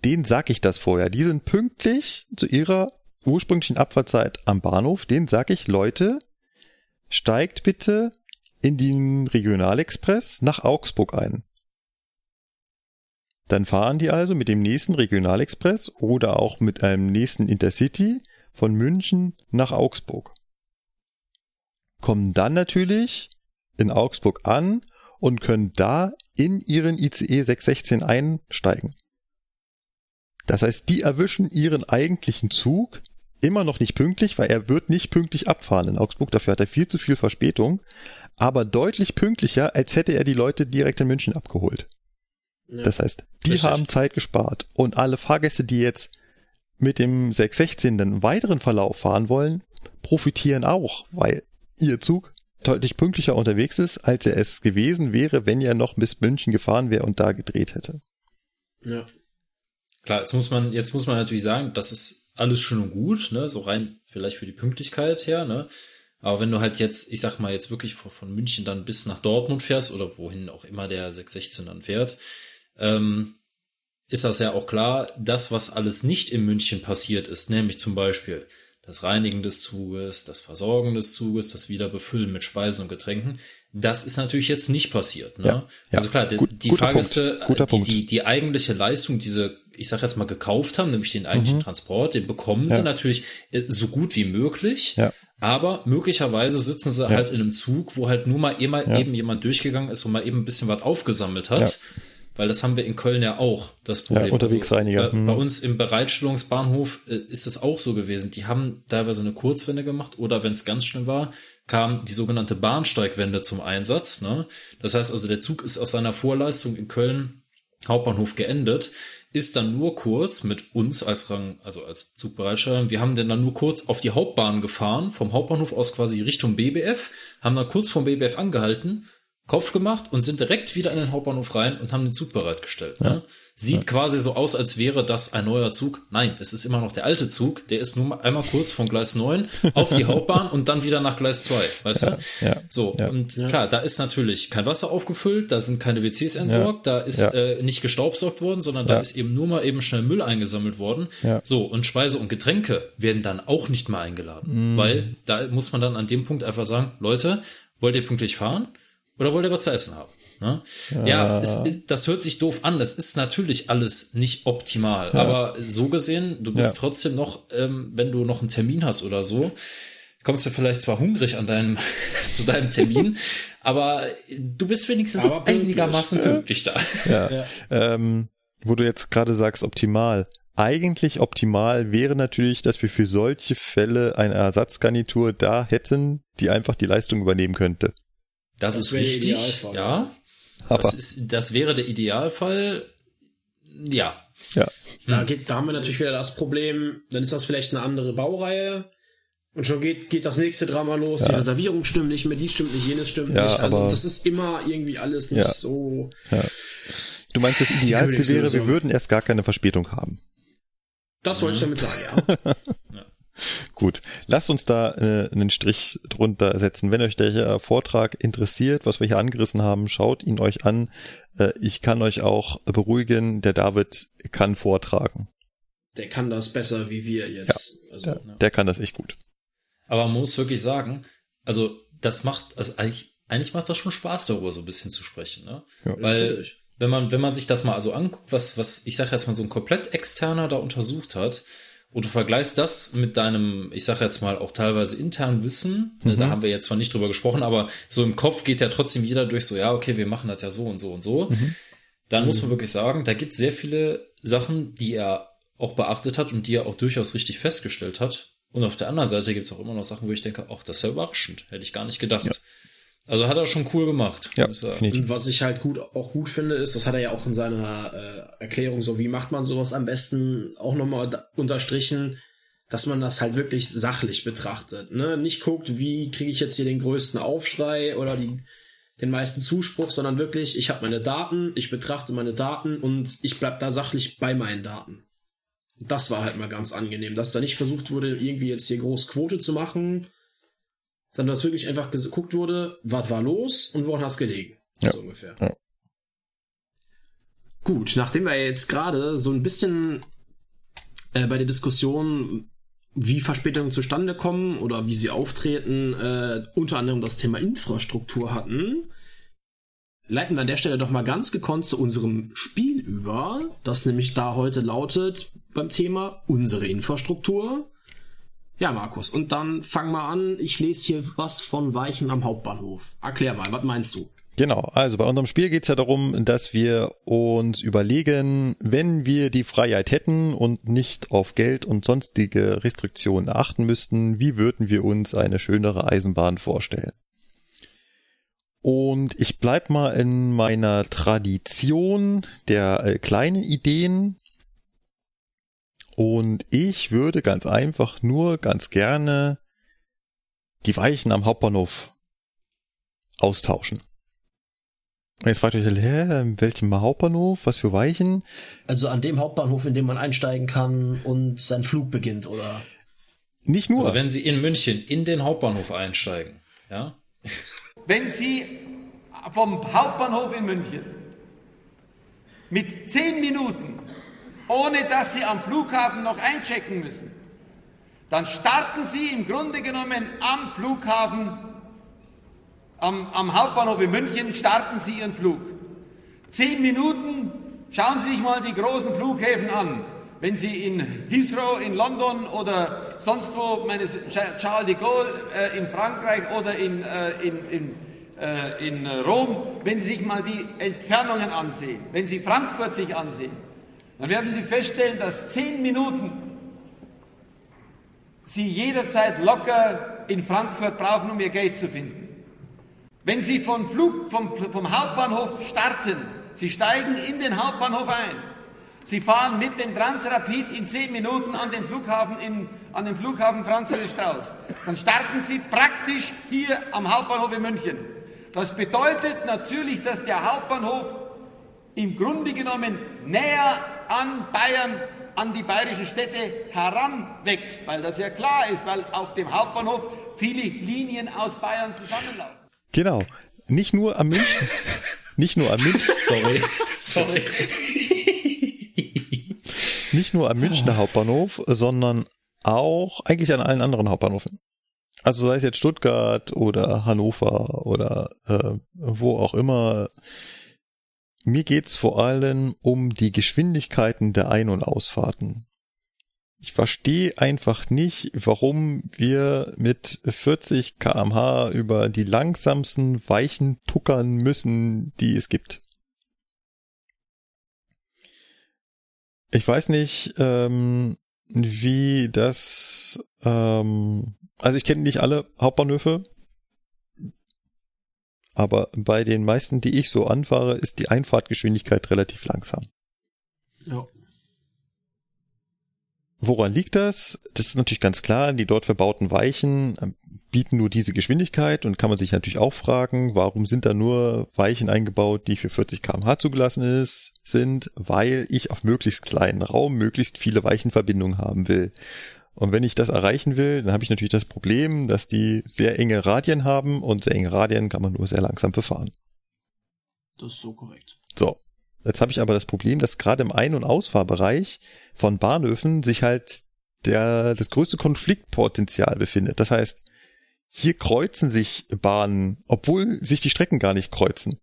denen sag ich das vorher. Die sind pünktlich zu ihrer ursprünglichen Abfahrtzeit am Bahnhof. Den sag ich, Leute, steigt bitte in den Regionalexpress nach Augsburg ein. Dann fahren die also mit dem nächsten Regionalexpress oder auch mit einem nächsten Intercity von München nach Augsburg. Kommen dann natürlich in Augsburg an und können da in ihren ICE 616 einsteigen. Das heißt, die erwischen ihren eigentlichen Zug immer noch nicht pünktlich, weil er wird nicht pünktlich abfahren in Augsburg. Dafür hat er viel zu viel Verspätung, aber deutlich pünktlicher, als hätte er die Leute direkt in München abgeholt. Ja. Das heißt, die Richtig. haben Zeit gespart und alle Fahrgäste, die jetzt mit dem 616 den weiteren Verlauf fahren wollen, profitieren auch, weil ihr Zug deutlich pünktlicher unterwegs ist, als er es gewesen wäre, wenn er noch bis München gefahren wäre und da gedreht hätte. Ja. Klar, jetzt muss man, jetzt muss man natürlich sagen, das ist alles schön und gut, ne, so rein vielleicht für die Pünktlichkeit her, ne. Aber wenn du halt jetzt, ich sag mal, jetzt wirklich von, von München dann bis nach Dortmund fährst oder wohin auch immer der 616 dann fährt, ähm, ist das ja auch klar, das, was alles nicht in München passiert ist, nämlich zum Beispiel das Reinigen des Zuges, das Versorgen des Zuges, das Wiederbefüllen mit Speisen und Getränken, das ist natürlich jetzt nicht passiert. Ne? Ja, ja. Also klar, die, Gut- die Fahrgäste, guter die, die, die eigentliche Leistung, diese, ich sag jetzt mal, gekauft haben, nämlich den eigentlichen Transport, den bekommen Mhm. Ja. sie natürlich äh, so gut wie möglich. Ja. Aber möglicherweise sitzen sie halt in einem Zug, wo halt nur mal eben, Ja. eben jemand durchgegangen ist und mal eben ein bisschen was aufgesammelt hat. Ja. Weil das haben wir in Köln ja auch, das Problem. Ja, Unterwegsreiniger. Also, bei, bei uns im Bereitstellungsbahnhof äh, ist es auch so gewesen. Die haben teilweise eine Kurzwende gemacht oder wenn es ganz schlimm war, kam die sogenannte Bahnsteigwende zum Einsatz. Ne? Das heißt also, der Zug ist aus seiner Vorleistung in Köln Hauptbahnhof geendet, ist dann nur kurz mit uns als Rang, also als Zugbereitsteller, wir haben dann nur kurz auf die Hauptbahn gefahren, vom Hauptbahnhof aus quasi Richtung BBF, haben dann kurz vom BBF angehalten, Kopf gemacht und sind direkt wieder in den Hauptbahnhof rein und haben den Zug bereitgestellt. Ne? Sieht quasi so aus, als wäre das ein neuer Zug. Nein, es ist immer noch der alte Zug. Der ist nur mal einmal kurz von Gleis 9 auf die Hauptbahn und dann wieder nach Gleis 2. Weißt du? ja, So, ja. und klar, da ist natürlich kein Wasser aufgefüllt, da sind keine WCs entsorgt, da ist Ja. äh, nicht gestaubsaugt worden, sondern da Ja. ist eben nur mal eben schnell Müll eingesammelt worden. Ja. So, und Speise und Getränke werden dann auch nicht mehr eingeladen. Mm. Weil da muss man dann an dem Punkt einfach sagen, Leute, wollt ihr pünktlich fahren oder wollt ihr was zu essen haben? Ne? Ja, es, das hört sich doof an. Das ist natürlich alles nicht optimal. Aber so gesehen, du bist Ja. trotzdem noch, ähm, wenn du noch einen Termin hast oder so, kommst du vielleicht zwar hungrig an deinem, zu deinem Termin, aber du bist wenigstens Aber pünktlich. einigermaßen pünktlich da. Ja. Ähm, wo du jetzt gerade sagst, optimal. Eigentlich optimal wäre natürlich, dass wir für solche Fälle eine Ersatzgarnitur da hätten, die einfach die Leistung übernehmen könnte. Das, Das ist richtig, ja. Aber Das, ist, das wäre der Idealfall. Ja, ja, Da, geht, da haben wir natürlich wieder das Problem, dann ist das vielleicht eine andere Baureihe und schon geht, geht das nächste Drama los. Die Reservierung stimmt nicht mehr, die stimmt nicht, jenes stimmt Ja, nicht. Also aber- das ist immer irgendwie alles nicht Ja. so. du meinst, das Idealste wäre, wir würden erst gar keine Verspätung haben. Das wollte ich damit sagen, ja. Gut, lasst uns da äh, einen Strich drunter setzen. Wenn euch der Vortrag interessiert, was wir hier angerissen haben, schaut ihn euch an. Äh, ich kann euch auch beruhigen, der David kann vortragen. Der kann das besser wie wir jetzt. also, Der, der kann das echt gut. Aber man muss wirklich sagen, also das macht, also eigentlich, eigentlich macht das schon Spaß, darüber so ein bisschen zu sprechen, ne? Ja. Weil, Natürlich. wenn man, wenn man sich das mal also anguckt, was, was, ich sage jetzt mal, so ein komplett externer da untersucht hat, und du vergleichst das mit deinem, ich sage jetzt mal, auch teilweise internen Wissen, ne, da haben wir jetzt zwar nicht drüber gesprochen, aber so im Kopf geht ja trotzdem jeder durch so, ja, okay, wir machen das ja so und so und so. Dann muss man wirklich sagen, da gibt es sehr viele Sachen, die er auch beachtet hat und die er auch durchaus richtig festgestellt hat. Und auf der anderen Seite gibt es auch immer noch Sachen, wo ich denke, ach, das ist ja überraschend. Hätte ich gar nicht gedacht. Also hat er schon cool gemacht. Ja, ich. Und was ich halt gut auch gut finde, ist, das hat er ja auch in seiner äh, Erklärung so, wie macht man sowas am besten auch nochmal unterstrichen, dass man das halt wirklich sachlich betrachtet. Ne? Nicht guckt, wie kriege ich jetzt hier den größten Aufschrei oder die, den meisten Zuspruch, sondern wirklich, ich habe meine Daten, ich betrachte meine Daten und ich bleib da sachlich bei meinen Daten. Das war halt mal ganz angenehm, dass da nicht versucht wurde, irgendwie jetzt hier groß Quote zu machen, sondern dass wirklich einfach geguckt wurde, was war los und woran hat's gelegen. Ja. So ungefähr. Ja. Gut, nachdem wir jetzt gerade so ein bisschen äh, bei der Diskussion, wie Verspätungen zustande kommen oder wie sie auftreten, äh, unter anderem das Thema Infrastruktur hatten, leiten wir an der Stelle doch mal ganz gekonnt zu unserem Spiel über, das nämlich da heute lautet beim Thema unsere Infrastruktur. Ja, Markus, und dann fang mal an. Ich lese hier was von Weichen am Hauptbahnhof. Erklär mal, was meinst du? Genau, also bei unserem Spiel geht es ja darum, dass wir uns überlegen, wenn wir die Freiheit hätten und nicht auf Geld und sonstige Restriktionen achten müssten, wie würden wir uns eine schönere Eisenbahn vorstellen? Und ich bleib mal in meiner Tradition der äh, kleinen Ideen. Und ich würde ganz einfach nur ganz gerne die Weichen am Hauptbahnhof austauschen. Und jetzt fragt ihr euch, hä, in welchem Hauptbahnhof, was für Weichen? Also an dem Hauptbahnhof, in dem man einsteigen kann und sein Flug beginnt, oder? Nicht nur. Also wenn Sie in München in den Hauptbahnhof einsteigen, ja, wenn Sie vom Hauptbahnhof in München mit zehn Minuten, ohne dass Sie am Flughafen noch einchecken müssen, dann starten Sie im Grunde genommen am Flughafen, am, am Hauptbahnhof in München, starten Sie Ihren Flug. Zehn Minuten, schauen Sie sich mal die großen Flughäfen an. Wenn Sie in Heathrow in London oder sonst wo, meine Charles de Gaulle äh, in Frankreich oder in, äh, in, in, äh, in Rom, wenn Sie sich mal die Entfernungen ansehen, wenn Sie Frankfurt sich ansehen, dann werden Sie feststellen, dass zehn Minuten Sie jederzeit locker in Frankfurt brauchen, um Ihr Gate zu finden. Wenn Sie vom, Flug, vom, vom Hauptbahnhof starten, Sie steigen in den Hauptbahnhof ein, Sie fahren mit dem Transrapid in zehn Minuten an den Flughafen, in, an den Flughafen Franz Strauß. Dann starten Sie praktisch hier am Hauptbahnhof in München. Das bedeutet natürlich, dass der Hauptbahnhof im Grunde genommen näher an Bayern, an die bayerischen Städte heranwächst, weil das ja klar ist, weil auf dem Hauptbahnhof viele Linien aus Bayern zusammenlaufen. Genau. Nicht nur am München, nicht nur am München, sorry, sorry. nicht nur am Münchner Hauptbahnhof, sondern auch eigentlich an allen anderen Hauptbahnhöfen. Also sei es jetzt Stuttgart oder Hannover oder äh, wo auch immer. Mir geht's vor allem um die Geschwindigkeiten der Ein- und Ausfahrten. Ich verstehe einfach nicht, warum wir mit 40 kmh über die langsamsten Weichen tuckern müssen, die es gibt. Ich weiß nicht, ähm, wie das, ähm, also ich kenne nicht alle Hauptbahnhöfe, aber bei den meisten, die ich so anfahre, ist die Einfahrtgeschwindigkeit relativ langsam. Ja. Woran liegt das? Das ist natürlich ganz klar, die dort verbauten Weichen ähm, bieten nur diese Geschwindigkeit und kann man sich natürlich auch fragen, warum sind da nur Weichen eingebaut, die für 40 kmh zugelassen ist, sind, weil ich auf möglichst kleinen Raum möglichst viele Weichenverbindungen haben will. Und wenn ich das erreichen will, dann habe ich natürlich das Problem, dass die sehr enge Radien haben und sehr enge Radien kann man nur sehr langsam befahren. Das ist so korrekt. So. Jetzt habe ich aber das Problem, dass gerade im Ein- und Ausfahrbereich von Bahnhöfen sich halt der das größte Konfliktpotenzial befindet. Das heißt, hier kreuzen sich Bahnen, obwohl sich die Strecken gar nicht kreuzen.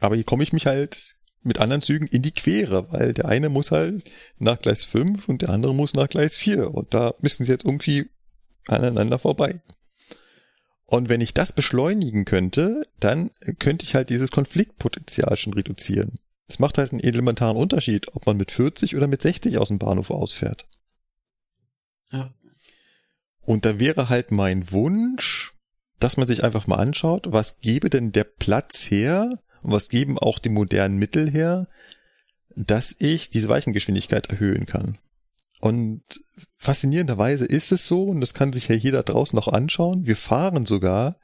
Aber hier komme ich mich halt mit anderen Zügen in die Quere, weil der eine muss halt nach Gleis 5 und der andere muss nach Gleis 4 und da müssen sie jetzt irgendwie aneinander vorbei. Und wenn ich das beschleunigen könnte, dann könnte ich halt dieses Konfliktpotenzial schon reduzieren. Es macht halt einen elementaren Unterschied, ob man mit 40 oder mit 60 aus dem Bahnhof ausfährt. Ja. Und da wäre halt mein Wunsch, dass man sich einfach mal anschaut, was gebe denn der Platz her und was geben auch die modernen Mittel her, dass ich diese Weichengeschwindigkeit erhöhen kann. Und faszinierenderweise ist es so, und das kann sich ja jeder draußen noch anschauen, wir fahren sogar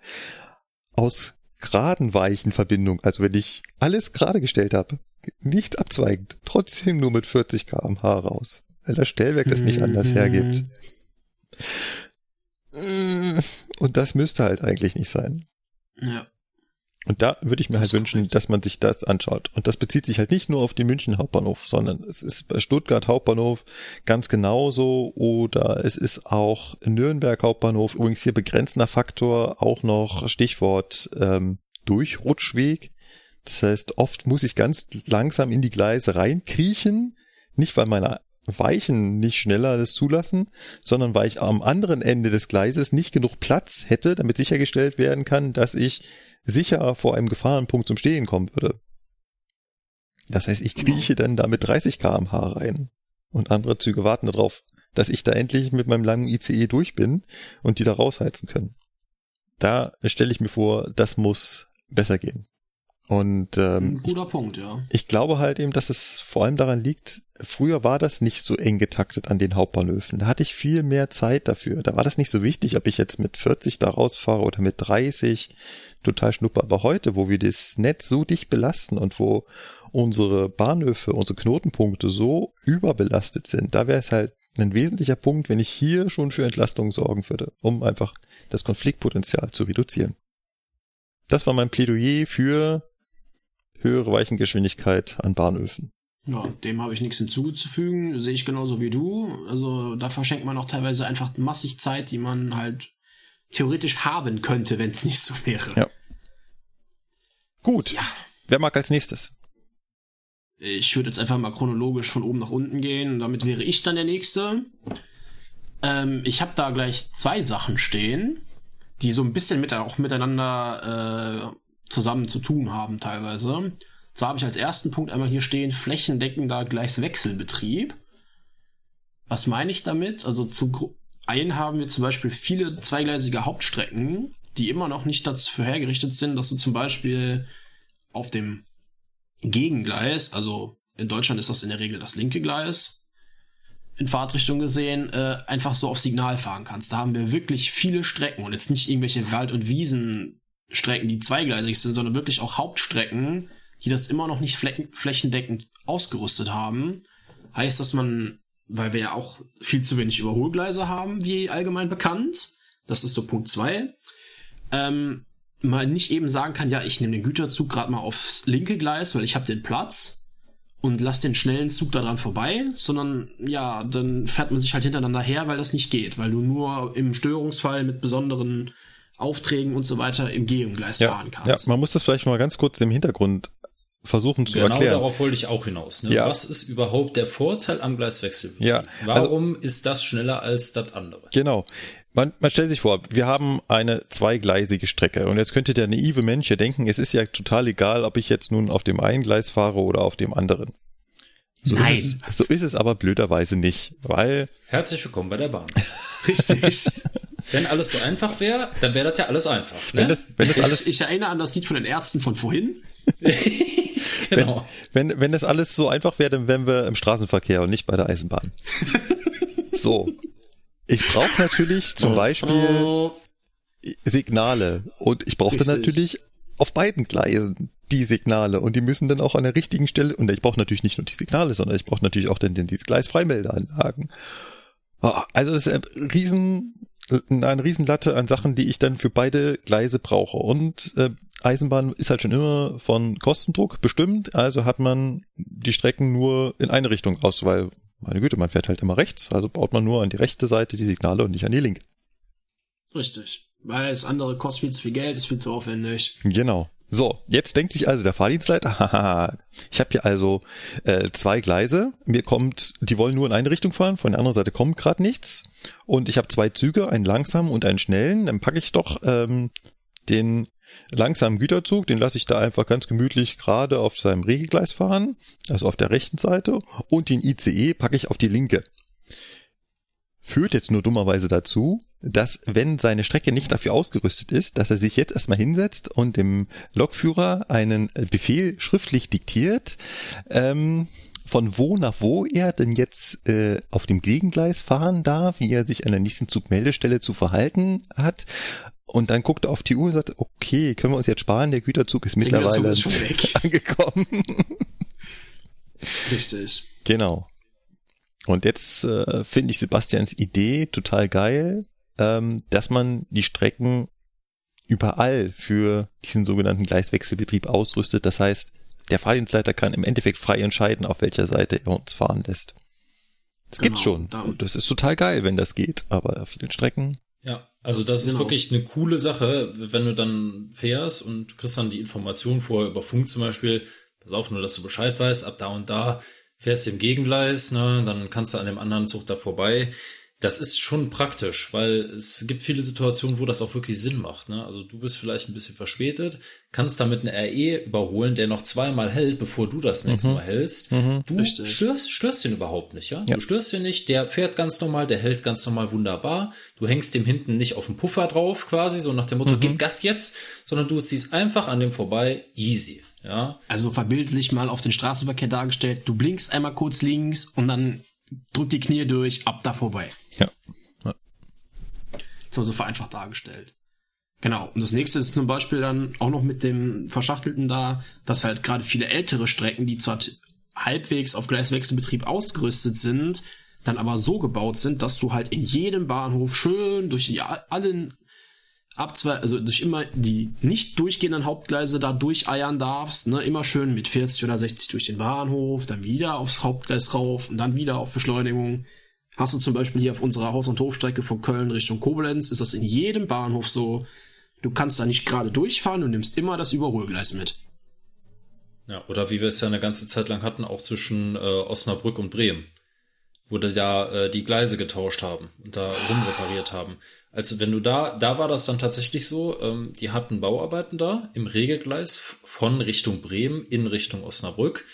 aus geraden Weichenverbindung, also wenn ich alles gerade gestellt habe, nichts abzweigend, trotzdem nur mit 40 kmh raus, weil das Stellwerk das nicht anders hergibt. Und das müsste halt eigentlich nicht sein. Ja. Und da würde ich mir Das halt wünschen, dass man sich das anschaut. Und das bezieht sich halt nicht nur auf den München Hauptbahnhof, sondern es ist bei Stuttgart Hauptbahnhof ganz genauso oder es ist auch Nürnberg Hauptbahnhof. Übrigens hier begrenzender Faktor auch noch Stichwort ähm, Durchrutschweg. Das heißt, oft muss ich ganz langsam in die Gleise reinkriechen, nicht weil meine Weichen nicht schneller das zulassen, sondern weil ich am anderen Ende des Gleises nicht genug Platz hätte, damit sichergestellt werden kann, dass ich sicher vor einem Gefahrenpunkt zum Stehen kommen würde. Das heißt, ich krieche dann da mit 30 kmh rein und andere Züge warten darauf, dass ich da endlich mit meinem langen ICE durch bin und die da rausheizen können. Da stelle ich mir vor, das muss besser gehen. Und ähm, Ein guter Punkt, ja. ich glaube halt eben, dass es vor allem daran liegt, früher war das nicht so eng getaktet an den Hauptbahnhöfen. Da hatte ich viel mehr Zeit dafür. Da war das nicht so wichtig, ob ich jetzt mit 40 da rausfahre oder mit 30. Total schnuppe. Aber heute, wo wir das Netz so dicht belasten und wo unsere Bahnhöfe, unsere Knotenpunkte so überbelastet sind, da wäre es halt ein wesentlicher Punkt, wenn ich hier schon für Entlastung sorgen würde, um einfach das Konfliktpotenzial zu reduzieren. Das war mein Plädoyer für höhere Weichengeschwindigkeit an Bahnhöfen. Ja, dem habe ich nichts hinzuzufügen. Sehe ich genauso wie du. Also da verschenkt man auch teilweise einfach massig Zeit, die man halt theoretisch haben könnte, wenn es nicht so wäre. Ja. Gut. Ja. Wer mag als nächstes? Ich würde jetzt einfach mal chronologisch von oben nach unten gehen. Und damit wäre ich dann der Nächste. Ähm, ich habe da gleich zwei Sachen stehen, die so ein bisschen mit, auch miteinander äh, zusammen zu tun haben teilweise. Zwar habe ich als ersten Punkt einmal hier stehen, flächendeckender Gleiswechselbetrieb. Was meine ich damit? Also zu einen haben wir zum Beispiel viele zweigleisige Hauptstrecken, die immer noch nicht dafür hergerichtet sind, dass du zum Beispiel auf dem Gegengleis, also in Deutschland ist das in der Regel das linke Gleis, in Fahrtrichtung gesehen, äh, einfach so auf Signal fahren kannst. Da haben wir wirklich viele Strecken und jetzt nicht irgendwelche Wald- und Wiesenstrecken, die zweigleisig sind, sondern wirklich auch Hauptstrecken, die das immer noch nicht flächen flächendeckend ausgerüstet haben. Heißt, dass man, weil wir ja auch viel zu wenig Überholgleise haben, wie allgemein bekannt, das ist so Punkt zwei, ähm, mal nicht eben sagen kann, ja, ich nehme den Güterzug gerade mal aufs linke Gleis, weil ich habe den Platz und lass den schnellen Zug daran vorbei, sondern ja, dann fährt man sich halt hintereinander her, weil das nicht geht, weil du nur im Störungsfall mit besonderen Aufträgen und so weiter im Gegengleis fahren ja, kannst. man muss das vielleicht mal ganz kurz im Hintergrund versuchen zu Genau erklären. darauf wollte ich auch hinaus. Ne? Ja. Was ist überhaupt der Vorteil am Gleiswechselbetrieb? Ja, also- Warum ist das schneller als das andere? Genau. Man, man stellt sich vor, wir haben eine zweigleisige Strecke und jetzt könnte der naive Mensch ja denken, es ist ja total egal, ob ich jetzt nun auf dem einen Gleis fahre oder auf dem anderen. So Nein. Ist es, so ist es aber blöderweise nicht, weil Herzlich willkommen bei der Bahn. Richtig. Wenn alles so einfach wäre, dann wäre das ja alles einfach. Ne? wenn das, wenn das alles ich, ich erinnere an das Lied von den Ärzten von vorhin. genau. Wenn, wenn das alles so einfach wäre, dann wären wir im Straßenverkehr und nicht bei der Eisenbahn. so. Ich brauche natürlich zum Beispiel Signale und ich brauche dann Richtig. natürlich auf beiden Gleisen die Signale und die müssen dann auch an der richtigen Stelle und ich brauche natürlich nicht nur die Signale, sondern ich brauche natürlich auch dann, diese Gleisfreimeldeanlagen. Ah, Also es ist ein riesen eine Riesenlatte an Sachen, die ich dann für beide Gleise brauche und äh, Eisenbahn ist halt schon immer von Kostendruck bestimmt, also hat man die Strecken nur in eine Richtung aus, weil meine Güte, man fährt halt immer rechts, also baut man nur an die rechte Seite die Signale und nicht an die linke. Richtig. Weil das andere kostet viel zu viel Geld, ist viel zu aufwendig. Genau. So, jetzt denkt sich also der Fahrdienstleiter, haha, ich habe hier also äh, zwei Gleise, mir kommt, die wollen nur in eine Richtung fahren, von der anderen Seite kommt gerade nichts. Und ich habe zwei Züge, einen langsamen und einen schnellen, dann packe ich doch ähm, den langsamen Güterzug, den lasse ich da einfach ganz gemütlich gerade auf seinem Regelgleis fahren, also auf der rechten Seite. Und den ICE packe ich auf die linke. Führt jetzt nur dummerweise dazu, dass wenn seine Strecke nicht dafür ausgerüstet ist, dass er sich jetzt erstmal hinsetzt und dem Lokführer einen Befehl schriftlich diktiert, ähm, von wo nach wo er denn jetzt äh, auf dem Gegengleis fahren darf, wie er sich an der nächsten Zugmeldestelle zu verhalten hat. Und dann guckt er auf die Uhr und sagt, okay, können wir uns jetzt sparen, der Güterzug ist mittlerweile Güterzug ist schon weg. angekommen. Richtig. Genau. Und jetzt äh, finde ich Sebastians Idee total geil, ähm, dass man die Strecken überall für diesen sogenannten Gleiswechselbetrieb ausrüstet. Das heißt, der Fahrdienstleiter kann im Endeffekt frei entscheiden, auf welcher Seite er uns fahren lässt. Das gibt's Genau, schon. da- Und das ist total geil, wenn das geht. Aber auf vielen Strecken. Ja, also das ist Genau. wirklich eine coole Sache, wenn du dann fährst und du kriegst dann die Information vorher über Funk zum Beispiel, pass auf, nur dass du Bescheid weißt, ab da und da fährst du im Gegengleis, ne, dann kannst du an dem anderen Zug da vorbei. Das ist schon praktisch, weil es gibt viele Situationen, wo das auch wirklich Sinn macht. Ne? Also du bist vielleicht ein bisschen verspätet, kannst damit eine RE überholen, der noch zweimal hält, bevor du das nächste Mal hältst. Du Richtig. störst, störst ihn überhaupt nicht, ja? Ja. Du störst ihn nicht, der fährt ganz normal, der hält ganz normal wunderbar. Du hängst dem hinten nicht auf den Puffer drauf, quasi, so nach dem Motto, gib Gas jetzt, sondern du ziehst einfach an dem vorbei, easy, ja? Also verbildlich mal auf den Straßenverkehr dargestellt. Du blinkst einmal kurz links und dann drück die Knie durch, ab da vorbei. Ja. Das haben wir so vereinfacht dargestellt. Genau. Und das nächste ist zum Beispiel dann auch noch mit dem Verschachtelten da, dass halt gerade viele ältere Strecken, die zwar halbwegs auf Gleiswechselbetrieb ausgerüstet sind, dann aber so gebaut sind, dass du halt in jedem Bahnhof schön durch die allen Abzwe also durch immer die nicht durchgehenden Hauptgleise da durcheiern darfst, ne, immer schön mit 40 oder 60 durch den Bahnhof, dann wieder aufs Hauptgleis rauf und dann wieder auf Beschleunigung. Hast du zum Beispiel hier auf unserer Haus- und Hofstrecke von Köln Richtung Koblenz, ist das in jedem Bahnhof so. Du kannst da nicht gerade durchfahren, du nimmst immer das Überholgleis mit. Ja, oder wie wir es ja eine ganze Zeit lang hatten, auch zwischen äh, Osnabrück und Bremen, wo da ja äh, die Gleise getauscht haben und da rumrepariert haben. Also wenn du da, da war das dann tatsächlich so, ähm, die hatten Bauarbeiten da im Regelgleis von Richtung Bremen in Richtung Osnabrück.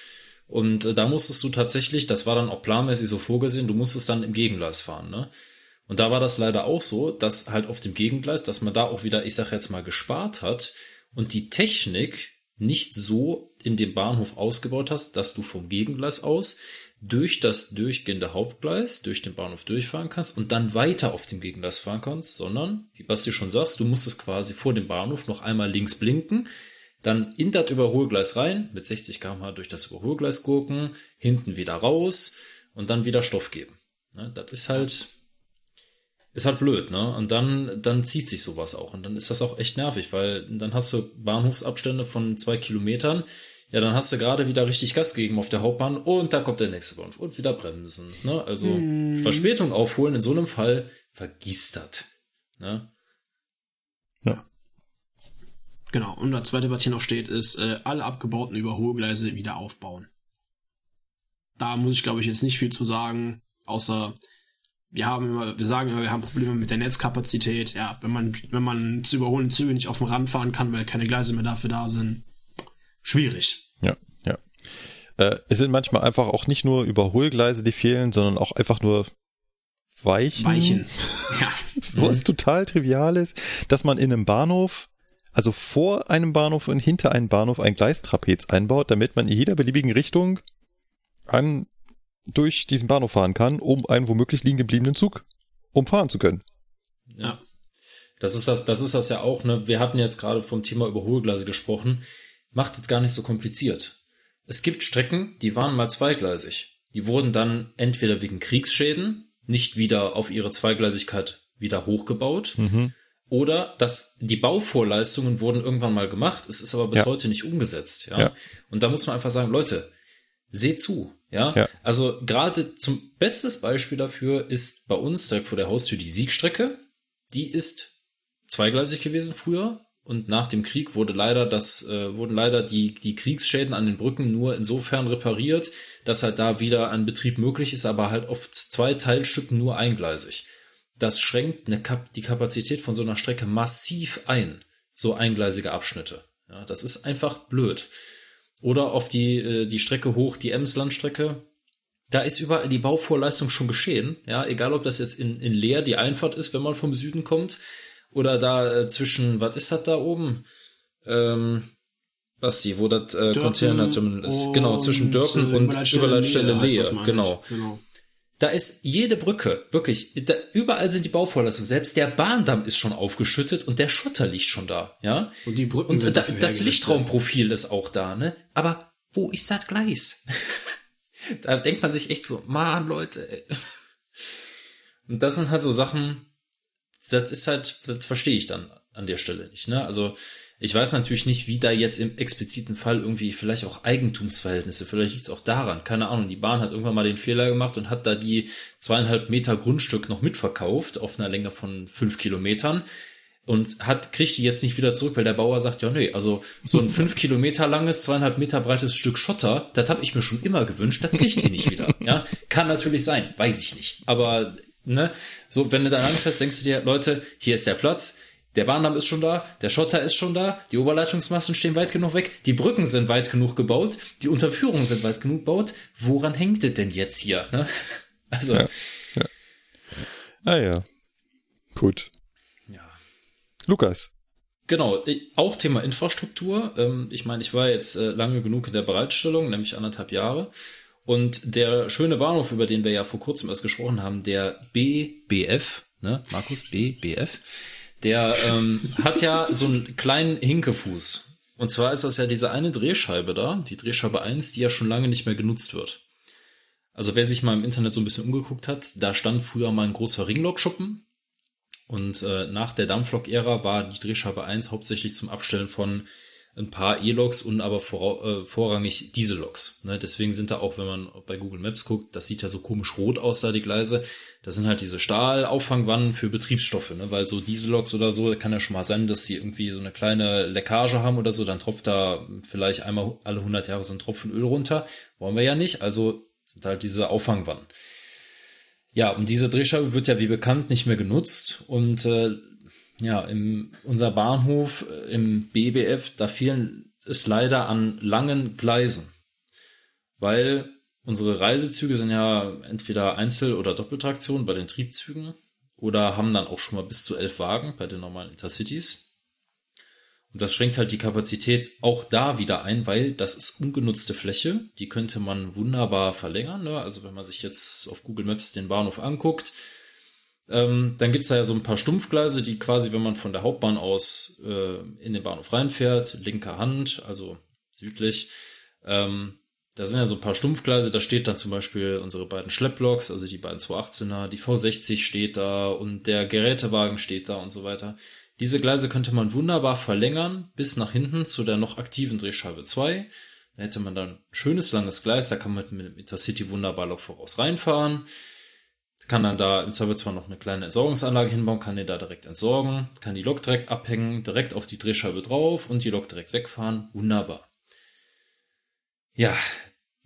Und äh, da musstest du tatsächlich, das war dann auch planmäßig so vorgesehen, du musstest dann im Gegengleis fahren, ne? Und da war das leider auch so, dass halt auf dem Gegengleis, dass man da auch wieder, ich sag jetzt mal, gespart hat und die Technik nicht so in dem Bahnhof ausgebaut hast, dass du vom Gegengleis aus durch das durchgehende Hauptgleis, durch den Bahnhof durchfahren kannst und dann weiter auf dem Gegengleis fahren kannst, sondern, wie Basti schon sagst, du musstest quasi vor dem Bahnhof noch einmal links blinken, dann in das Überholgleis rein, mit 60 km/h durch das Überholgleis gurken, hinten wieder raus und dann wieder Stoff geben. Ne, das ist halt, ist halt blöd, ne? Und dann, dann zieht sich sowas auch. Und dann ist das auch echt nervig, weil dann hast du Bahnhofsabstände von zwei Kilometern. Ja, dann hast du gerade wieder richtig Gas gegeben auf der Hauptbahn und da kommt der nächste Bahnhof und wieder bremsen. Ne? Also Verspätung aufholen in so einem Fall, vergiss das. Ne? Genau. Und das zweite, was hier noch steht, ist, äh, alle abgebauten Überholgleise wieder aufbauen. Da muss ich, glaube ich, jetzt nicht viel zu sagen, außer wir haben immer, wir sagen immer, wir haben Probleme mit der Netzkapazität. Ja, wenn man, wenn man zu überholende Züge nicht auf dem Rand fahren kann, weil keine Gleise mehr dafür da sind, schwierig. Ja, ja. Äh, es sind manchmal einfach auch nicht nur Überholgleise, die fehlen, sondern auch einfach nur Weichen. Weichen. ja. Was total trivial ist, dass man in einem Bahnhof, also vor einem Bahnhof und hinter einem Bahnhof ein Gleistrapez einbaut, damit man in jeder beliebigen Richtung an, durch diesen Bahnhof fahren kann, um einen womöglich liegen gebliebenen Zug umfahren zu können. Ja. Das ist das, das ist das ja auch, ne? Wir hatten jetzt gerade vom Thema Überholgleise gesprochen. Macht es gar nicht so kompliziert. Es gibt Strecken, die waren mal zweigleisig. Die wurden dann entweder wegen Kriegsschäden nicht wieder auf ihre Zweigleisigkeit wieder hochgebaut. Oder dass die Bauvorleistungen wurden irgendwann mal gemacht, es ist aber bis Ja. heute nicht umgesetzt. Ja? Ja. Und da muss man einfach sagen, Leute, seht zu. Ja, Ja. also gerade zum bestes Beispiel dafür ist bei uns direkt vor der Haustür die Siegstrecke. Die ist zweigleisig gewesen früher und nach dem Krieg wurde leider das äh, wurden leider die die Kriegsschäden an den Brücken nur insofern repariert, dass halt da wieder ein Betrieb möglich ist, aber halt auf zwei Teilstücken nur eingleisig. Das schränkt Kap die Kapazität von so einer Strecke massiv ein, so eingleisige Abschnitte. Ja, das ist einfach blöd. Oder auf die, äh, die Strecke hoch, die Ems-Landstrecke. Da ist überall die Bauvorleistung schon geschehen. Ja, egal ob das jetzt in, in Leer die Einfahrt ist, wenn man vom Süden kommt, oder da äh, zwischen, was ist das da oben? Ähm, was die, wo das äh, Container-Terminal ist. Genau, zwischen Dörpen und Überleitstelle Leer. Genau. genau. Da ist jede Brücke, wirklich, da, überall sind die Bauvorleistungen. Selbst der Bahndamm ist schon aufgeschüttet und der Schotter liegt schon da, ja. Und die Brücken Und sind da, das. Lichtraumprofil ist auch da, ne? Aber wo ist das Gleis? da denkt man sich echt so, Mann, Leute. Ey. Und das sind halt so Sachen, das ist halt, das verstehe ich dann an der Stelle nicht, ne? Also ich weiß natürlich nicht, wie da jetzt im expliziten Fall irgendwie vielleicht auch Eigentumsverhältnisse, vielleicht liegt es auch daran, keine Ahnung, die Bahn hat irgendwann mal den Fehler gemacht und hat da die zweieinhalb Meter Grundstück noch mitverkauft auf einer Länge von fünf Kilometern und hat, kriegt die jetzt nicht wieder zurück, weil der Bauer sagt, ja, nee, also so ein fünf Kilometer langes, zweieinhalb Meter breites Stück Schotter, das habe ich mir schon immer gewünscht, das kriegt ihr nicht wieder. Ja, kann natürlich sein, weiß ich nicht. Aber, ne, so, wenn du da langfährst, denkst du dir, Leute, hier ist der Platz, der Bahndamm ist schon da, der Schotter ist schon da, die Oberleitungsmasten stehen weit genug weg, die Brücken sind weit genug gebaut, die Unterführungen sind weit genug gebaut. Woran hängt es denn jetzt hier? Ne? Also, Ja. Ah ja. Gut. ja. Lukas. Genau, auch Thema Infrastruktur. Ähm, Ich meine, ich war jetzt äh, lange genug in der Bereitstellung, nämlich anderthalb Jahre. Und der schöne Bahnhof, über den wir ja vor kurzem erst gesprochen haben, der BBF, ne, Markus, BBF, der ähm, hat ja so einen kleinen Hinkefuß. Und zwar ist das ja diese eine Drehscheibe da, die Drehscheibe 1, die ja schon lange nicht mehr genutzt wird. Also wer sich mal im Internet so ein bisschen umgeguckt hat, da stand früher mal ein großer Ringlokschuppen. Und äh, nach der Dampflok-Ära war die Drehscheibe 1 hauptsächlich zum Abstellen von ein paar E-Loks und aber vor, äh, vorrangig Dieselloks. Ne? Deswegen sind da auch, wenn man bei Google Maps guckt, das sieht ja so komisch rot aus, da die Gleise. Das sind halt diese Stahlauffangwannen für Betriebsstoffe, ne? weil so Dieselloks oder so, kann ja schon mal sein, dass die irgendwie so eine kleine Leckage haben oder so, dann tropft da vielleicht einmal alle 100 Jahre so ein Tropfen Öl runter. Wollen wir ja nicht, also sind halt diese Auffangwannen. Ja, und diese Drehscheibe wird ja wie bekannt nicht mehr genutzt und äh, ja, im, unser Bahnhof äh, im BBF, da fehlen es leider an langen Gleisen, weil unsere Reisezüge sind ja entweder Einzel- oder Doppeltraktion bei den Triebzügen oder haben dann auch schon mal bis zu elf Wagen bei den normalen Intercities. Und das schränkt halt die Kapazität auch da wieder ein, weil das ist ungenutzte Fläche. Die könnte man wunderbar verlängern. Ne? Also wenn man sich jetzt auf Google Maps den Bahnhof anguckt, ähm, dann gibt's da ja so ein paar Stumpfgleise, die quasi, wenn man von der Hauptbahn aus äh, in den Bahnhof reinfährt, linker Hand, also südlich, ähm, da sind ja so ein paar Stumpfgleise, da steht dann zum Beispiel unsere beiden Schlepploks, also die beiden 218er, die V60 steht da und der Gerätewagen steht da und so weiter. Diese Gleise könnte man wunderbar verlängern bis nach hinten zu der noch aktiven Drehscheibe 2. Da hätte man dann ein schönes langes Gleis, da kann man mit dem Intercity wunderbar Lok voraus reinfahren. Kann dann da im Zweifelsfall noch eine kleine Entsorgungsanlage hinbauen, kann den da direkt entsorgen, kann die Lok direkt abhängen, direkt auf die Drehscheibe drauf und die Lok direkt wegfahren. Wunderbar. Ja,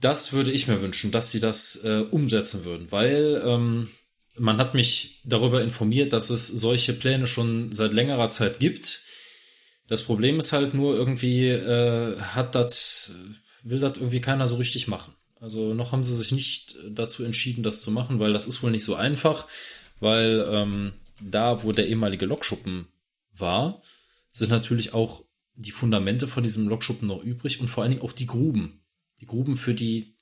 das würde ich mir wünschen, dass sie das äh, umsetzen würden, weil ähm, man hat mich darüber informiert, dass es solche Pläne schon seit längerer Zeit gibt. Das Problem ist halt nur irgendwie äh, hat das will das irgendwie keiner so richtig machen. Also noch haben sie sich nicht dazu entschieden, das zu machen, weil das ist wohl nicht so einfach, weil ähm, da, wo der ehemalige Lokschuppen war, sind natürlich auch die Fundamente von diesem Lokschuppen noch übrig und vor allen Dingen auch die Gruben. Die Gruben für die,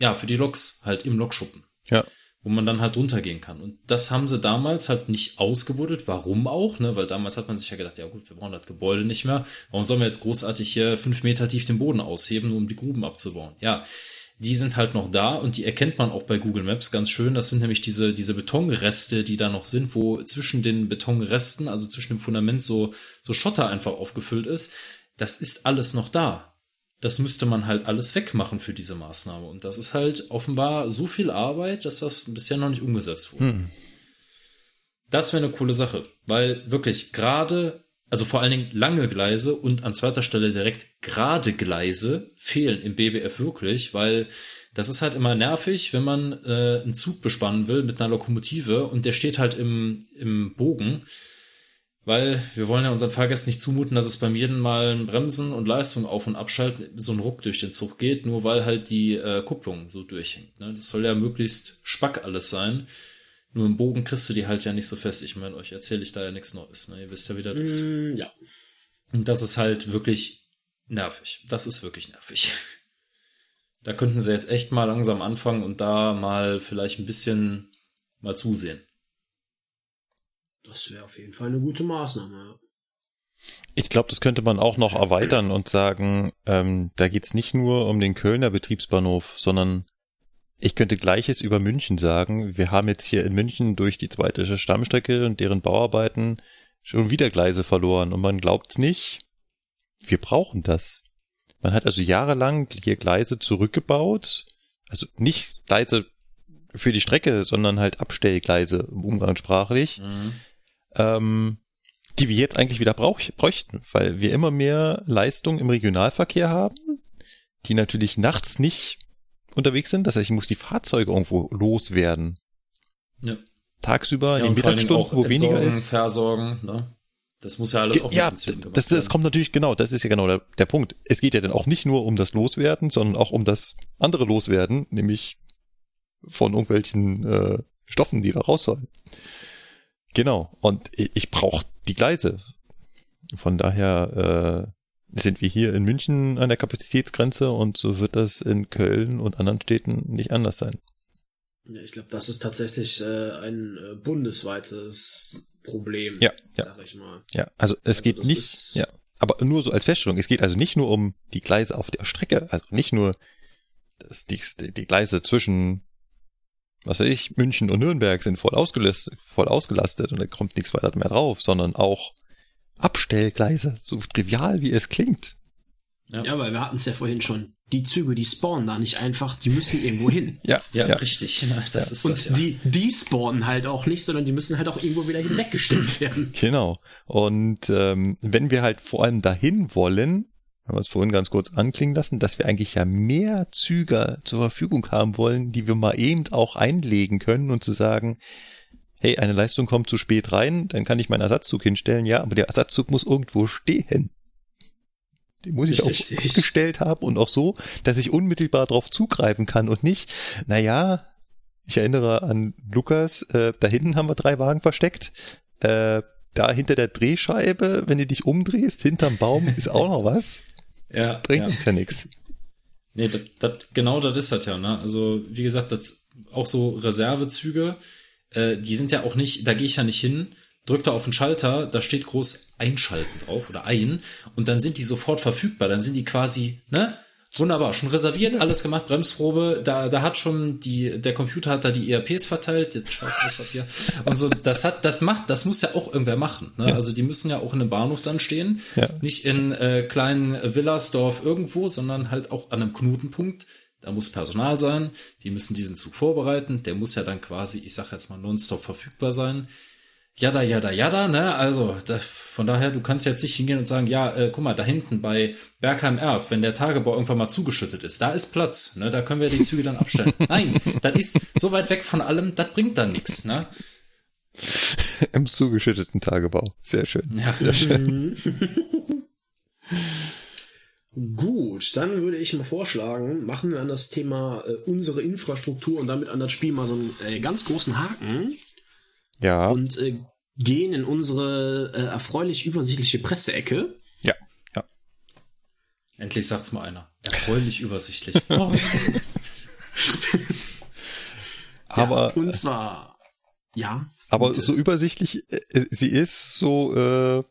ja, für die Loks halt im Lokschuppen Ja. wo man dann halt runtergehen kann. Und das haben sie damals halt nicht ausgebuddelt. Warum auch? Ne? Weil damals hat man sich ja gedacht, ja gut, wir brauchen das Gebäude nicht mehr. Warum sollen wir jetzt großartig hier fünf Meter tief den Boden ausheben, nur um die Gruben abzubauen? Ja, die sind halt noch da und die erkennt man auch bei Google Maps ganz schön. Das sind nämlich diese, diese Betonreste, die da noch sind, wo zwischen den Betonresten, also zwischen dem Fundament so, so Schotter einfach aufgefüllt ist. Das ist alles noch da. das müsste man halt alles wegmachen für diese Maßnahme. Und das ist halt offenbar so viel Arbeit, dass das bisher noch nicht umgesetzt wurde. Hm. Das wäre eine coole Sache, weil wirklich gerade, also vor allen Dingen lange Gleise und an zweiter Stelle direkt gerade Gleise fehlen im BBF wirklich, weil das ist halt immer nervig, wenn man äh, einen Zug bespannen will mit einer Lokomotive und der steht halt im, im Bogen weil wir wollen ja unseren Fahrgästen nicht zumuten, dass es beim jeden Mal Bremsen und Leistung auf- und abschalten so ein Ruck durch den Zug geht, nur weil halt die äh, Kupplung so durchhängt. Ne? Das soll ja möglichst spack alles sein. Nur im Bogen kriegst du die halt ja nicht so fest. Ich meine, euch erzähle ich da ja nichts Neues. Ne? Ihr wisst ja, wie das ist. Mm, ja. Und das ist halt wirklich nervig. Das ist wirklich nervig. Da könnten sie jetzt echt mal langsam anfangen und da mal vielleicht ein bisschen mal zusehen. Das wäre auf jeden Fall eine gute Maßnahme. ja. Ich glaube, das könnte man auch noch erweitern und sagen, ähm, da geht's nicht nur um den Kölner Betriebsbahnhof, sondern ich könnte gleiches über München sagen. Wir haben jetzt hier in München durch die zweite Stammstrecke und deren Bauarbeiten schon wieder Gleise verloren und man glaubt's nicht. Wir brauchen das. Man hat also jahrelang hier Gleise zurückgebaut, also nicht Gleise für die Strecke, sondern halt Abstellgleise umgangssprachlich ähm, die wir jetzt eigentlich wieder brauch bräuchten, weil wir immer mehr Leistung im Regionalverkehr haben, die natürlich nachts nicht unterwegs sind. Das heißt, ich muss die Fahrzeuge irgendwo loswerden. Ja. Tagsüber, Ja, in den Mittagsstunden, wo weniger ist. Versorgen, ne? Das muss ja alles auch Ja, mit gemacht das, das kommt natürlich genau, das ist ja genau der, der Punkt. Es geht ja dann auch nicht nur um das Loswerden, sondern auch um das andere Loswerden, nämlich von irgendwelchen äh, Stoffen, die da raus sollen. Genau. Und ich, ich brauche die Gleise. Von daher äh, sind wir hier in München an der Kapazitätsgrenze und so wird das in Köln und anderen Städten nicht anders sein. Ja, ich glaube, das ist tatsächlich äh, ein äh, bundesweites Problem, Ja, ja. sag ich mal. Ja, also es Also geht nicht, ja, aber nur so als Feststellung, es geht also nicht nur um die Gleise auf der Strecke, also nicht nur das, die, die Gleise zwischen, was weiß ich, München und Nürnberg sind voll ausgelastet, voll ausgelastet und da kommt nichts weiter mehr drauf, sondern auch Abstellgleise, so trivial wie es klingt. Ja. Ja, weil wir hatten es ja vorhin schon. Die Züge, die spawnen da nicht einfach, die müssen irgendwo hin. Ja, Ja, ja, richtig. Das ist Und das ja. die, die spawnen halt auch nicht, sondern die müssen halt auch irgendwo wieder hinweggestellt werden. Genau. Und ähm, wenn wir halt vor allem dahin wollen, haben wir es vorhin ganz kurz anklingen lassen, dass wir eigentlich ja mehr Züge zur Verfügung haben wollen, die wir mal eben auch einlegen können und zu sagen, hey, eine Leistung kommt zu spät rein, dann kann ich meinen Ersatzzug hinstellen, ja, aber der Ersatzzug muss irgendwo stehen. Den muss ich auch Richtig. aufgestellt haben und auch so, dass ich unmittelbar darauf zugreifen kann und nicht, naja, ich erinnere an Lukas, äh, da hinten haben wir drei Wagen versteckt, äh, da hinter der Drehscheibe, wenn du dich umdrehst, hinterm Baum ist auch noch was. ja, Bringt ja. uns ja nichts. Nee, das, das, genau das ist das ja, ne? Also, wie gesagt, das auch so Reservezüge, äh, die sind ja auch nicht, da gehe ich ja nicht hin, drück da auf den Schalter, da steht groß einschalten drauf oder ein und dann sind die sofort verfügbar, dann sind die quasi, ne? Wunderbar, schon reserviert, alles gemacht, Bremsprobe, da, da hat schon die, der Computer hat da die ERPs verteilt, das scheiß Altpapier. Und so, das hat, das macht, das muss ja auch irgendwer machen, ne? Also die müssen ja auch in einem Bahnhof dann stehen, Ja. nicht in äh, kleinen Villersdorf irgendwo, sondern halt auch an einem Knotenpunkt. Da muss Personal sein, die müssen diesen Zug vorbereiten, der muss ja dann quasi, ich sag jetzt mal, nonstop verfügbar sein. Jada, jada, jada, ne? Also, da, von daher, du kannst jetzt nicht hingehen und sagen, ja, äh, guck mal, da hinten bei Bergheim Erf, wenn der Tagebau irgendwann mal zugeschüttet ist, da ist Platz, ne? Da können wir die Züge dann abstellen. Nein, das ist so weit weg von allem, das bringt dann nichts, ne? Im zugeschütteten Tagebau. Sehr schön. Ja. Sehr schön. Gut, dann würde ich mal vorschlagen, machen wir an das Thema äh, unsere Infrastruktur und damit an das Spiel mal so einen äh, ganz großen Haken Ja, und äh, gehen in unsere äh, erfreulich übersichtliche Presseecke. ja, ja. Endlich sagt's mal einer. Erfreulich übersichtlich. Aber, Und zwar, ja, aber so übersichtlich äh, sie ist, so äh,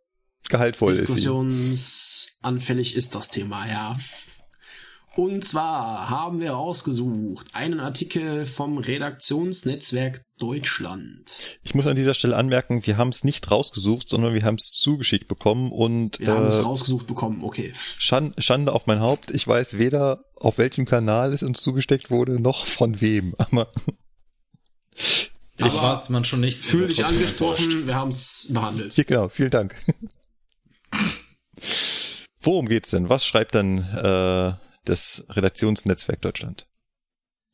gehaltvoll ist diskussionsanfällig ist das Thema, ja. Und zwar haben wir rausgesucht einen Artikel vom Redaktionsnetzwerk Deutschland. Ich muss an dieser Stelle anmerken, wir haben es nicht rausgesucht, sondern wir haben es zugeschickt bekommen und Wir haben äh, es rausgesucht bekommen, okay. Schan Schande auf mein Haupt. Ich weiß weder, auf welchem Kanal es uns zugesteckt wurde, noch von wem. Aber Da erwartet man schon nichts. Fühl dich angesprochen, wir haben es behandelt. genau, vielen Dank. Worum geht's denn? Was schreibt dann äh, das Redaktionsnetzwerk Deutschland?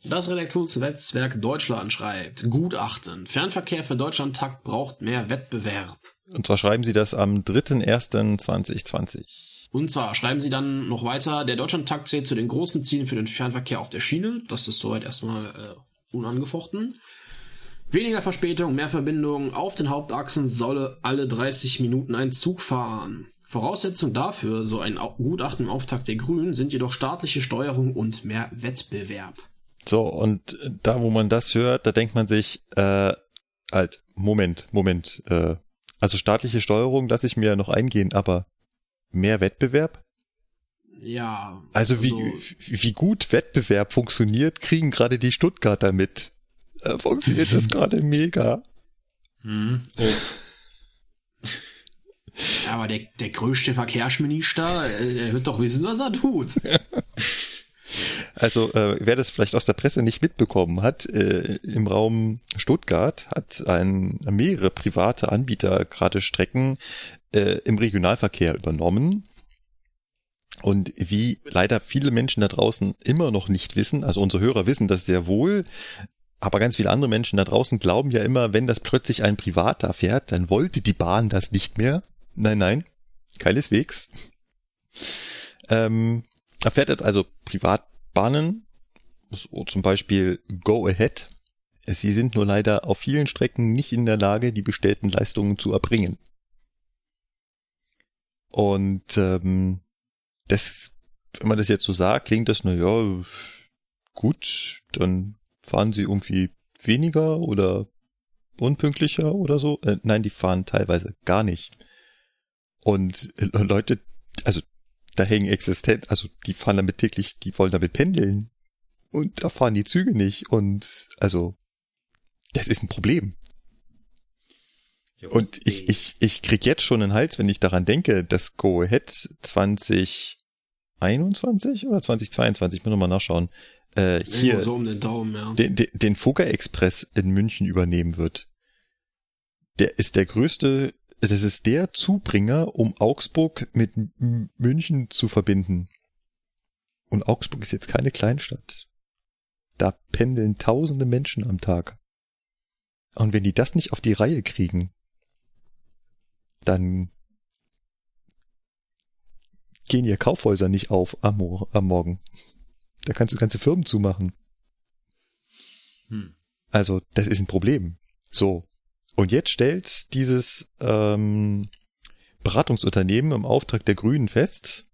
Das Redaktionsnetzwerk Deutschland schreibt, Gutachten, Fernverkehr für Deutschlandtakt braucht mehr Wettbewerb. Und zwar schreiben sie das am 3.1.2020. Und zwar schreiben sie dann noch weiter, der Deutschlandtakt zählt zu den großen Zielen für den Fernverkehr auf der Schiene. Das ist soweit erstmal äh, unangefochten. Weniger Verspätung, mehr Verbindungen. Auf den Hauptachsen solle alle 30 Minuten ein Zug fahren. Voraussetzung dafür, so ein Gutachten im Auftakt der Grünen, sind jedoch staatliche Steuerung und mehr Wettbewerb. So, und da, wo man das hört, da denkt man sich, äh, halt, Moment, Moment, äh, also staatliche Steuerung lasse ich mir ja noch eingehen, aber mehr Wettbewerb? Ja. Also wie, wie gut Wettbewerb funktioniert, kriegen gerade die Stuttgarter mit. Äh, funktioniert das gerade mega. Hm. Uff. Ja, aber der, der größte Verkehrsminister, äh, der wird doch wissen, was er tut. Also äh, wer das vielleicht aus der Presse nicht mitbekommen hat, äh, im Raum Stuttgart hat ein mehrere private Anbieter gerade Strecken äh, im Regionalverkehr übernommen. Und wie leider viele Menschen da draußen immer noch nicht wissen, also unsere Hörer wissen das sehr wohl, aber ganz viele andere Menschen da draußen glauben ja immer, wenn das plötzlich ein Privater fährt, dann wollte die Bahn das nicht mehr. Nein, nein, keineswegs. Ähm, er fährt jetzt also Privatbahnen, so zum Beispiel Go Ahead. Sie sind nur leider auf vielen Strecken nicht in der Lage, die bestellten Leistungen zu erbringen. Und ähm, das, wenn man das jetzt so sagt, klingt das, na ja, gut, dann fahren sie irgendwie weniger oder unpünktlicher oder so. Äh, nein, die fahren teilweise gar nicht. Und äh, Leute, also da hängen existent, also die fahren damit täglich, die wollen damit pendeln. Und da fahren die Züge nicht. Und also, das ist ein Problem. Und ich, ich, ich krieg jetzt schon einen Hals, wenn ich daran denke, dass Go Ahead 2021 oder 2022, ich muss nochmal nachschauen, äh, hier so um den Daumen, ja. den, den, den Fugger Express in München übernehmen wird. Der ist der größte, das ist der Zubringer, um Augsburg mit M München zu verbinden. Und Augsburg ist jetzt keine Kleinstadt. Da pendeln tausende Menschen am Tag. Und wenn die das nicht auf die Reihe kriegen, dann gehen ihr Kaufhäuser nicht auf am, am Morgen. Da kannst du ganze Firmen zumachen. Hm. Also, das ist ein Problem. So. Und jetzt stellt dieses ähm, Beratungsunternehmen im Auftrag der Grünen fest,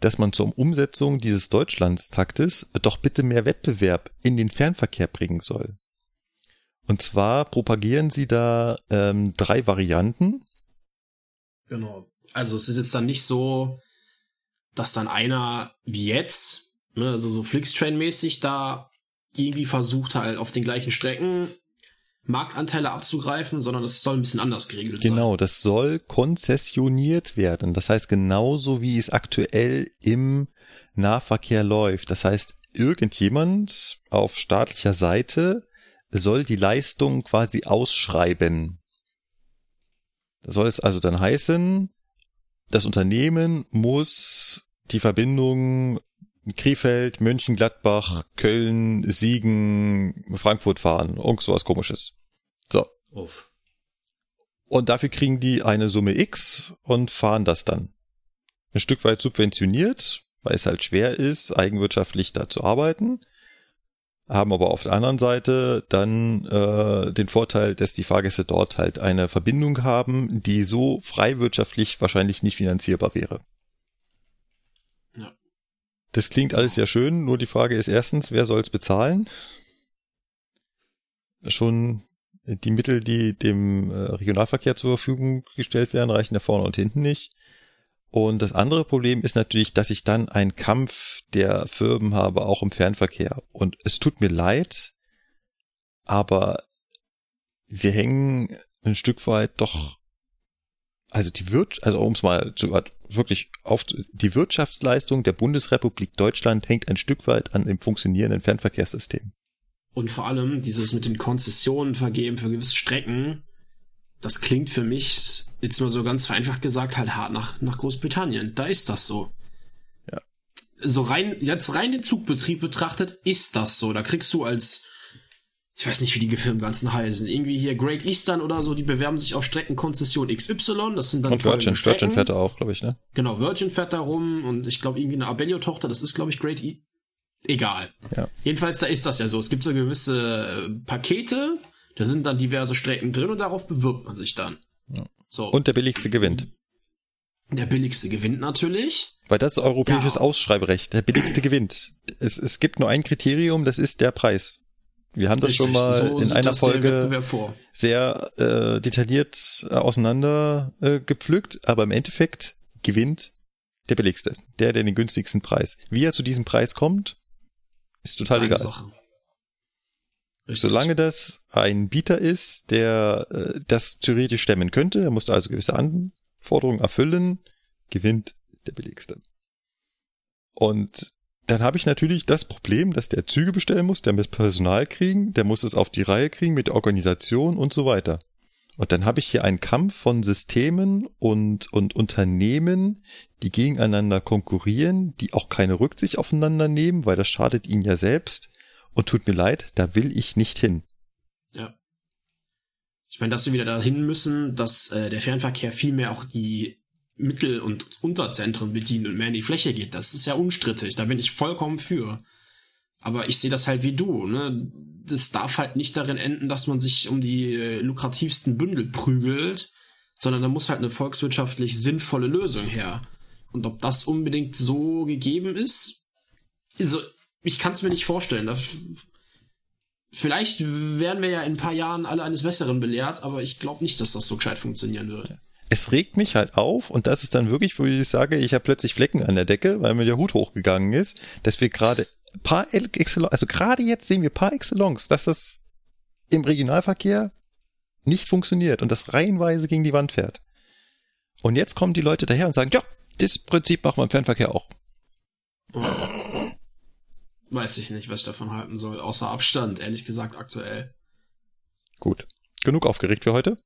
dass man zur Umsetzung dieses Deutschlandstaktes doch bitte mehr Wettbewerb in den Fernverkehr bringen soll. Und zwar propagieren sie da ähm, drei Varianten. Genau. Also es ist jetzt dann nicht so, dass dann einer wie jetzt, ne, also so Flixtrain-mäßig da irgendwie versucht halt auf den gleichen Strecken Marktanteile abzugreifen, sondern das soll ein bisschen anders geregelt sein. Genau, das soll konzessioniert werden. Das heißt, genauso wie es aktuell im Nahverkehr läuft. Das heißt, irgendjemand auf staatlicher Seite soll die Leistung quasi ausschreiben. Das soll es also dann heißen, das Unternehmen muss die Verbindung Krefeld, Mönchengladbach, Köln, Siegen, Frankfurt fahren. Irgend sowas komisches. So. Uff. Und dafür kriegen die eine Summe X und fahren das dann. Ein Stück weit subventioniert, weil es halt schwer ist, eigenwirtschaftlich da zu arbeiten. Haben aber auf der anderen Seite dann äh, den Vorteil, dass die Fahrgäste dort halt eine Verbindung haben, die so frei wirtschaftlich wahrscheinlich nicht finanzierbar wäre. Das klingt alles sehr schön, nur die Frage ist erstens, wer soll es bezahlen? Schon die Mittel, die dem äh, Regionalverkehr zur Verfügung gestellt werden, reichen da vorne und hinten nicht. Und das andere Problem ist natürlich, dass ich dann einen Kampf der Firmen habe, auch im Fernverkehr. Und es tut mir leid, aber wir hängen ein Stück weit doch, also die wird, also um es mal zu wirklich auf die Wirtschaftsleistung der Bundesrepublik Deutschland hängt ein Stück weit an dem funktionierenden Fernverkehrssystem. Und vor allem dieses mit den Konzessionen vergeben für gewisse Strecken, das klingt für mich, jetzt mal so ganz vereinfacht gesagt, halt hart nach, nach Großbritannien. Da ist das so. Ja. So rein, jetzt rein den Zugbetrieb betrachtet, ist das so. Da kriegst du als, ich weiß nicht, wie die Firmen ganzen heißen, irgendwie hier Great Eastern oder so, die bewerben sich auf Streckenkonzession XY, das sind dann Und Virgin, Virgin fährt da auch, glaube ich, ne? Genau, Virgin fährt da rum und ich glaube irgendwie eine Abellio-Tochter, das ist, glaube ich, Great e Egal. Ja. Jedenfalls, da ist das ja so. Es gibt so gewisse äh, Pakete, da sind dann diverse Strecken drin und darauf bewirbt man sich dann. Ja. So. Und der billigste gewinnt. Der billigste gewinnt natürlich. Weil das ist europäisches ja. Ausschreiberecht. Der billigste gewinnt. Es, es gibt nur ein Kriterium, das ist der Preis. Wir haben das Richtig, schon mal so in einer Folge sehr äh, detailliert äh, auseinander äh, gepflückt, aber im Endeffekt gewinnt der billigste, der, der den günstigsten Preis. Wie er zu diesem Preis kommt, ist total egal. Sache. Solange das ein Bieter ist, der äh, das theoretisch stemmen könnte, er muss also gewisse Anforderungen erfüllen, gewinnt der billigste. Und dann habe ich natürlich das Problem, dass der Züge bestellen muss, der muss Personal kriegen, der muss es auf die Reihe kriegen mit der Organisation und so weiter. Und dann habe ich hier einen Kampf von Systemen und, und Unternehmen, die gegeneinander konkurrieren, die auch keine Rücksicht aufeinander nehmen, weil das schadet ihnen ja selbst. Und tut mir leid, da will ich nicht hin. Ja. Ich meine, dass wir wieder dahin müssen, dass äh, der Fernverkehr viel mehr auch die Mittel- und Unterzentren bedient und mehr in die Fläche geht. Das ist ja unstrittig. Da bin ich vollkommen für. Aber ich sehe das halt wie du, ne? Das darf halt nicht darin enden, dass man sich um die äh, lukrativsten Bündel prügelt, sondern da muss halt eine volkswirtschaftlich sinnvolle Lösung her. Und ob das unbedingt so gegeben ist, also ich kann es mir nicht vorstellen. Da, vielleicht werden wir ja in ein paar Jahren alle eines Besseren belehrt, aber ich glaube nicht, dass das so gescheit funktionieren würde. Es regt mich halt auf und das ist dann wirklich, wo ich sage, ich habe plötzlich Flecken an der Decke, weil mir der Hut hochgegangen ist, dass wir gerade par excellence, also gerade jetzt sehen wir par excellence, dass das im Regionalverkehr nicht funktioniert und das reihenweise gegen die Wand fährt. Und jetzt kommen die Leute daher und sagen, ja, das Prinzip machen wir im Fernverkehr auch. Weiß ich nicht, was ich davon halten soll, außer Abstand, ehrlich gesagt, aktuell. Gut. Genug aufgeregt für heute?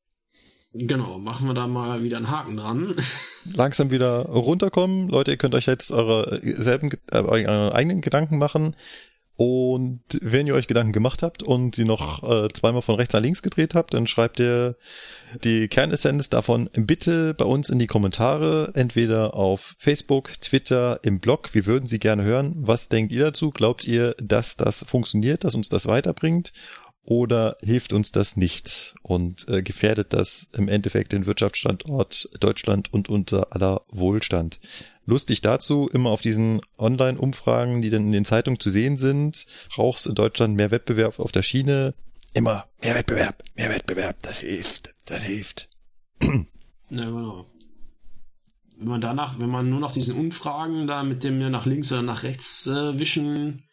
Genau, machen wir da mal wieder einen Haken dran. Langsam wieder runterkommen. Leute, ihr könnt euch jetzt eure selben, äh, eure eigenen Gedanken machen. Und wenn ihr euch Gedanken gemacht habt und sie noch äh, zweimal von rechts nach links gedreht habt, dann schreibt ihr die Kernessenz davon bitte bei uns in die Kommentare, entweder auf Facebook, Twitter, im Blog. Wir würden sie gerne hören. Was denkt ihr dazu? Glaubt ihr, dass das funktioniert, dass uns das weiterbringt? Oder hilft uns das nicht und äh, gefährdet das im Endeffekt den Wirtschaftsstandort Deutschland und unser aller Wohlstand. Lustig dazu, immer auf diesen Online-Umfragen, die dann in den Zeitungen zu sehen sind, brauchst in Deutschland mehr Wettbewerb auf der Schiene. Immer mehr Wettbewerb, mehr Wettbewerb, das hilft, das hilft. Ja, genau. Wenn man danach, wenn man nur noch diesen Umfragen da mit dem nach links oder nach rechts äh, wischen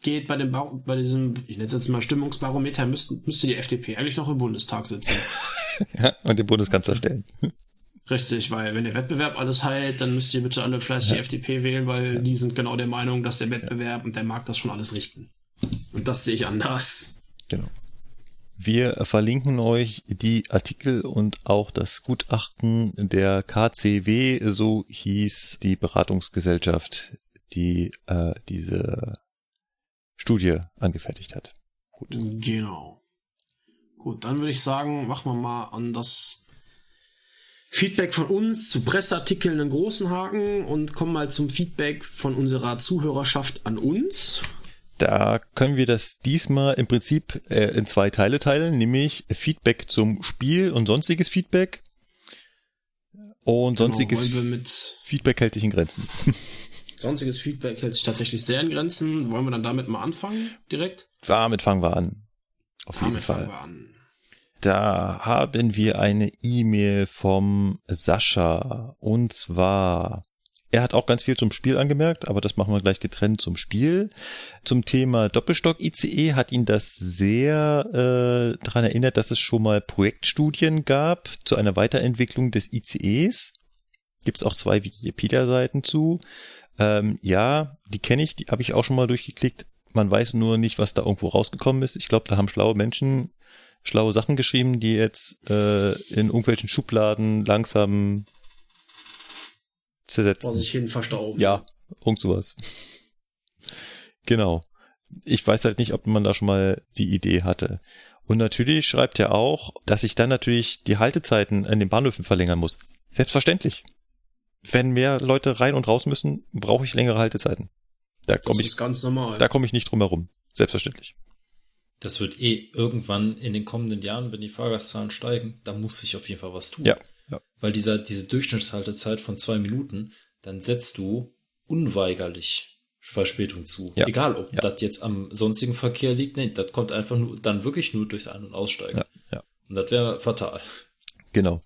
geht bei dem ba bei diesem, ich nenne es jetzt mal Stimmungsbarometer, müsste, müsste die FDP eigentlich noch im Bundestag sitzen. ja, und den Bundeskanzler stellen. Richtig, weil wenn der Wettbewerb alles heilt, dann müsst ihr bitte alle fleißig ja. die FDP wählen, weil ja. die sind genau der Meinung, dass der Wettbewerb ja. und der Markt das schon alles richten. Und das sehe ich anders. Genau. Wir verlinken euch die Artikel und auch das Gutachten der KCW, so hieß die Beratungsgesellschaft, die äh, diese Studie angefertigt hat. Gut. Genau. Gut, dann würde ich sagen, machen wir mal an das Feedback von uns zu Presseartikeln einen großen Haken und kommen mal zum Feedback von unserer Zuhörerschaft an uns. Da können wir das diesmal im Prinzip äh, in zwei Teile teilen, nämlich Feedback zum Spiel und sonstiges Feedback. Und genau, sonstiges Feedback hält sich in Grenzen. Sonstiges Feedback hält sich tatsächlich sehr in Grenzen. Wollen wir dann damit mal anfangen, direkt? Damit fangen wir an. Auf damit jeden Fall. Fangen wir an. Da haben wir eine E-Mail vom Sascha. Und zwar, er hat auch ganz viel zum Spiel angemerkt, aber das machen wir gleich getrennt zum Spiel. Zum Thema Doppelstock-ICE hat ihn das sehr äh, daran erinnert, dass es schon mal Projektstudien gab zu einer Weiterentwicklung des ICEs. Gibt es auch zwei Wikipedia-Seiten zu. Ähm, ja, die kenne ich, die habe ich auch schon mal durchgeklickt. Man weiß nur nicht, was da irgendwo rausgekommen ist. Ich glaube, da haben schlaue Menschen schlaue Sachen geschrieben, die jetzt äh, in irgendwelchen Schubladen langsam zersetzen. Vor sich hin verstauben. Ja, irgend sowas. genau. Ich weiß halt nicht, ob man da schon mal die Idee hatte. Und natürlich schreibt er auch, dass ich dann natürlich die Haltezeiten an den Bahnhöfen verlängern muss. Selbstverständlich. Wenn mehr Leute rein und raus müssen, brauche ich längere Haltezeiten. Da Das komme ich, ist ganz normal. da komme ich nicht drum herum. Selbstverständlich. Das wird eh irgendwann in den kommenden Jahren, wenn die Fahrgastzahlen steigen, da muss sich auf jeden Fall was tun. Ja, ja. Weil dieser, diese Durchschnittshaltezeit von zwei Minuten, dann setzt du unweigerlich Verspätung zu. Ja. Egal, ob Ja. das jetzt am sonstigen Verkehr liegt, nee, das kommt einfach nur, dann wirklich nur durchs Ein- und Aussteigen. Ja, ja. Und das wäre fatal. Genau.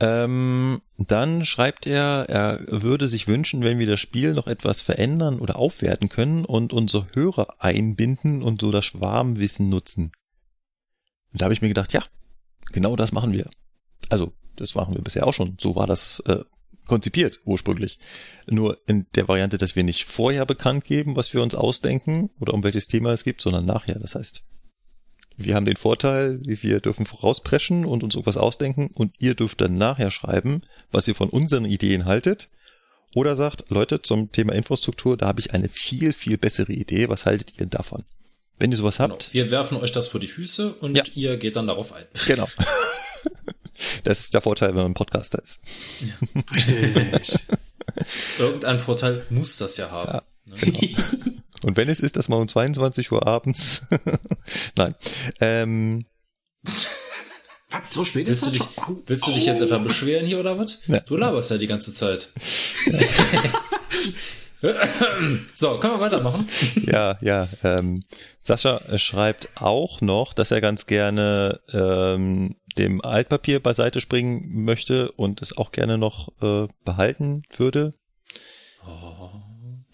Ähm, dann schreibt er, er würde sich wünschen, wenn wir das Spiel noch etwas verändern oder aufwerten können und unsere Hörer einbinden und so das Schwarmwissen nutzen. Und da habe ich mir gedacht, ja, genau das machen wir. Also, das machen wir bisher auch schon. So war das äh, konzipiert ursprünglich. Nur in der Variante, dass wir nicht vorher bekannt geben, was wir uns ausdenken oder um welches Thema es gibt, sondern nachher. Das heißt, wir haben den Vorteil, wir dürfen vorauspreschen und uns irgendwas ausdenken und ihr dürft dann nachher schreiben, was ihr von unseren Ideen haltet. Oder sagt, Leute, zum Thema Infrastruktur, da habe ich eine viel, viel bessere Idee. Was haltet ihr davon? Wenn ihr sowas Genau. habt, Wir werfen euch das vor die Füße und Ja. ihr geht dann darauf ein. genau. Das ist der Vorteil, wenn man ein Podcaster ist. Richtig. Irgendeinen Vorteil muss das ja haben. Ne? Und wenn es ist, dass man um 22 Uhr abends, nein, ähm, Was? So spät Willst ist du, dich, schon? Willst du dich jetzt etwa beschweren hier oder was? Ja. Du laberst ja die ganze Zeit. so, können wir weitermachen? ja, ja. Ähm, Sascha äh, schreibt auch noch, dass er ganz gerne ähm, dem Altpapier beiseite springen möchte und es auch gerne noch äh, behalten würde.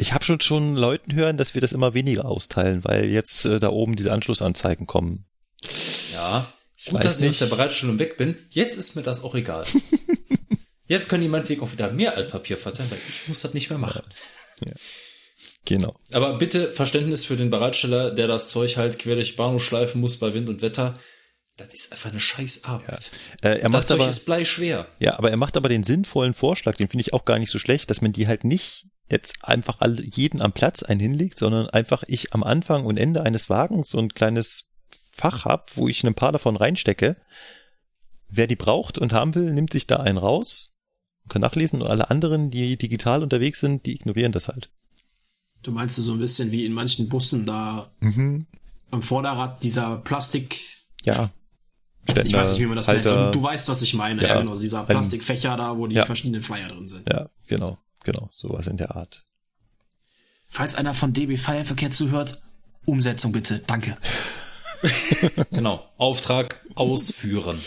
Ich habe schon schon Leuten hören, dass wir das immer weniger austeilen, weil jetzt äh, da oben diese Anschlussanzeigen kommen. Ja. Gut, weiß dass ich aus nicht. der Bereitstellung weg bin. Jetzt ist mir das auch egal. Jetzt können die meinetwegen auch wieder mehr Altpapier verteilen, weil ich muss das nicht mehr machen. Genau. Aber bitte Verständnis für den Bereitsteller, der das Zeug halt quer durch Bahnhof schleifen muss bei Wind und Wetter. Das ist einfach eine scheiß Arbeit. Äh, er das macht Zeug aber, ist bleischwer. ja, aber er macht aber den sinnvollen Vorschlag, den finde ich auch gar nicht so schlecht, dass man die halt nicht jetzt einfach alle, jeden am Platz einen hinlegt, sondern einfach ich am Anfang und Ende eines Wagens so ein kleines Fach hab, wo ich ein paar davon reinstecke. Wer die braucht und haben will, nimmt sich da einen raus, kann nachlesen und alle anderen, die digital unterwegs sind, die ignorieren das halt. Du meinst so ein bisschen wie in manchen Bussen da Mhm. am Vorderrad dieser Plastik, Ja. ich weiß nicht, wie man das Halter. nennt. Du, du weißt, was ich meine. Ja. Ja, genau, dieser Ein- Plastikfächer da, wo die Ja. verschiedenen Flyer drin sind. Ja, genau, genau, sowas in der Art. Falls einer von DB Feierverkehr zuhört, Umsetzung bitte. Danke. Genau. Auftrag ausführen.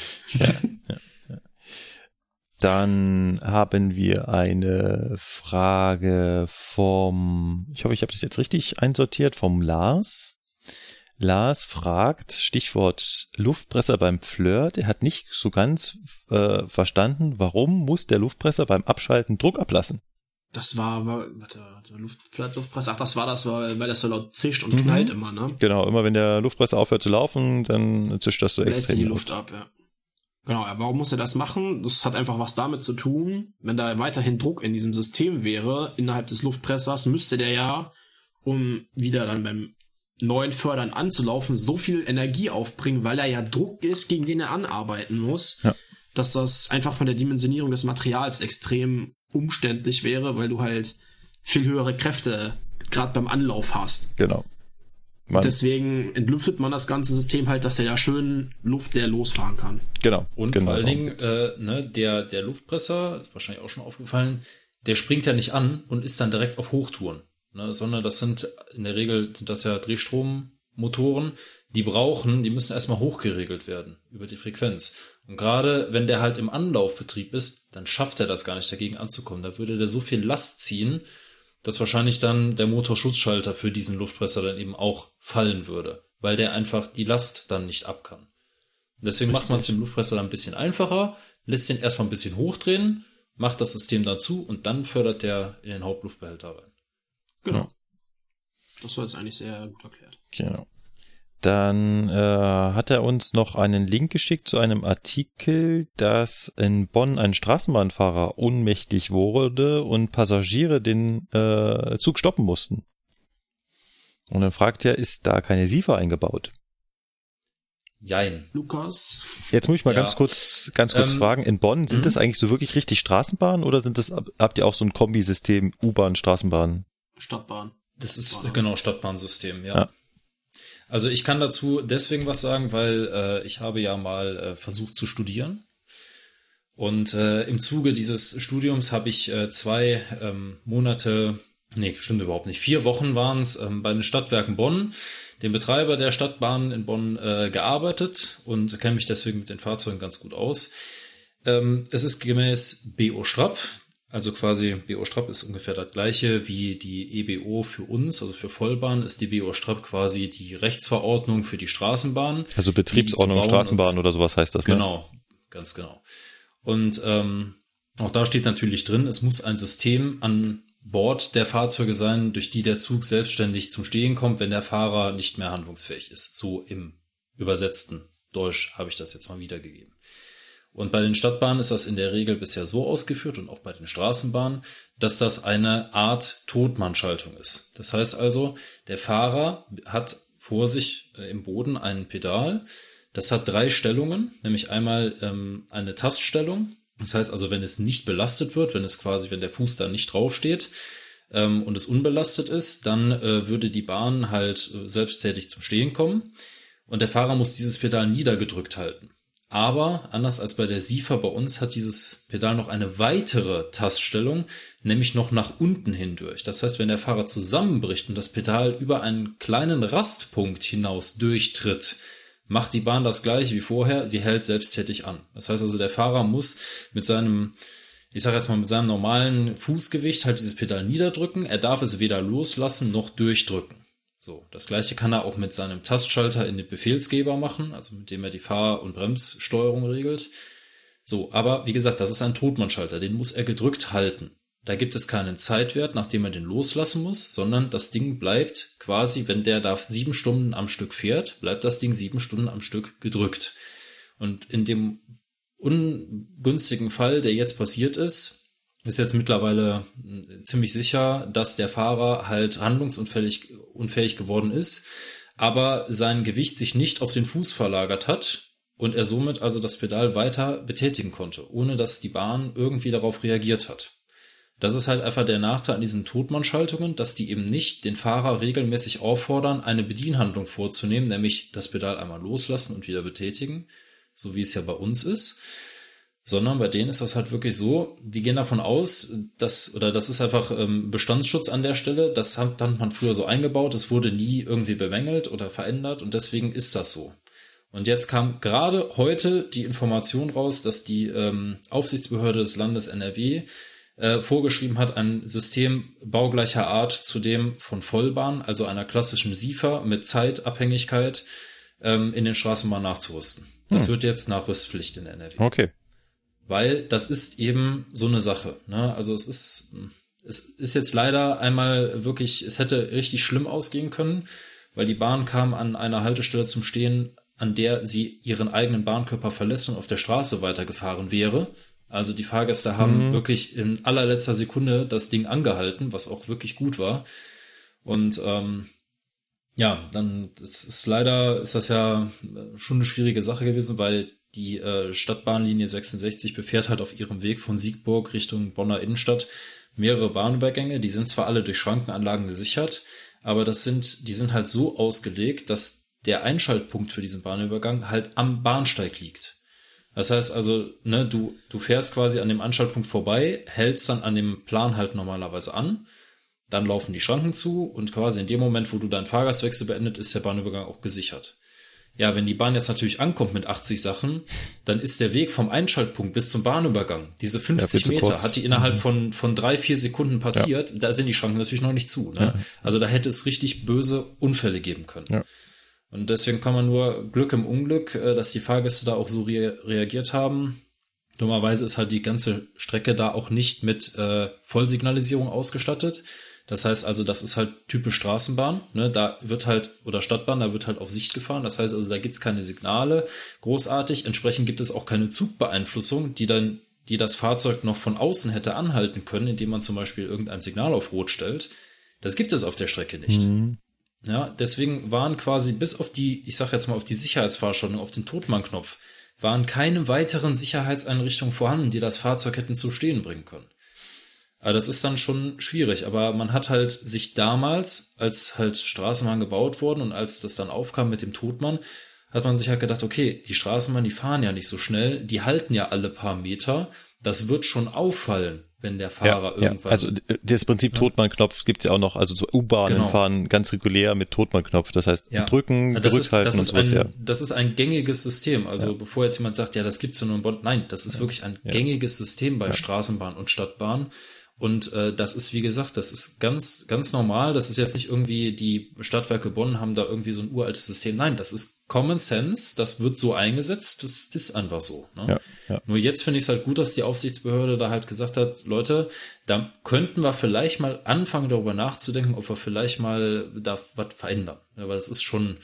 Dann haben wir eine Frage vom, ich hoffe, ich habe das jetzt richtig einsortiert, vom Lars. Lars fragt, Stichwort Luftpresser beim Flirt. Er hat nicht so ganz äh, verstanden, warum muss der Luftpresser beim Abschalten Druck ablassen? Das war, war warte, warte Luft, Luftpresse. Ach, das war das, weil, weil das so laut zischt Mhm. und knallt immer, ne? Genau, immer wenn der Luftpresser aufhört zu laufen, dann zischt das so dir extrem. die laut. Luft ab, ja. Genau, ja, warum muss er das machen? Das hat einfach was damit zu tun, wenn da weiterhin Druck in diesem System wäre, innerhalb des Luftpressers, müsste der ja, um wieder dann beim neuen Fördern anzulaufen, so viel Energie aufbringen, weil er ja Druck ist, gegen den er anarbeiten muss, Ja. dass das einfach von der Dimensionierung des Materials extrem umständlich wäre, weil du halt viel höhere Kräfte gerade beim Anlauf hast. Genau. Man, Deswegen entlüftet man das ganze System halt, dass er da schön luftleer losfahren kann. genau. Und genau. vor allen Dingen, äh, ne, der, der Luftpresser, wahrscheinlich auch schon aufgefallen, der springt ja nicht an und ist dann direkt auf Hochtouren. Ne, sondern das sind, in der Regel sind das ja Drehstrommotoren, die brauchen, die müssen erstmal hochgeregelt werden über die Frequenz. Und gerade wenn der halt im Anlaufbetrieb ist, dann schafft er das gar nicht dagegen anzukommen. Da würde der so viel Last ziehen, dass wahrscheinlich dann der Motorschutzschalter für diesen Luftpresser dann eben auch fallen würde, weil der einfach die Last dann nicht ab kann. Deswegen Richtig. macht man es dem Luftpresser dann ein bisschen einfacher, lässt den erstmal ein bisschen hochdrehen, macht das System dazu und dann fördert der in den Hauptluftbehälter rein. Genau. Das war jetzt eigentlich sehr gut erklärt. Genau. Dann äh, hat er uns noch einen Link geschickt zu einem Artikel, dass in Bonn ein Straßenbahnfahrer ohnmächtig wurde und Passagiere den äh, Zug stoppen mussten. Und dann fragt er, ist da keine SIFA eingebaut? Jein. Lukas. Jetzt muss ich mal ja. ganz kurz, ganz kurz ähm, fragen. In Bonn sind mhm. das eigentlich so wirklich richtig Straßenbahnen oder sind das, habt ihr auch so ein Kombisystem U-Bahn, Straßenbahn? Stadtbahn. Das ist das. genau Stadtbahnsystem, ja. ja. Also ich kann dazu deswegen was sagen, weil äh, ich habe ja mal äh, versucht zu studieren. Und äh, im Zuge dieses Studiums habe ich äh, zwei ähm, Monate, nee, stimmt überhaupt nicht, vier Wochen waren es ähm, bei den Stadtwerken Bonn, dem Betreiber der Stadtbahn in Bonn, äh, gearbeitet und kenne mich deswegen mit den Fahrzeugen ganz gut aus. Ähm, es ist gemäß BO Strapp, also quasi BO Strapp ist ungefähr das gleiche wie die EBO für uns, also für Vollbahn ist die BO Strapp quasi die Rechtsverordnung für die Straßenbahn. Also Betriebsordnung Straßenbahn oder sowas heißt das, ne? Genau, ganz genau. Und ähm, auch da steht natürlich drin, es muss ein System an Bord der Fahrzeuge sein, durch die der Zug selbstständig zum Stehen kommt, wenn der Fahrer nicht mehr handlungsfähig ist. So im übersetzten Deutsch habe ich das jetzt mal wiedergegeben. Und bei den Stadtbahnen ist das in der Regel bisher so ausgeführt und auch bei den Straßenbahnen, dass das eine Art Totmannschaltung ist. Das heißt also, der Fahrer hat vor sich äh, im Boden ein Pedal. Das hat drei Stellungen, nämlich einmal ähm, eine Taststellung. Das heißt also, wenn es nicht belastet wird, wenn es quasi, wenn der Fuß da nicht draufsteht ähm, und es unbelastet ist, dann äh, würde die Bahn halt äh, selbsttätig zum Stehen kommen. Und der Fahrer muss dieses Pedal niedergedrückt halten. Aber anders als bei der SIFA bei uns hat dieses Pedal noch eine weitere Taststellung, nämlich noch nach unten hindurch. Das heißt, wenn der Fahrer zusammenbricht und das Pedal über einen kleinen Rastpunkt hinaus durchtritt, macht die Bahn das gleiche wie vorher, sie hält selbsttätig an. Das heißt also, der Fahrer muss mit seinem, ich sage jetzt mal, mit seinem normalen Fußgewicht halt dieses Pedal niederdrücken. Er darf es weder loslassen noch durchdrücken. So, das gleiche kann er auch mit seinem Tastschalter in den Befehlsgeber machen, also mit dem er die Fahr- und Bremssteuerung regelt. So, aber wie gesagt, das ist ein Totmannschalter, den muss er gedrückt halten. Da gibt es keinen Zeitwert, nachdem er den loslassen muss, sondern das Ding bleibt quasi, wenn der da sieben Stunden am Stück fährt, bleibt das Ding sieben Stunden am Stück gedrückt. Und in dem ungünstigen Fall, der jetzt passiert ist, ist jetzt mittlerweile hm, ziemlich sicher, dass der Fahrer halt handlungsunfähig unfähig geworden ist, aber sein Gewicht sich nicht auf den Fuß verlagert hat und er somit also das Pedal weiter betätigen konnte, ohne dass die Bahn irgendwie darauf reagiert hat. Das ist halt einfach der Nachteil an diesen Totmannschaltungen, dass die eben nicht den Fahrer regelmäßig auffordern, eine Bedienhandlung vorzunehmen, nämlich das Pedal einmal loslassen und wieder betätigen, so wie es ja bei uns ist, sondern bei denen ist das halt wirklich so, die gehen davon aus, dass, oder das ist einfach ähm, Bestandsschutz an der Stelle, das hat dann man früher so eingebaut, es wurde nie irgendwie bemängelt oder verändert und deswegen ist das so. Und jetzt kam gerade heute die Information raus, dass die ähm, Aufsichtsbehörde des Landes NRW äh, vorgeschrieben hat, ein System baugleicher Art zu dem von Vollbahn, also einer klassischen SIFA mit Zeitabhängigkeit, ähm, in den Straßenbahnen nachzurüsten. Das hm. wird jetzt Nachrüstpflicht in NRW. Okay weil das ist eben so eine Sache. Ne? Also es ist, es ist jetzt leider einmal wirklich, es hätte richtig schlimm ausgehen können, weil die Bahn kam an einer Haltestelle zum Stehen, an der sie ihren eigenen Bahnkörper verlässt und auf der Straße weitergefahren wäre. Also die Fahrgäste haben mhm. wirklich in allerletzter Sekunde das Ding angehalten, was auch wirklich gut war. Und ähm, ja, dann ist, ist leider ist das ja schon eine schwierige Sache gewesen, weil die äh, Stadtbahnlinie 66 befährt halt auf ihrem Weg von Siegburg Richtung Bonner Innenstadt mehrere Bahnübergänge. Die sind zwar alle durch Schrankenanlagen gesichert, aber das sind, die sind halt so ausgelegt, dass der Einschaltpunkt für diesen Bahnübergang halt am Bahnsteig liegt. Das heißt also, ne, du, du fährst quasi an dem Anschaltpunkt vorbei, hältst dann an dem Plan halt normalerweise an, dann laufen die Schranken zu und quasi in dem Moment, wo du deinen Fahrgastwechsel beendet, ist der Bahnübergang auch gesichert. Ja, wenn die Bahn jetzt natürlich ankommt mit 80 Sachen, dann ist der Weg vom Einschaltpunkt bis zum Bahnübergang, diese 50 Ja, Meter, hat die innerhalb von, von drei, vier Sekunden passiert. Da sind die Schranken natürlich noch nicht zu. Ne? Also da hätte es richtig böse Unfälle geben können. Ja. Und deswegen kann man nur Glück im Unglück, äh, dass die Fahrgäste da auch so rea reagiert haben. Dummerweise ist halt die ganze Strecke da auch nicht mit äh, Vollsignalisierung ausgestattet. Das heißt also, das ist halt typisch Straßenbahn. Ne? Da wird halt, oder Stadtbahn, da wird halt auf Sicht gefahren. Das heißt also, da gibt's keine Signale großartig. Entsprechend gibt es auch keine Zugbeeinflussung, die dann, die das Fahrzeug noch von außen hätte anhalten können, indem man zum Beispiel irgendein Signal auf Rot stellt. Das gibt es auf der Strecke nicht. Ja, deswegen waren quasi bis auf die, ich sag jetzt mal auf die Sicherheitsfahrschaltung, auf den Totmann-Knopf, waren keine weiteren Sicherheitseinrichtungen vorhanden, die das Fahrzeug hätten zu stehen bringen können. Aber das ist dann schon schwierig. Aber man hat halt sich damals, als halt Straßenbahn gebaut wurden und als das dann aufkam mit dem Totmann, hat man sich halt gedacht, okay, die Straßenbahn, die fahren ja nicht so schnell, die halten ja alle paar Meter. Das wird schon auffallen, wenn der Fahrer ja, irgendwann. also äh, das Prinzip Totmann-Knopf gibt's ja auch noch, also so U-Bahnen Genau. fahren ganz regulär mit Totmann-Knopf. Das heißt, Ja. drücken, Ja, das ist, das, ist sowas, ein, ja. das ist ein gängiges System. Also bevor jetzt jemand sagt, ja, das gibt's ja nur in Bonn. Nein, das ist wirklich ein gängiges System bei Straßenbahn und Stadtbahn. Und äh, das ist, wie gesagt, das ist ganz, ganz normal. Das ist jetzt nicht irgendwie, die Stadtwerke Bonn haben da irgendwie so ein uraltes System. Nein, das ist Common Sense. Das wird so eingesetzt. Das ist einfach so. Ne? Ja, ja. Nur jetzt finde ich es halt gut, dass die Aufsichtsbehörde da halt gesagt hat, Leute, da könnten wir vielleicht mal anfangen, darüber nachzudenken, ob wir vielleicht mal da was verändern. Ja, weil es ist schon,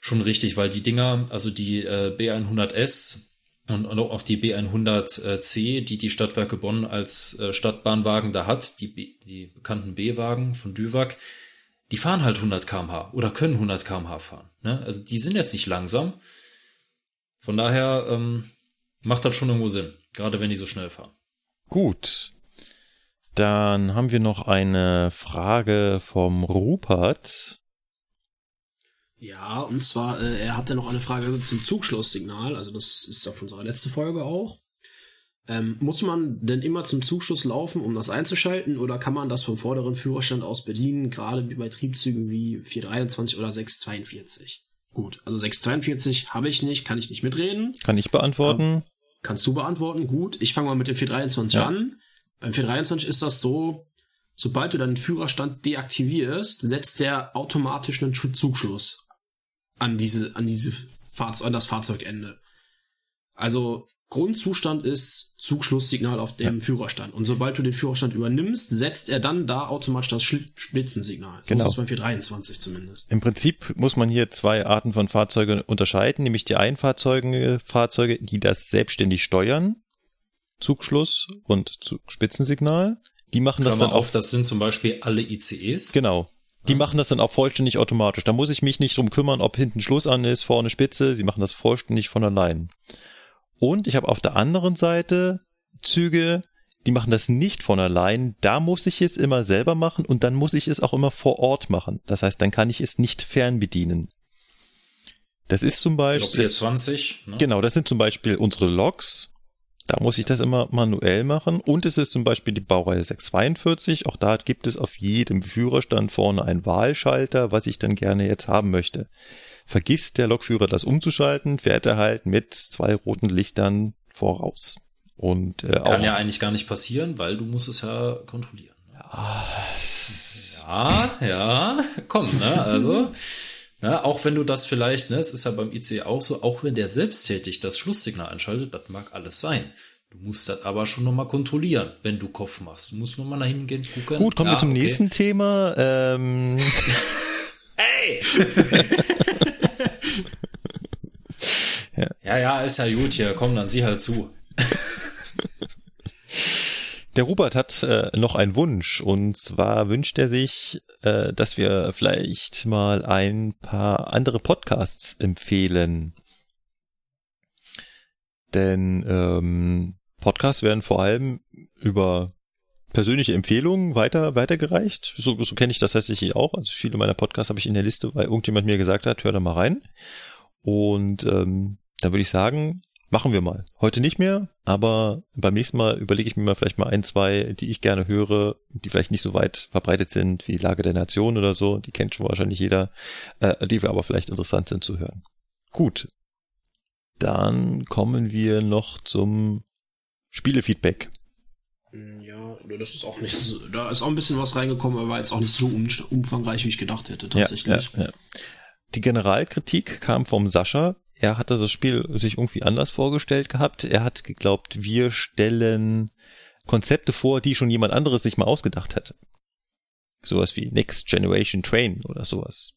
schon richtig, weil die Dinger, also die äh, B100S und, und auch die B100C, die die Stadtwerke Bonn als äh, Stadtbahnwagen da hat, die, die bekannten B-Wagen von Düwag, die fahren halt 100 km/h oder können 100 km/h fahren. Ne? Also die sind jetzt nicht langsam. Von daher ähm, macht das schon irgendwo Sinn, gerade wenn die so schnell fahren. Gut. Dann haben wir noch eine Frage vom Rupert. Ja, und zwar, äh, er hatte noch eine Frage zum Zugschlusssignal, also das ist auf unserer letzten Folge auch. Ähm, muss man denn immer zum Zugschluss laufen, um das einzuschalten, oder kann man das vom vorderen Führerstand aus bedienen, gerade wie bei Triebzügen wie 423 oder 642? Gut, also 642 habe ich nicht, kann ich nicht mitreden. Kann ich beantworten? Kannst du beantworten? Gut, ich fange mal mit dem 423 Ja. an. Beim 423 ist das so, sobald du deinen Führerstand deaktivierst, setzt der automatisch einen Zugschluss an diese, an diese Fahrzeug, an das Fahrzeugende. Also Grundzustand ist Zugschlusssignal auf dem Führerstand. Und sobald du den Führerstand übernimmst, setzt er dann da automatisch das Spitzensignal. So Genau. ist es beim 423 zumindest. Im Prinzip muss man hier zwei Arten von Fahrzeugen unterscheiden, nämlich die Einfahrzeuge, Fahrzeuge, die das selbstständig steuern, Zugschluss und Zug- Spitzensignal. Die machen das Klammer dann auf, auch, das sind zum Beispiel alle ICEs. genau. Die machen das dann auch vollständig automatisch. Da muss ich mich nicht drum kümmern, ob hinten Schluss an ist, vorne Spitze. Sie machen das vollständig von allein. Und ich habe auf der anderen Seite Züge, die machen das nicht von allein. Da muss ich es immer selber machen und dann muss ich es auch immer vor Ort machen. Das heißt, dann kann ich es nicht fernbedienen. Das ist zum Beispiel, 420. Ne? genau, das sind zum Beispiel unsere Loks. Da muss ich das immer manuell machen. Und es ist zum Beispiel die Baureihe 642. Auch da gibt es auf jedem Führerstand vorne einen Wahlschalter, was ich dann gerne jetzt haben möchte. Vergisst der Lokführer das umzuschalten, fährt er halt mit zwei roten Lichtern voraus. Und äh, auch Kann ja eigentlich gar nicht passieren, weil du musst es ja kontrollieren. Ja, ja, komm, ne, also, ne, auch wenn du das vielleicht, ne, es ist ja beim ICE auch so, auch wenn der selbsttätig das Schlusssignal einschaltet, das mag alles sein. Du musst das aber schon nochmal kontrollieren, wenn du Kopf machst. Du musst nur mal nach hinten gehen, gucken. gut, kommen Ja, wir zum okay. nächsten Thema. Ähm, Hey! ja, ja, ist ja gut hier. Komm, dann sieh halt zu. Der Robert hat äh, noch einen Wunsch und zwar wünscht er sich, äh, dass wir vielleicht mal ein paar andere Podcasts empfehlen. Denn ähm, Podcasts werden vor allem über persönliche Empfehlungen weiter weitergereicht. So, so kenne ich das tatsächlich auch. Also viele meiner Podcasts habe ich in der Liste, weil irgendjemand mir gesagt hat, hör da mal rein. Und ähm, da würde ich sagen, machen wir mal. Heute nicht mehr, aber beim nächsten Mal überlege ich mir mal vielleicht mal ein, zwei, die ich gerne höre, die vielleicht nicht so weit verbreitet sind wie Lage der Nation oder so. Die kennt schon wahrscheinlich jeder, äh, die wir aber vielleicht interessant sind zu hören. Gut. Dann kommen wir noch zum Spielefeedback. Ja, das ist auch nicht so, da ist auch ein bisschen was reingekommen, aber war jetzt auch nicht so um, umfangreich, wie ich gedacht hätte, tatsächlich. Ja, ja, ja. Die Generalkritik kam vom Sascha. Er hatte das Spiel sich irgendwie anders vorgestellt gehabt. Er hat geglaubt, wir stellen Konzepte vor, die schon jemand anderes sich mal ausgedacht hätte. Sowas wie Next Generation Train oder sowas.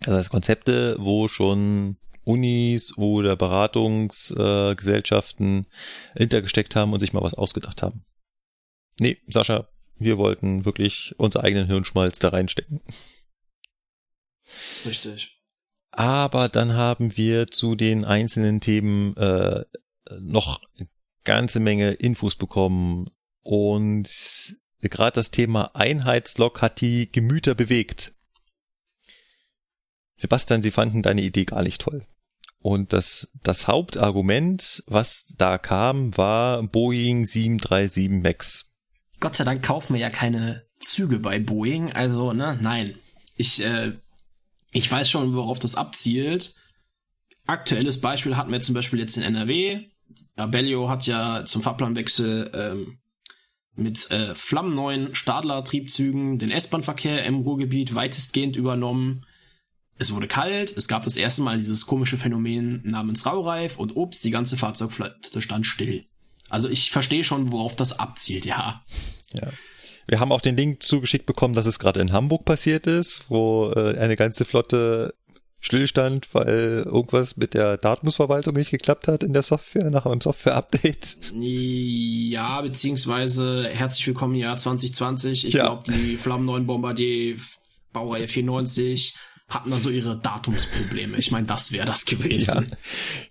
Also das Konzepte, wo schon Unis oder Beratungsgesellschaften äh, hintergesteckt haben und sich mal was ausgedacht haben. Nee, Sascha, wir wollten wirklich unser eigenen Hirnschmalz da reinstecken. Richtig. Aber dann haben wir zu den einzelnen Themen äh, noch ganze Menge Infos bekommen und gerade das Thema Einheitslog hat die Gemüter bewegt. Sebastian, Sie fanden deine Idee gar nicht toll. Und das, das Hauptargument, was da kam, war Boeing 737 MAX. Gott sei Dank kaufen wir ja keine Züge bei Boeing, also, ne, nein. Ich, äh, ich weiß schon, worauf das abzielt. Aktuelles Beispiel hatten wir zum Beispiel jetzt in NRW. Abellio hat ja zum Fahrplanwechsel ähm, mit äh, flammenneuen Stadler-Triebzügen den S-Bahn-Verkehr im Ruhrgebiet weitestgehend übernommen. Es wurde kalt, es gab das erste Mal dieses komische Phänomen namens Raureif und Obst, die ganze Fahrzeugflotte stand still. Also ich verstehe schon, worauf das abzielt, ja. Ja. Wir haben auch den Link zugeschickt bekommen, dass es gerade in Hamburg passiert ist, wo äh, eine ganze Flotte stillstand, weil irgendwas mit der Datenverwaltung nicht geklappt hat in der Software nach einem Software-Update. Ja, beziehungsweise herzlich willkommen im Jahr 2020. Ich ja. glaube, die Flammen 9 Bombardier Baureihe 94 hatten da so ihre Datumsprobleme. Ich meine, das wäre das gewesen. Ja,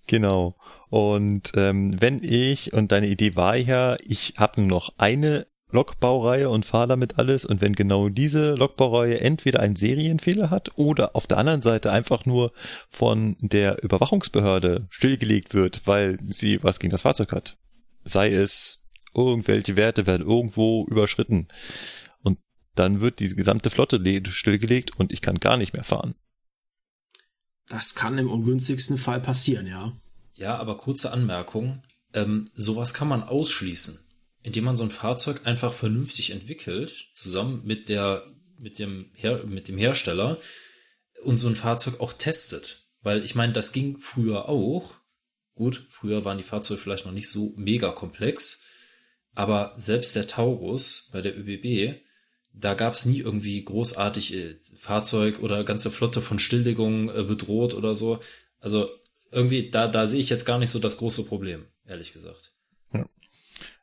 genau. Und ähm, wenn ich, und deine Idee war ja, ich habe noch eine Lokbaureihe und fahre damit alles und wenn genau diese Lokbaureihe entweder einen Serienfehler hat oder auf der anderen Seite einfach nur von der Überwachungsbehörde stillgelegt wird, weil sie was gegen das Fahrzeug hat, sei es irgendwelche Werte werden irgendwo überschritten, dann wird diese gesamte Flotte stillgelegt und ich kann gar nicht mehr fahren. Das kann im ungünstigsten Fall passieren, ja. Ja, aber kurze Anmerkung. Ähm, sowas kann man ausschließen, indem man so ein Fahrzeug einfach vernünftig entwickelt, zusammen mit der, mit dem, Her mit dem Hersteller und so ein Fahrzeug auch testet. Weil ich meine, das ging früher auch. Gut, früher waren die Fahrzeuge vielleicht noch nicht so mega komplex, aber selbst der Taurus bei der ÖBB, da gab es nie irgendwie großartig äh, Fahrzeug oder ganze Flotte von Stilllegungen äh, bedroht oder so. Also irgendwie, da, da sehe ich jetzt gar nicht so das große Problem, ehrlich gesagt.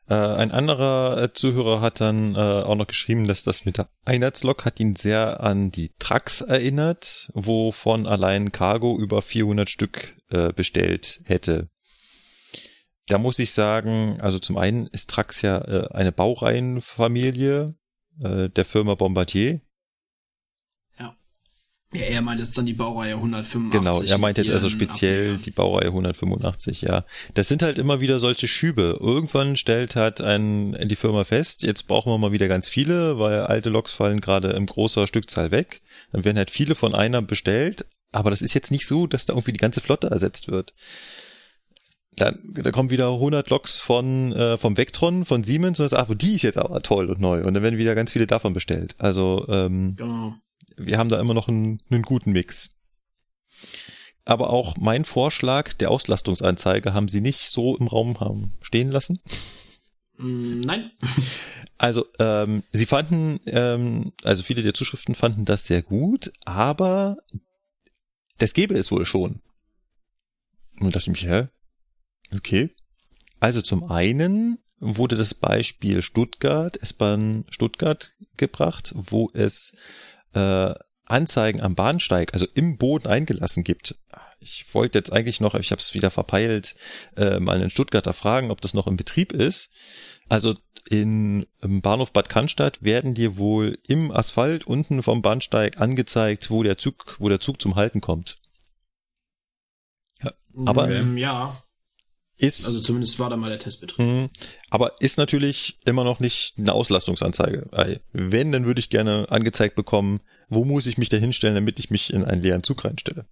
Äh, ein anderer äh, Zuhörer hat dann äh, auch noch geschrieben, dass das mit der Einheitslok hat ihn sehr an die Trucks erinnert, wovon allein Cargo über 400 Stück äh, bestellt hätte. Da muss ich sagen, also zum einen ist Trax ja äh, eine Baureihenfamilie, äh, der Firma Bombardier. Ja. Er meint jetzt dann die Baureihe 185. Genau, er meint jetzt also speziell die Baureihe 185, ja. Das sind halt immer wieder solche Schübe. Irgendwann stellt halt ein, die Firma fest, jetzt brauchen wir mal wieder ganz viele, weil alte Loks fallen gerade in großer Stückzahl weg. Dann werden halt viele von einer bestellt, aber das ist jetzt nicht so, dass da irgendwie die ganze Flotte ersetzt wird da, da kommen wieder 100 Loks von äh, vom Vectron von Siemens und das, ach, die ist jetzt aber toll und neu und dann werden wieder ganz viele davon bestellt. Also ähm, genau. Wir haben da immer noch einen, einen guten Mix. Aber auch mein Vorschlag der Auslastungsanzeige haben sie nicht so im Raum haben stehen lassen. Mm, nein. Also ähm, sie fanden, ähm, also viele der Zuschriften fanden das sehr gut, aber das gäbe es wohl schon. Und dachte ich mich, hä? Okay. Also zum einen wurde das Beispiel Stuttgart, S-Bahn Stuttgart gebracht, wo es äh, Anzeigen am Bahnsteig, also im Boden eingelassen gibt. Ich wollte jetzt eigentlich noch, ich habe es wieder verpeilt, äh, mal einen Stuttgarter fragen, ob das noch im Betrieb ist. Also in, im Bahnhof Bad Cannstatt werden dir wohl im Asphalt unten vom Bahnsteig angezeigt, wo der Zug, wo der Zug zum Halten kommt. Ja, aber ähm, ja, ist, also zumindest war da mal der Testbetrieb. Mh, aber ist natürlich immer noch nicht eine Auslastungsanzeige. Wenn, dann würde ich gerne angezeigt bekommen, wo muss ich mich da hinstellen, damit ich mich in einen leeren Zug reinstelle.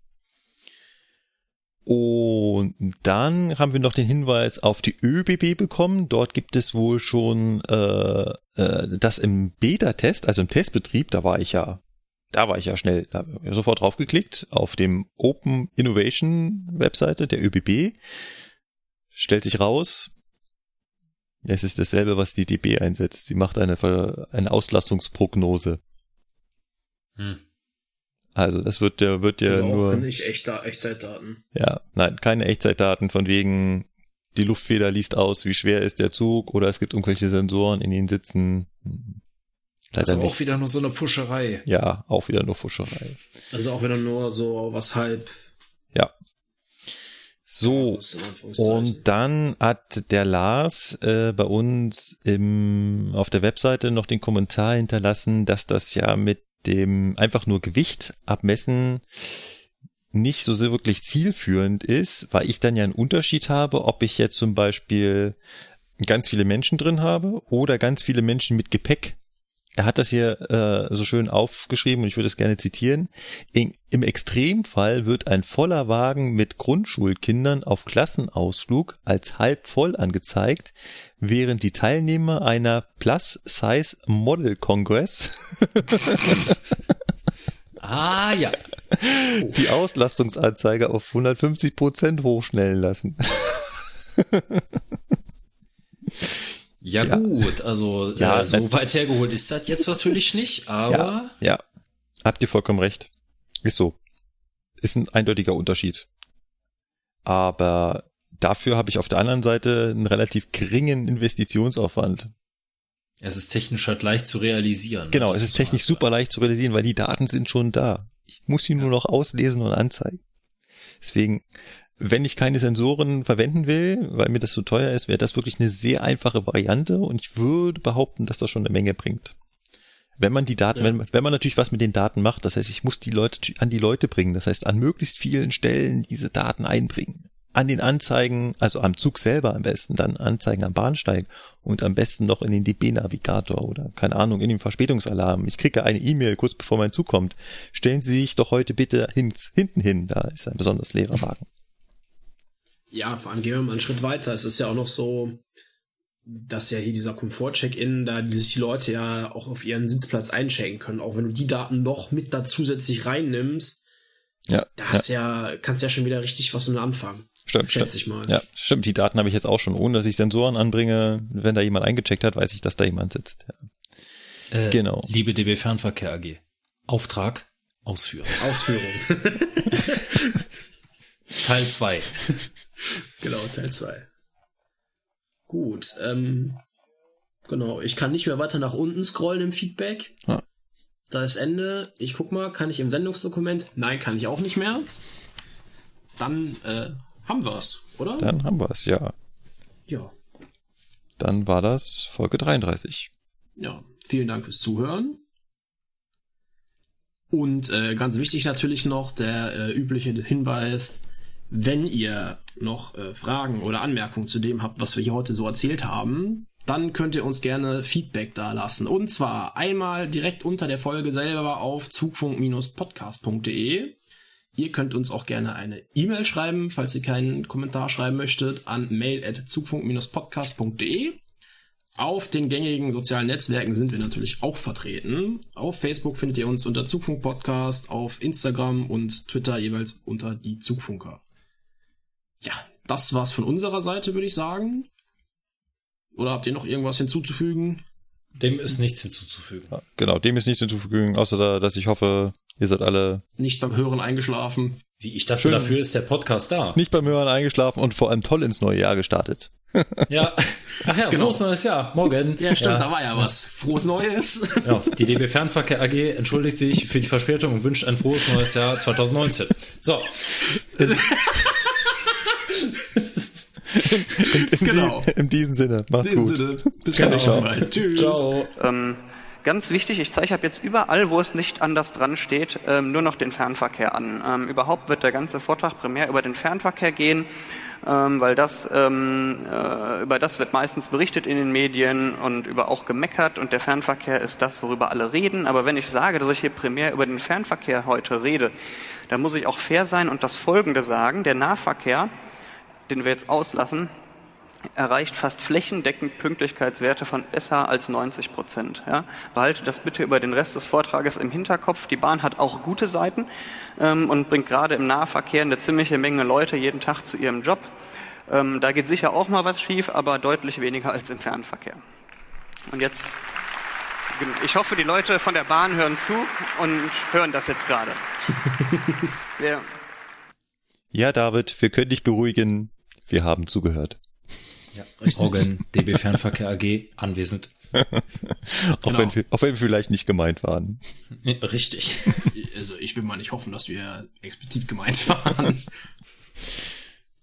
Und dann haben wir noch den Hinweis auf die ÖBB bekommen. Dort gibt es wohl schon äh, äh, das im Beta-Test, also im Testbetrieb, da war ich ja, da war ich ja schnell, da habe ich sofort draufgeklickt, auf dem Open Innovation Webseite der ÖBB. Stellt sich raus, es ist dasselbe, was die DB einsetzt. Sie macht eine, eine Auslastungsprognose. Hm. Also das wird ja wird ja also nur nicht echter Echtzeitdaten. Ja, nein, keine Echtzeitdaten von wegen die Luftfeder liest aus, wie schwer ist der Zug oder es gibt irgendwelche Sensoren in den Sitzen. Leider also auch nicht. wieder nur so eine Fuscherei. Ja, auch wieder nur Fuscherei. Also auch wieder nur so was halb. Ja. So, und dann hat der Lars äh, bei uns im, auf der Webseite noch den Kommentar hinterlassen, dass das ja mit dem einfach nur Gewicht abmessen nicht so sehr wirklich zielführend ist, weil ich dann ja einen Unterschied habe, ob ich jetzt zum Beispiel ganz viele Menschen drin habe oder ganz viele Menschen mit Gepäck er hat das hier äh, so schön aufgeschrieben und ich würde es gerne zitieren. In, Im Extremfall wird ein voller Wagen mit Grundschulkindern auf Klassenausflug als halb voll angezeigt, während die Teilnehmer einer Plus-Size Model Congress Ah ja. Die Auslastungsanzeige auf 150 Prozent hochschnellen lassen. Ja, ja. gut, also ja, äh, so weit hergeholt ist das jetzt natürlich nicht, aber. Ja, ja, habt ihr vollkommen recht. Ist so. Ist ein eindeutiger Unterschied. Aber dafür habe ich auf der anderen Seite einen relativ geringen Investitionsaufwand. Es ist technisch halt leicht zu realisieren. Genau, es ist technisch super leicht zu realisieren, weil die Daten sind schon da. Ich muss sie nur noch auslesen und anzeigen. Deswegen wenn ich keine Sensoren verwenden will, weil mir das zu so teuer ist, wäre das wirklich eine sehr einfache Variante und ich würde behaupten, dass das schon eine Menge bringt. Wenn man die Daten, ja. wenn, wenn man natürlich was mit den Daten macht, das heißt, ich muss die Leute an die Leute bringen, das heißt, an möglichst vielen Stellen diese Daten einbringen. An den Anzeigen, also am Zug selber am besten, dann Anzeigen am Bahnsteig und am besten noch in den DB-Navigator oder, keine Ahnung, in den Verspätungsalarm. Ich kriege eine E-Mail kurz bevor mein Zug kommt. Stellen Sie sich doch heute bitte hin, hinten hin, da ist ein besonders leerer Wagen. Ja, vor allem gehen wir mal einen Schritt weiter. Es ist ja auch noch so, dass ja hier dieser Komfort-Check-In, da die sich die Leute ja auch auf ihren Sitzplatz einchecken können. Auch wenn du die Daten noch mit da zusätzlich reinnimmst, ja, da hast ja. ja, kannst ja schon wieder richtig was mit anfangen. Stimmt, schätze ich mal. Ja, stimmt. Die Daten habe ich jetzt auch schon, ohne dass ich Sensoren anbringe. Wenn da jemand eingecheckt hat, weiß ich, dass da jemand sitzt. Ja. Äh, genau. Liebe DB Fernverkehr AG. Auftrag ausführen. Ausführung. Teil 2. genau, Teil 2. Gut, ähm, genau, ich kann nicht mehr weiter nach unten scrollen im Feedback. Ja. Da ist Ende. Ich guck mal, kann ich im Sendungsdokument? Nein, kann ich auch nicht mehr. Dann äh, haben wir's, oder? Dann haben wir's, ja. Ja. Dann war das Folge 33. Ja, vielen Dank fürs Zuhören. Und äh, ganz wichtig natürlich noch der äh, übliche Hinweis, wenn ihr noch äh, Fragen oder Anmerkungen zu dem habt, was wir hier heute so erzählt haben, dann könnt ihr uns gerne Feedback da lassen. Und zwar einmal direkt unter der Folge selber auf zugfunk-podcast.de. Ihr könnt uns auch gerne eine E-Mail schreiben, falls ihr keinen Kommentar schreiben möchtet, an mail.zugfunk-podcast.de. Auf den gängigen sozialen Netzwerken sind wir natürlich auch vertreten. Auf Facebook findet ihr uns unter Zugfunk Podcast, auf Instagram und Twitter jeweils unter die Zugfunker ja, das war's von unserer Seite, würde ich sagen. Oder habt ihr noch irgendwas hinzuzufügen? Dem ist nichts hinzuzufügen. Ja, genau, dem ist nichts hinzuzufügen, außer da, dass ich hoffe, ihr seid alle nicht beim Hören eingeschlafen. Wie ich dachte, Schön. dafür ist der Podcast da. Nicht beim Hören eingeschlafen und vor allem toll ins neue Jahr gestartet. ja. Ach ja, genau. frohes neues Jahr. Morgen. Ja, stimmt, ja. da war ja was. Frohes Neues. ja, die DB Fernverkehr AG entschuldigt sich für die Verspätung und wünscht ein frohes neues Jahr 2019. So. in, in, genau. Die, in diesem Sinne. Macht's gut. Sinne. Bis zum nächsten Mal. Tschüss. Ciao. Ähm, ganz wichtig, ich zeige habe jetzt überall, wo es nicht anders dran steht, ähm, nur noch den Fernverkehr an. Ähm, überhaupt wird der ganze Vortrag primär über den Fernverkehr gehen. ähm, weil das ähm, äh, über das wird meistens berichtet in den Medien und über auch gemeckert und der Fernverkehr ist das, worüber alle reden. Aber wenn ich sage, dass ich hier primär über den Fernverkehr heute rede, dann muss ich auch fair sein und das Folgende sagen: Der Nahverkehr, den wir jetzt auslassen, erreicht fast flächendeckend Pünktlichkeitswerte von besser als 90 Prozent. Ja? Behalte das bitte über den Rest des Vortrages im Hinterkopf. Die Bahn hat auch gute Seiten ähm, und bringt gerade im Nahverkehr eine ziemliche Menge Leute jeden Tag zu ihrem Job. Ähm, da geht sicher auch mal was schief, aber deutlich weniger als im Fernverkehr. Und jetzt, ich hoffe, die Leute von der Bahn hören zu und hören das jetzt gerade. ja. ja, David, wir können dich beruhigen. Wir haben zugehört. Ja, richtig. Morgan, DB Fernverkehr AG, anwesend. auch, genau. wenn wir, auch wenn wir vielleicht nicht gemeint waren. Richtig. Also ich will mal nicht hoffen, dass wir explizit gemeint waren.